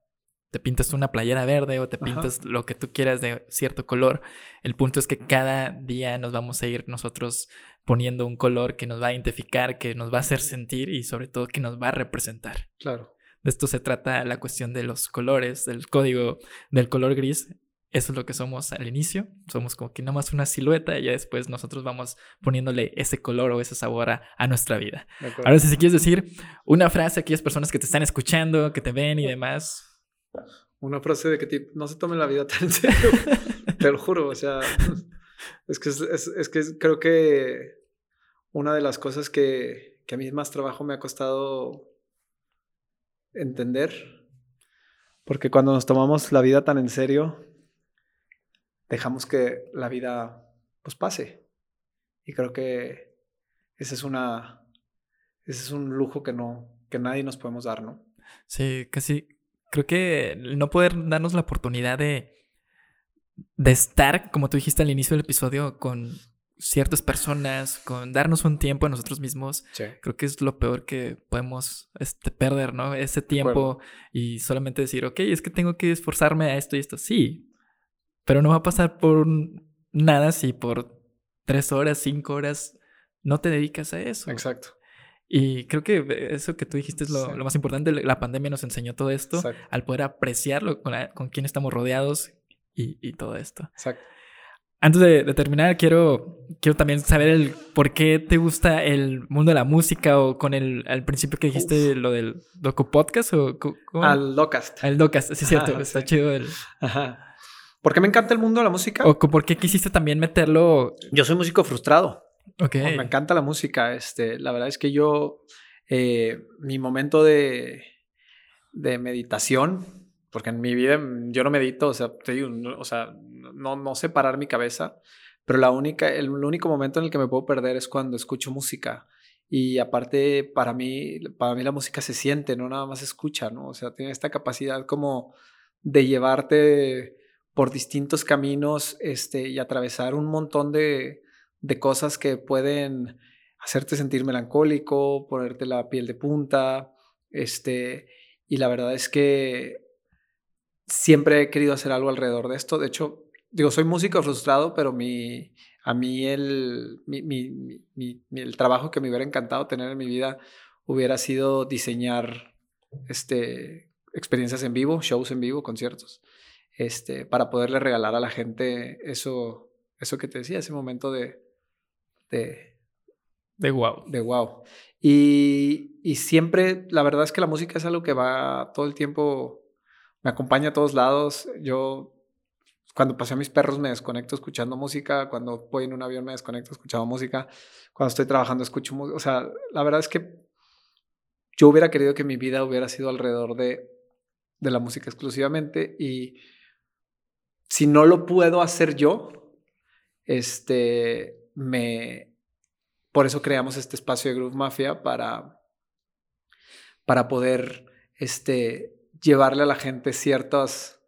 te pintas una playera verde o te pintas lo que tú quieras de cierto color. El punto es que cada día nos vamos a ir nosotros poniendo un color que nos va a identificar, que nos va a hacer sentir y sobre todo que nos va a representar. Claro. De esto se trata la cuestión de los colores, del código del color gris. Eso es lo que somos al inicio. Somos como que nada más una silueta y ya después nosotros vamos poniéndole ese color o ese sabor a, nuestra vida. Ahora, si quieres decir una frase a aquellas personas que te están escuchando, que te ven y demás. Una frase de que no se tome la vida tan en serio. [LAUGHS] te lo juro. O sea, es que, es, que creo que una de las cosas que, que a mí más trabajo me ha costado entender, porque cuando nos tomamos la vida tan en serio, dejamos que la vida pues pase. Y creo que ese es una ese es un lujo que no que nadie nos podemos dar, ¿no? Sí, casi creo que no poder darnos la oportunidad de de estar, como tú dijiste al inicio del episodio, con ciertas personas, con darnos un tiempo a nosotros mismos, creo que es lo peor que podemos este, perder, ¿no? Ese tiempo y solamente decir, ok, es que tengo que esforzarme a esto y esto. Sí, pero no va a pasar por nada si por tres horas, cinco horas no te dedicas a eso. Exacto. Y creo que eso que tú dijiste es lo, más importante. La pandemia nos enseñó todo esto al poder apreciarlo con, con quién estamos rodeados y, todo esto. Exacto. Antes de, terminar, quiero, quiero también saber el por qué te gusta el mundo de la música o con el al principio que dijiste lo del Doco Podcast o al Docast. Al Docast, sí es cierto, está chido el. Ajá. ¿Por qué me encanta el mundo de la música? ¿O por qué quisiste también meterlo? Yo soy músico frustrado. Ok. me encanta la música. Este, la verdad es que yo, eh, mi momento de, de meditación, porque en mi vida yo no medito, o sea, no, o sea, no, no sé parar mi cabeza, pero la única, el, único momento en el que me puedo perder es cuando escucho música. Y aparte, para mí, para mí la música se siente, no nada más se escucha, ¿no? O sea, tiene esta capacidad como de llevarte por distintos caminos este, y atravesar un montón de, de cosas que pueden hacerte sentir melancólico, ponerte la piel de punta, este, y la verdad es que siempre he querido hacer algo alrededor de esto. De hecho, digo, soy músico frustrado, pero mi, a mí el, mi, mi, mi, el trabajo que me hubiera encantado tener en mi vida hubiera sido diseñar este, experiencias en vivo, shows en vivo, conciertos este, para poderle regalar a la gente eso, eso que te decía, ese momento de... De, de wow. De wow. Y, y siempre, la verdad es que la música es algo que va todo el tiempo, me acompaña a todos lados. Yo cuando paseo a mis perros me desconecto escuchando música, cuando voy en un avión me desconecto escuchando música, cuando estoy trabajando escucho música, o sea, la verdad es que yo hubiera querido que mi vida hubiera sido alrededor de, de la música exclusivamente y si no lo puedo hacer yo, este, me, por eso creamos este espacio de Groove Mafia para, para poder, este, llevarle a la gente ciertas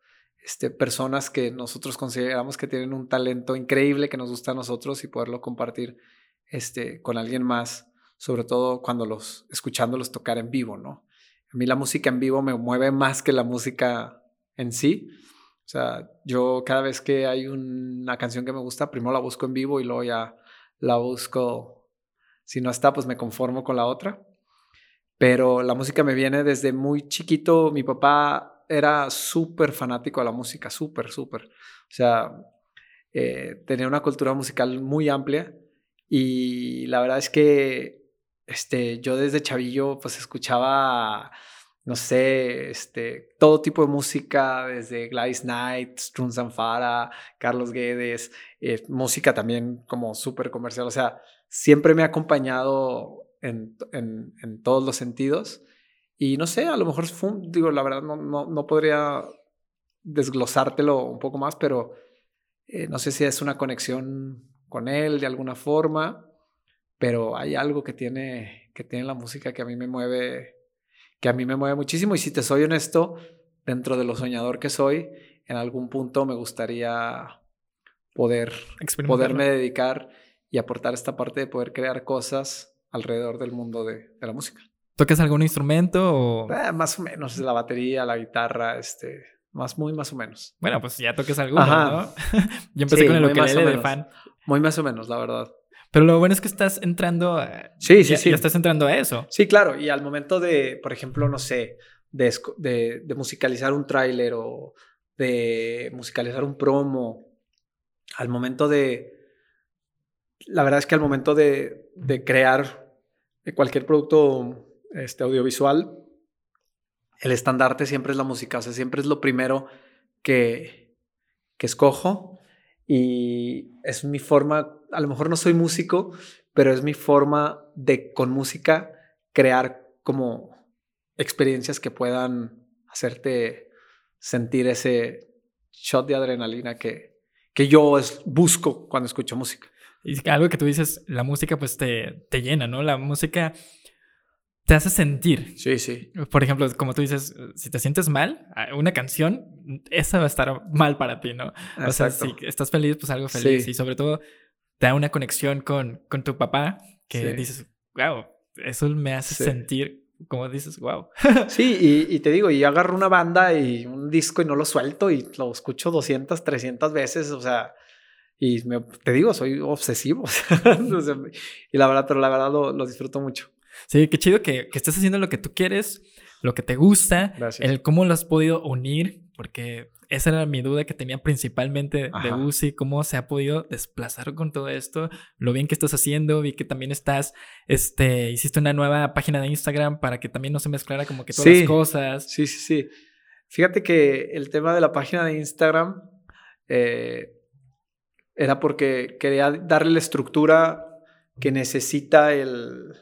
este, personas que nosotros consideramos que tienen un talento increíble que nos gusta a nosotros y poderlo compartir este, con alguien más, sobre todo cuando los, escuchándolos tocar en vivo, ¿no? A mí la música en vivo me mueve más que la música en sí. O sea, yo cada vez que hay una canción que me gusta, primero la busco en vivo y luego ya la busco. Si no está, pues me conformo con la otra. Pero la música me viene desde muy chiquito. Mi papá era súper fanático de la música, súper, súper. O sea, eh, tenía una cultura musical muy amplia y la verdad es que este, yo desde chavillo pues escuchaba, no sé, este, todo tipo de música, desde Gladys Knight, Strun Zanfara, Carlos Guedes, eh, música también como súper comercial. O sea, siempre me ha acompañado en, en, en todos los sentidos. Y no sé, a lo mejor fue, digo, la verdad no, no, no podría desglosártelo un poco más, pero eh, no sé si es una conexión con él de alguna forma, pero hay algo que tiene, que tiene la música que a mí me mueve, que a mí me mueve muchísimo. Y si te soy honesto, dentro de lo soñador que soy, en algún punto me gustaría poder poderme dedicar y aportar esta parte de poder crear cosas alrededor del mundo de, de la música. ¿Tocas algún instrumento o...? Eh, más o menos, la batería, la guitarra, este... Más, muy más o menos. Bueno, pues ya toques alguno, ¿no? [LAUGHS] Yo empecé con el ukelele de fan. Muy más o menos, la verdad. Pero lo bueno es que estás entrando a... Sí, sí, sí. Ya estás entrando a eso. Sí, claro. Y al momento de, por ejemplo, no sé, de, de, de musicalizar un tráiler o de musicalizar un promo, al momento de... La verdad es que al momento de, de crear cualquier producto este, audiovisual, el estandarte siempre es la música, o sea, siempre es lo primero que, que escojo y es mi forma, a lo mejor no soy músico, pero es mi forma de con música crear como experiencias que puedan hacerte sentir ese shot de adrenalina que, que yo busco cuando escucho música. Y algo que tú dices, la música pues te, te llena, ¿no? La música te hace sentir. Sí, sí. Por ejemplo, como tú dices, si te sientes mal, una canción, esa va a estar mal para ti, ¿no? O sea, si estás feliz, pues algo feliz. Y sobre todo, te da una conexión con, con tu papá que dices, wow, eso me hace sentir, como dices, wow. [LAUGHS] sí, y, te digo, y agarro una banda y un disco y no lo suelto y lo escucho 200, 300 veces, o sea... Y te digo, soy obsesivo. [LAUGHS] y la verdad, pero la verdad lo disfruto mucho. Sí, qué chido que, que estés haciendo lo que tú quieres, lo que te gusta, el cómo lo has podido unir, porque esa era mi duda que tenía principalmente de Uzi, cómo se ha podido desplazar con todo esto, lo bien que estás haciendo, vi que también estás, este, hiciste una nueva página de Instagram para que también no se mezclara como que todas las cosas. Sí, sí, sí. Fíjate que el tema de la página de Instagram eh, era porque quería darle la estructura que necesita el,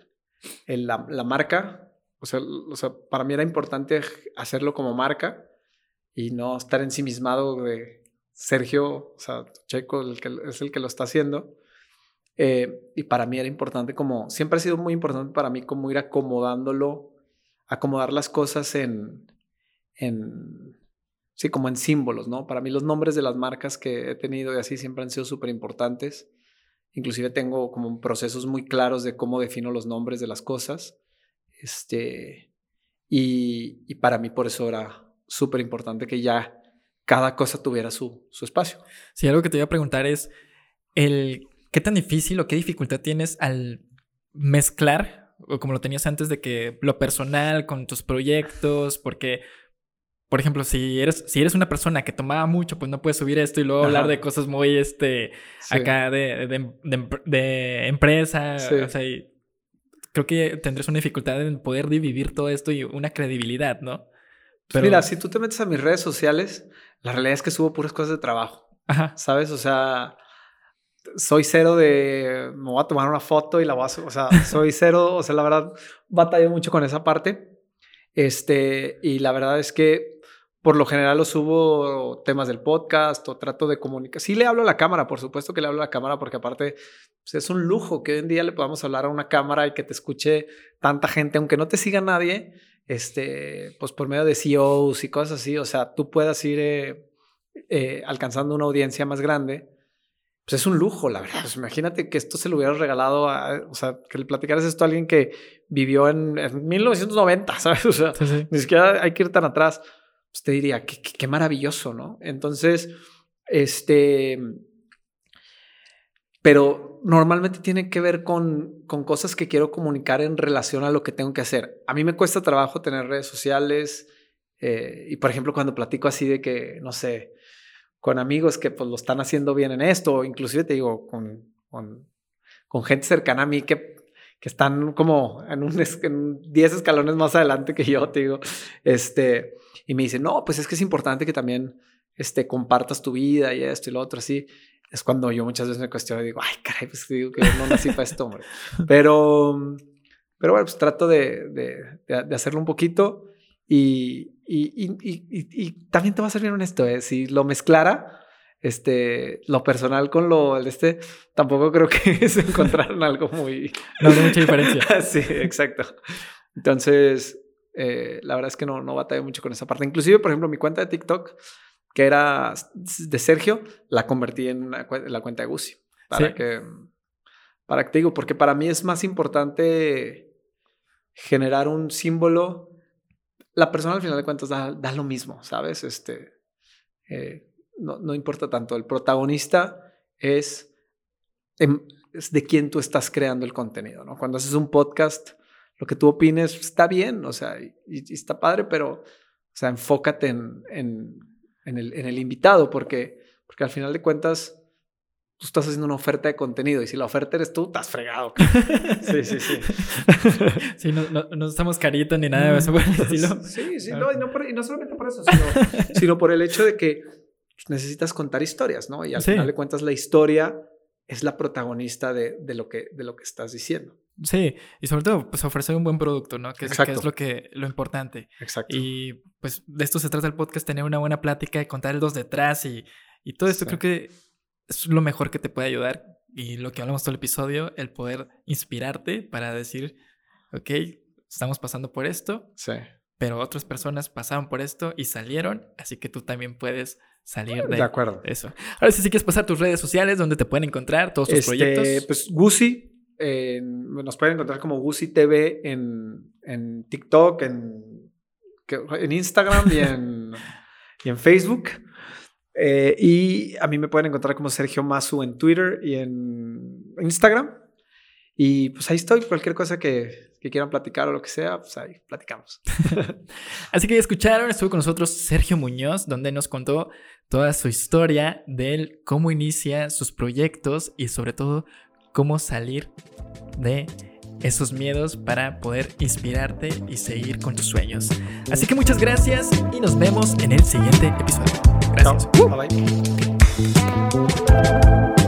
la, marca, o sea, o sea, para mí era importante hacerlo como marca y no estar ensimismado de Sergio, o sea, Checo, el que, es el que lo está haciendo. Eh, y para mí era importante como, siempre ha sido muy importante para mí como ir acomodándolo, acomodar las cosas en, en, sí, como en símbolos, ¿no? Para mí los nombres de las marcas que he tenido y así siempre han sido súper importantes. Inclusive tengo como procesos muy claros de cómo defino los nombres de las cosas. Este, y, y para mí por eso era súper importante que ya cada cosa tuviera su, su espacio. Sí, algo que te iba a preguntar es el qué tan difícil o qué dificultad tienes al mezclar, o como lo tenías antes, de que lo personal con tus proyectos, porque por ejemplo, si eres, si eres una persona que tomaba mucho, pues no puedes subir esto y luego hablar de cosas muy, este, acá de, de, empresa. O sea, creo que tendrás una dificultad en poder dividir todo esto y una credibilidad, ¿no? Pero... Mira, si tú te metes a mis redes sociales, la realidad es que subo puras cosas de trabajo. Ajá. ¿Sabes? O sea, soy cero de me voy a tomar una foto y la voy a, o sea, [LAUGHS] soy cero, o sea, la verdad batallo mucho con esa parte. Este, y la verdad es que por lo general lo subo temas del podcast o trato de comunicar. Sí le hablo a la cámara, por supuesto que le hablo a la cámara porque aparte pues, es un lujo que hoy en día le podamos hablar a una cámara y que te escuche tanta gente, aunque no te siga nadie, este, pues por medio de CEOs y cosas así, o sea, tú puedas ir eh, eh, alcanzando una audiencia más grande. Pues es un lujo, la verdad. Pues imagínate que esto se lo hubieras regalado a, o sea, que le platicaras esto a alguien que vivió en, 1990, ¿sabes? O sea, ni siquiera hay que ir tan atrás pues te diría, qué, qué, maravilloso, ¿no? Entonces, este, pero normalmente tiene que ver con, con cosas que quiero comunicar en relación a lo que tengo que hacer. A mí me cuesta trabajo tener redes sociales eh, y, por ejemplo, cuando platico así de que, no sé, con amigos que pues lo están haciendo bien en esto, inclusive te digo, con, con, gente cercana a mí que, que están como en un en 10 escalones más adelante que yo, te digo, este, y me dice, no, pues es que es importante que también este, compartas tu vida y esto y lo otro, así. Es cuando yo muchas veces me cuestiono y digo, ay, caray, pues digo que no nací para esto, hombre. Pero, pero bueno, pues trato de, de, de hacerlo un poquito y, y, y, y, también te voy a ser bien honesto, ¿eh? si lo mezclara, este, lo personal con lo el este, tampoco creo que [LAUGHS] se encontraron algo muy... No hay mucha diferencia. [LAUGHS] sí, exacto. Entonces, eh, la verdad es que no, no batallé mucho con esa parte. Inclusive, por ejemplo, mi cuenta de TikTok, que era de Sergio, la convertí en la cuenta de Gucci. Para que, para que te digo, porque para mí es más importante generar un símbolo. La persona al final de cuentas da, da lo mismo, ¿sabes? Este, eh, no, no, importa tanto. El protagonista es, es de quién tú estás creando el contenido, ¿no? Cuando haces un podcast, lo que tú opines está bien, o sea, y, está padre, pero, o sea, enfócate en, en, en, el, en el invitado, porque, porque al final de cuentas, tú estás haciendo una oferta de contenido y si la oferta eres tú, estás fregado. [LAUGHS] Sí, sí, sí. [LAUGHS] sí, no, no, no estamos caritos ni nada de eso [LAUGHS] Sí, sí, no, y, no y, no solamente por eso, sino, sino, por el hecho de que necesitas contar historias, ¿no? Y al final de cuentas la historia es la protagonista de, de, lo, que, de lo que estás diciendo. Sí, y sobre todo, pues ofrecer un buen producto, ¿no? Que es, que es lo que lo importante. Exacto. Y pues de esto se trata el podcast, tener una buena plática, contar el dos detrás y, y todo esto creo que es lo mejor que te puede ayudar. Y lo que hablamos todo el episodio, el poder inspirarte para decir, ok, estamos pasando por esto. Sí. Pero otras personas pasaron por esto y salieron, así que tú también puedes salir de, de acuerdo. eso. Ahora sí, si quieres pasar tus redes sociales, donde te pueden encontrar todos tus este, proyectos. Pues Nos pueden encontrar como Gucci TV en, en TikTok, en, en Instagram y en, [LAUGHS] y en Facebook. Eh, y a mí me pueden encontrar como Sergio Masu en Twitter y en Instagram. Y pues ahí estoy, cualquier cosa que, que quieran platicar o lo que sea, pues ahí platicamos. [LAUGHS] Así que escucharon, estuvo con nosotros Sergio Muñoz, donde nos contó toda su historia de cómo inicia sus proyectos y sobre todo cómo salir de esos miedos para poder inspirarte y seguir con tus sueños. Así que muchas gracias y nos vemos en el siguiente episodio. Gracias. Bye.